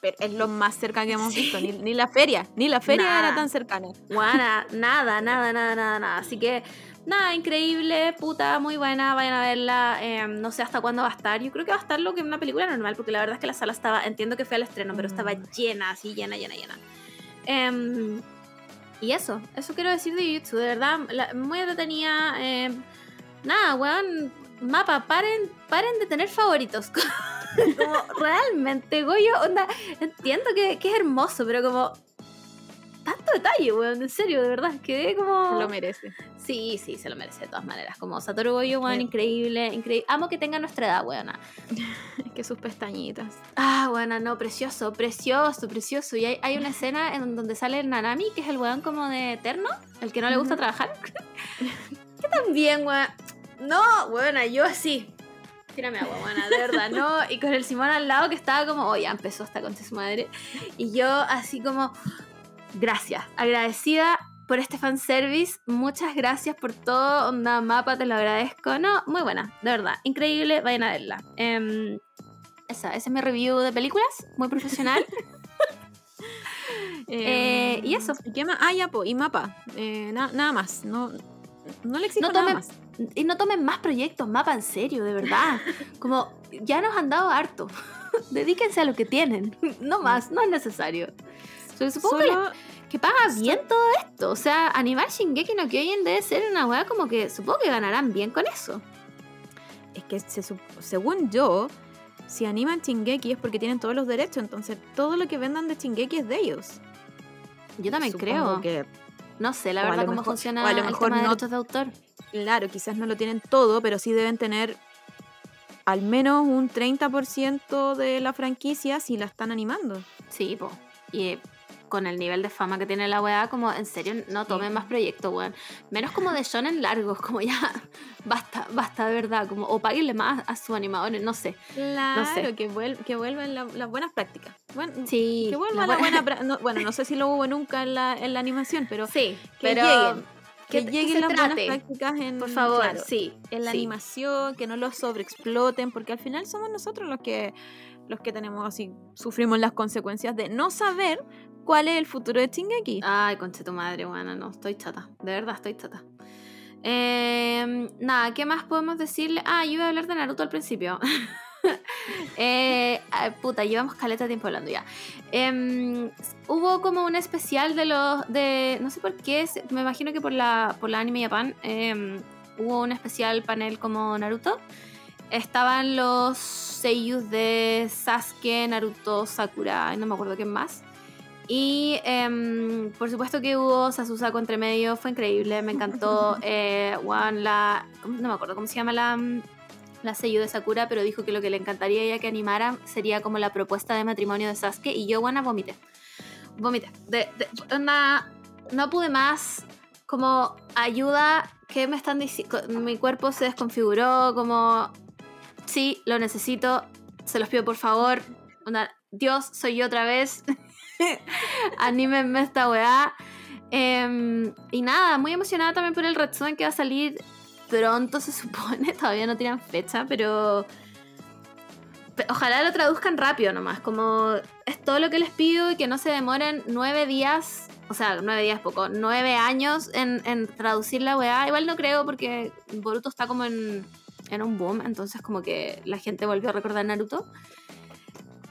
Pero es lo más cerca que hemos visto. Ni, ni la feria, ni la feria Nada. era tan cercana. Guana, nada, nada, nada, nada, nada. Así que, nada, increíble, puta, muy buena, vayan a verla. eh, no sé hasta cuándo va a estar. Yo creo que va a estar lo que una película normal, porque la verdad es que la sala estaba, entiendo que fue al estreno, pero estaba Mm. llena, así, llena, llena, llena. Em, y eso, eso quiero decir de YouTube, de verdad, muy entretenida. em, nada, weón, mapa, paren, paren de tener favoritos. como realmente, Goyo, onda, entiendo que, que es hermoso, pero como tanto detalle, weón, en serio, de verdad, quedé como... Lo merece. Sí, sí, se lo merece de todas maneras. Como Satoru Goyo, weón, increíble, increíble. Amo que tenga nuestra edad, weona. Es que sus pestañitas. Ah, weona, no, precioso, precioso, precioso. Y hay, hay una escena en donde sale Nanami, que es el weón como de eterno, el que no le gusta Ujú. trabajar. que también, weón. No, weona, yo así. Tírame agua, buena, de verdad, ¿no? Y con el Simón al lado que estaba como, oh, ya empezó esta concha de su madre. Y yo así como, gracias, agradecida por este fanservice. Muchas gracias por todo. Onda mapa, te lo agradezco. No, muy buena, de verdad. Increíble, vayan a verla. Em, esa, ese es mi review de películas, muy profesional. Eh, y eso. ¿Y qué más? Ah, ya, po, y mapa. Eh, na- nada más. No, no le exijo No nada tomen- más. y no tomen más proyectos, mapa en serio, de verdad. Como ya nos han dado harto. Dedíquense a lo que tienen. No más, no es necesario. Supongo que les Solo, que paga bien todo esto. O sea, animar Shingeki no Kyojin debe ser una weá como que supongo que ganarán bien con eso. es que se según yo, si animan Chingeki es porque tienen todos los derechos. Entonces, todo lo que vendan de Chingeki es de ellos. Yo también Supongo creo. que, No sé, la o verdad, cómo mejor- funciona o a lo el mejor tema de no- derechos de autor. claro, quizás no lo tienen todo, pero sí deben tener al menos un 30% de la franquicia si la están animando. Sí, po. Y eh, con el nivel de fama que tiene la weá, como en serio, no tomen más proyectos, weón. Menos como de shonen largos, como ya, basta, basta de verdad. Como, o páguenle más a sus animadores, no sé. Claro, sé. que, vuel- que vuelvan la- las buenas prácticas. Bueno, Sí. que vuelva la la buena- buena pra- no, Bueno, no sé si lo hubo nunca en la, en la animación, pero Sí, que pero lleguen. que- que, lleguen las trate. buenas prácticas en, por favor, claro, sí. en la sí. animación, que no lo sobreexploten, porque al final somos nosotros los que los que tenemos así, sufrimos las consecuencias de no saber cuál es el futuro de Shingeki. Ay, conche tu madre, bueno, no, estoy chata. De verdad, estoy chata. Eh, nada, ¿qué más podemos decirle? Ah, yo iba a hablar de Naruto al principio. eh, puta, llevamos caleta tiempo hablando ya. Em, hubo como un especial de los. de No sé por qué, me imagino que por la, por la Anime Japan. em, hubo un especial panel como Naruto. Estaban los seiyus de Sasuke, Naruto, Sakura, y no me acuerdo quién más. Y em, por supuesto que hubo Sasusako entre medio, fue increíble, me encantó. Eh, Juan, la. ¿cómo- No me acuerdo cómo se llama la, mm, la sello de Sakura, pero dijo que lo que le encantaría ella que animara sería como la propuesta de matrimonio de Sasuke. Y yo, Juana, vomité. Vomité. De, de- onda, no pude más. Como ayuda, ¿qué me están diciendo? Mi cuerpo se desconfiguró, como. Sí, lo necesito, se los pido por favor. Onda, Dios, soy yo otra vez. Anímenme esta weá. Em, y nada, muy emocionada también por el Red Zone que va a salir pronto, se supone. Todavía no tiran fecha, pero. pe- Ojalá lo traduzcan rápido nomás. Como es todo lo que les pido y que no se demoren nueve días. O sea, nueve días poco, nueve años en, en traducir la weá. Igual no creo porque Boruto está como en, en un boom. Entonces, como que la gente volvió a recordar Naruto.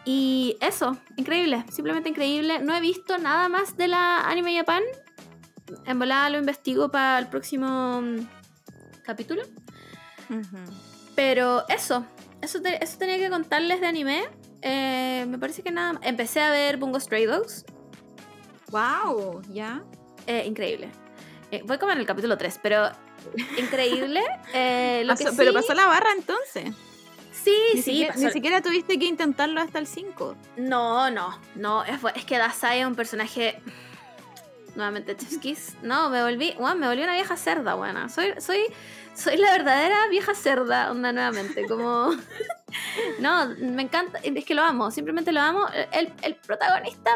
Y eso, increíble, simplemente increíble. No he visto nada más de la Anime Japan. En volada lo investigo para el próximo mm, capítulo. Pero eso, eso, te- eso tenía que contarles de anime. Eh, me parece que nada más. Empecé a ver Bungo Stray Dogs. Wow, ya. Eh, increíble. Eh, voy como en el capítulo 3, pero increíble. Eh, lo que Pero pasó la barra entonces. Sí, Ni, sí. siquiera, ni siquiera tuviste que intentarlo hasta el 5. No, no, no. Es, es que Dasai es un personaje. Nuevamente, Chefskis. No, me volví. Bueno, me volví una vieja cerda, buena. Soy, soy, soy la verdadera vieja cerda, onda nuevamente. Como. no, me encanta. Es que lo amo, simplemente lo amo. El, el protagonista.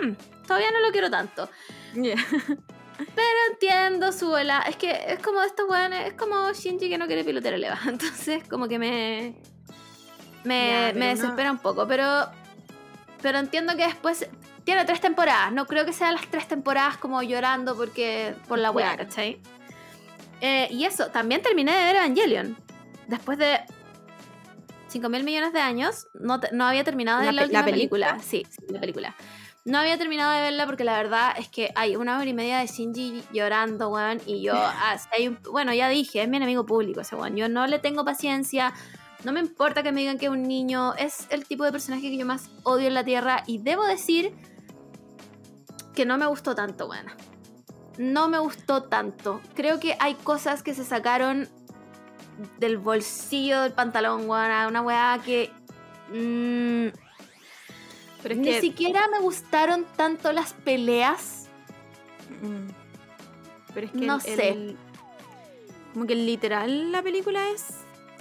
mm, mm, todavía no lo quiero tanto. Pero entiendo su bola. Es que es como estos weones. Es como Shinji que no quiere pilotear el Eva. Entonces, como que me. Me, Ya, me no- desespera un poco. Pero. Pero entiendo que después. Tiene tres temporadas. No creo que sean las tres temporadas como llorando porque. por la Claro. ¿cachai? Eh, y eso, también terminé de ver Evangelion. Después de 5 mil millones de años, no, no había terminado de La ver la, la última película. película. Sí, sí, la película. No había terminado de verla porque la verdad es que hay una hora y media de Shinji llorando, weón. Y yo, ah, si hay un- bueno, ya dije, es mi enemigo público ese weón. Yo no le tengo paciencia. No me importa que me digan que es un niño. Es el tipo de personaje que yo más odio en la tierra. Y debo decir que no me gustó tanto, weón. No me gustó tanto. Creo que hay cosas que se sacaron del bolsillo del pantalón, weón. Una weá que. mm, Pero es ni que. siquiera me gustaron tanto las peleas. Mm. Pero es que. No el- sé. el- como que literal la película es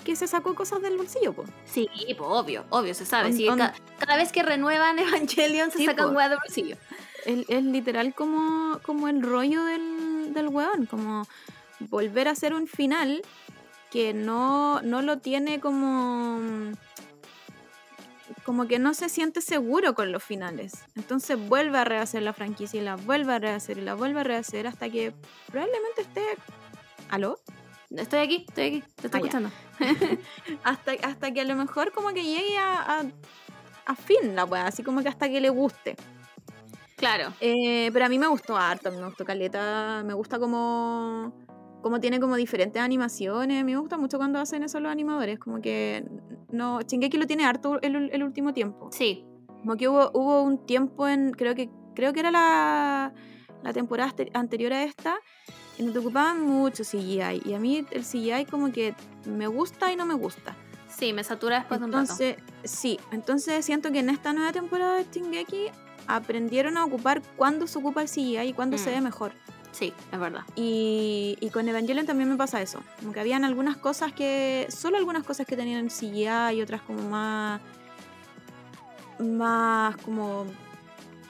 que se sacó cosas del bolsillo, po. Sí, po, obvio, obvio, se sabe. On- sí, on- ca- cada vez que renuevan Evangelion se Sí, sacan weas del bolsillo. Es, es literal como, como el rollo del, del weón, como volver a hacer un final que no, no lo tiene como como que no se siente seguro con los finales. Entonces vuelve a rehacer la franquicia y la vuelve a rehacer y la vuelve a rehacer hasta que probablemente esté... ¿Aló? Estoy aquí, estoy aquí, te estoy Ah, escuchando. Hasta, hasta que a lo mejor como que llegue a, a, a fin la weá, así como que hasta que le guste. Claro. Eh, pero a mí me gustó harto, me gustó Caleta, me gusta como, como tiene como diferentes animaciones, me gusta mucho cuando hacen eso los animadores, como que no, Shingeki lo tiene harto el, el último tiempo, Sí. como que hubo, hubo un tiempo en, creo que, creo que era la, la temporada ante- anterior a esta, en donde ocupaban mucho CGI, y a mí el CGI como que me gusta y no me gusta. Sí, me satura después de un rato. Entonces, sí, entonces siento que en esta nueva temporada de Shingeki aprendieron a ocupar cuándo se ocupa el CGI y cuándo se Mm. ve mejor. Sí, es verdad. Y, y con Evangelion también me pasa eso. Como que habían algunas cosas que. Solo algunas cosas que tenían CGI y otras como más. Más como.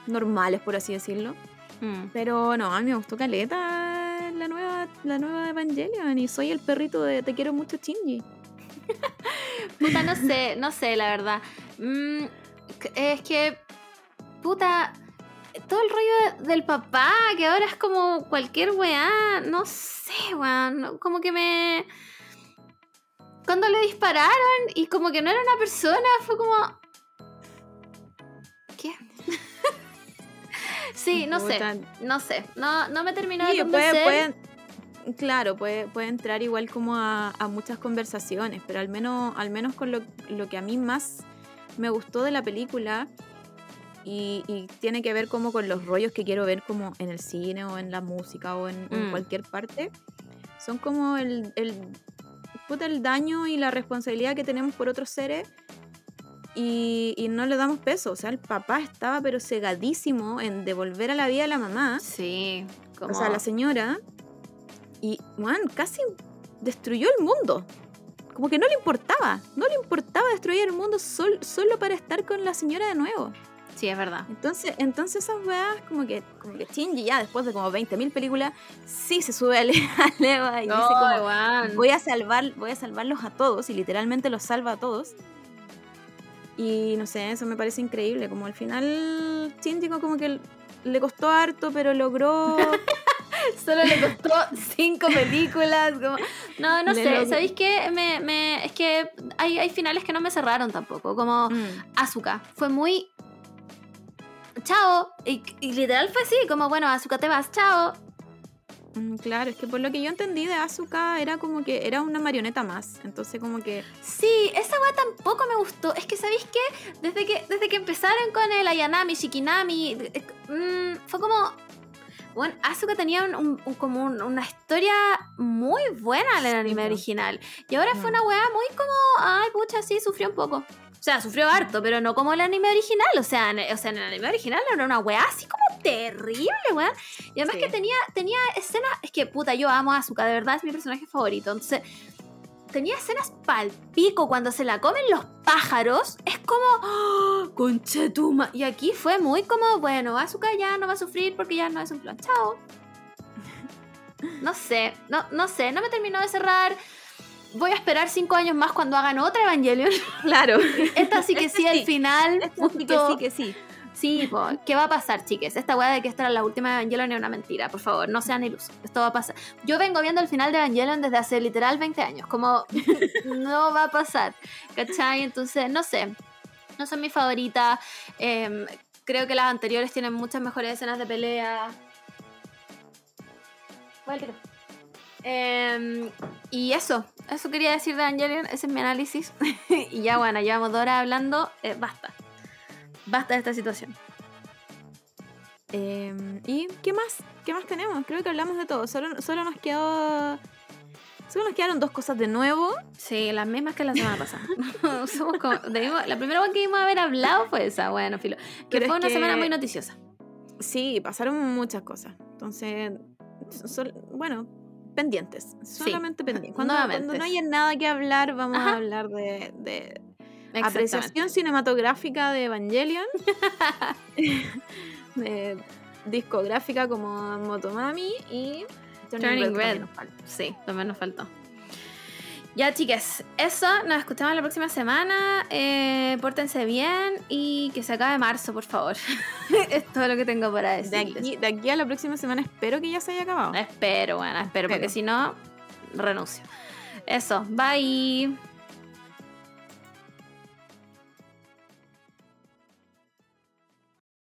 normales, por así decirlo. Mm. Pero no, a mí me gustó Caleta la nueva, la nueva Evangelion. Y soy el perrito de Te quiero mucho, Shinji. Puta, no sé, no sé, la verdad. Mm, es que, puta, todo el rollo de- del papá, que ahora es como cualquier weá, no sé, weón, como que me... Cuando le dispararon y como que no era una persona, fue como... ¿Qué? sí, no sé, no sé, no, no me terminó Sí, de puede, convencer. puede- claro, puede, puede entrar igual como a, a muchas conversaciones, pero al menos, al menos con lo, lo que a mí más me gustó de la película y, y tiene que ver como con los rollos que quiero ver como en el cine o en la música o en, o en Mm. cualquier parte, son como el, el, puta, el daño y la responsabilidad que tenemos por otros seres y, y no le damos peso. O sea, el papá estaba pero cegadísimo en devolver a la vida a la mamá. Sí, como... O sea, la señora. Y, man, casi destruyó el mundo. Como que no le importaba. No le importaba destruir el mundo sol- solo para estar con la señora de nuevo. Sí, es verdad. Entonces, entonces esas weas, como que, como que Shinji ya después de como 20.000 películas, sí se sube al, al Eva y dice como, voy a salvar, voy a salvarlos a todos y literalmente los salva a todos. Y no sé, eso me parece increíble. Como al final Shinji como que le costó harto, pero logró Solo le costó cinco películas. como- No, no Le sé. ¿Sabéis qué? Me, me- es que hay, hay finales que no me cerraron tampoco. Como Mm. Asuka. Fue muy. Chao. Y, y literal fue así. Como, bueno, Asuka te vas. Chao. Mm, Claro, es que por lo que yo entendí de Asuka era como que era una marioneta más. Entonces como que... Sí, esa weá tampoco me gustó. Es que, ¿sabéis qué? Desde que, desde que empezaron con el Ayanami, Shikinami, eh, mm, fue como. Bueno, Asuka tenía un- un- un- como un- una historia muy buena en el anime original. Y ahora fue una weá muy como, ay, pucha, sí, sufrió un poco. O sea, sufrió harto, pero no como el anime original. O sea, en, o sea, en el anime original era una weá así como terrible, weón. Y además Sí. que tenía, tenía escenas. Es que puta, yo amo a Asuka, de verdad es mi personaje favorito. Entonces, tenía escenas palpico cuando se la comen los pájaros. Es como. ¡Oh, conchetuma! Y aquí fue muy como, bueno, Asuka ya no va a sufrir porque ya no es un plan. Chao. No sé, no, no sé, no me terminó de cerrar. Voy a esperar cinco años más cuando hagan otra Evangelion. Claro. Esta sí que sí, el Sí. final. Sí que sí, que sí. Sí, po, ¿qué va a pasar, chiques? Esta weá de que esta era la última de Evangelion es una mentira, por favor, no sean ilusos. Esto va a pasar. Yo vengo viendo el final de Evangelion desde hace literal 20 años, como no va a pasar, ¿cachai? Entonces, no sé, no son mis favoritas. em, creo que las anteriores tienen muchas mejores escenas de pelea. Voy al tiro. Em, y eso, eso quería decir de Evangelion, ese es mi análisis. y ya bueno, llevamos dos horas hablando, eh, basta. Basta de esta situación. Eh, ¿Y qué más? ¿Qué más tenemos? Creo que hablamos de todo. Solo, solo nos quedó. Solo nos quedaron dos cosas de nuevo. Sí, las mismas que la semana pasada. Somos como- debimos- la primera vez que íbamos a haber hablado fue esa, bueno, filo. Que Pero fue una que- semana muy noticiosa. Sí, pasaron muchas cosas. Entonces, bueno, pendientes. Solamente pendientes. Cuando, no haya nada que hablar, vamos Ajá. a hablar de, de apreciación cinematográfica de Evangelion. de discográfica como Motomami y Turning también Red. nos. Sí, también nos faltó. Ya, chiques, eso. Nos escuchamos la próxima semana. Eh, pórtense bien y que se acabe marzo, por favor. es todo lo que tengo para De decirles. aquí, de aquí a la próxima semana espero que ya se haya acabado. Espero, bueno, espero, porque si no, renuncio. Eso, bye.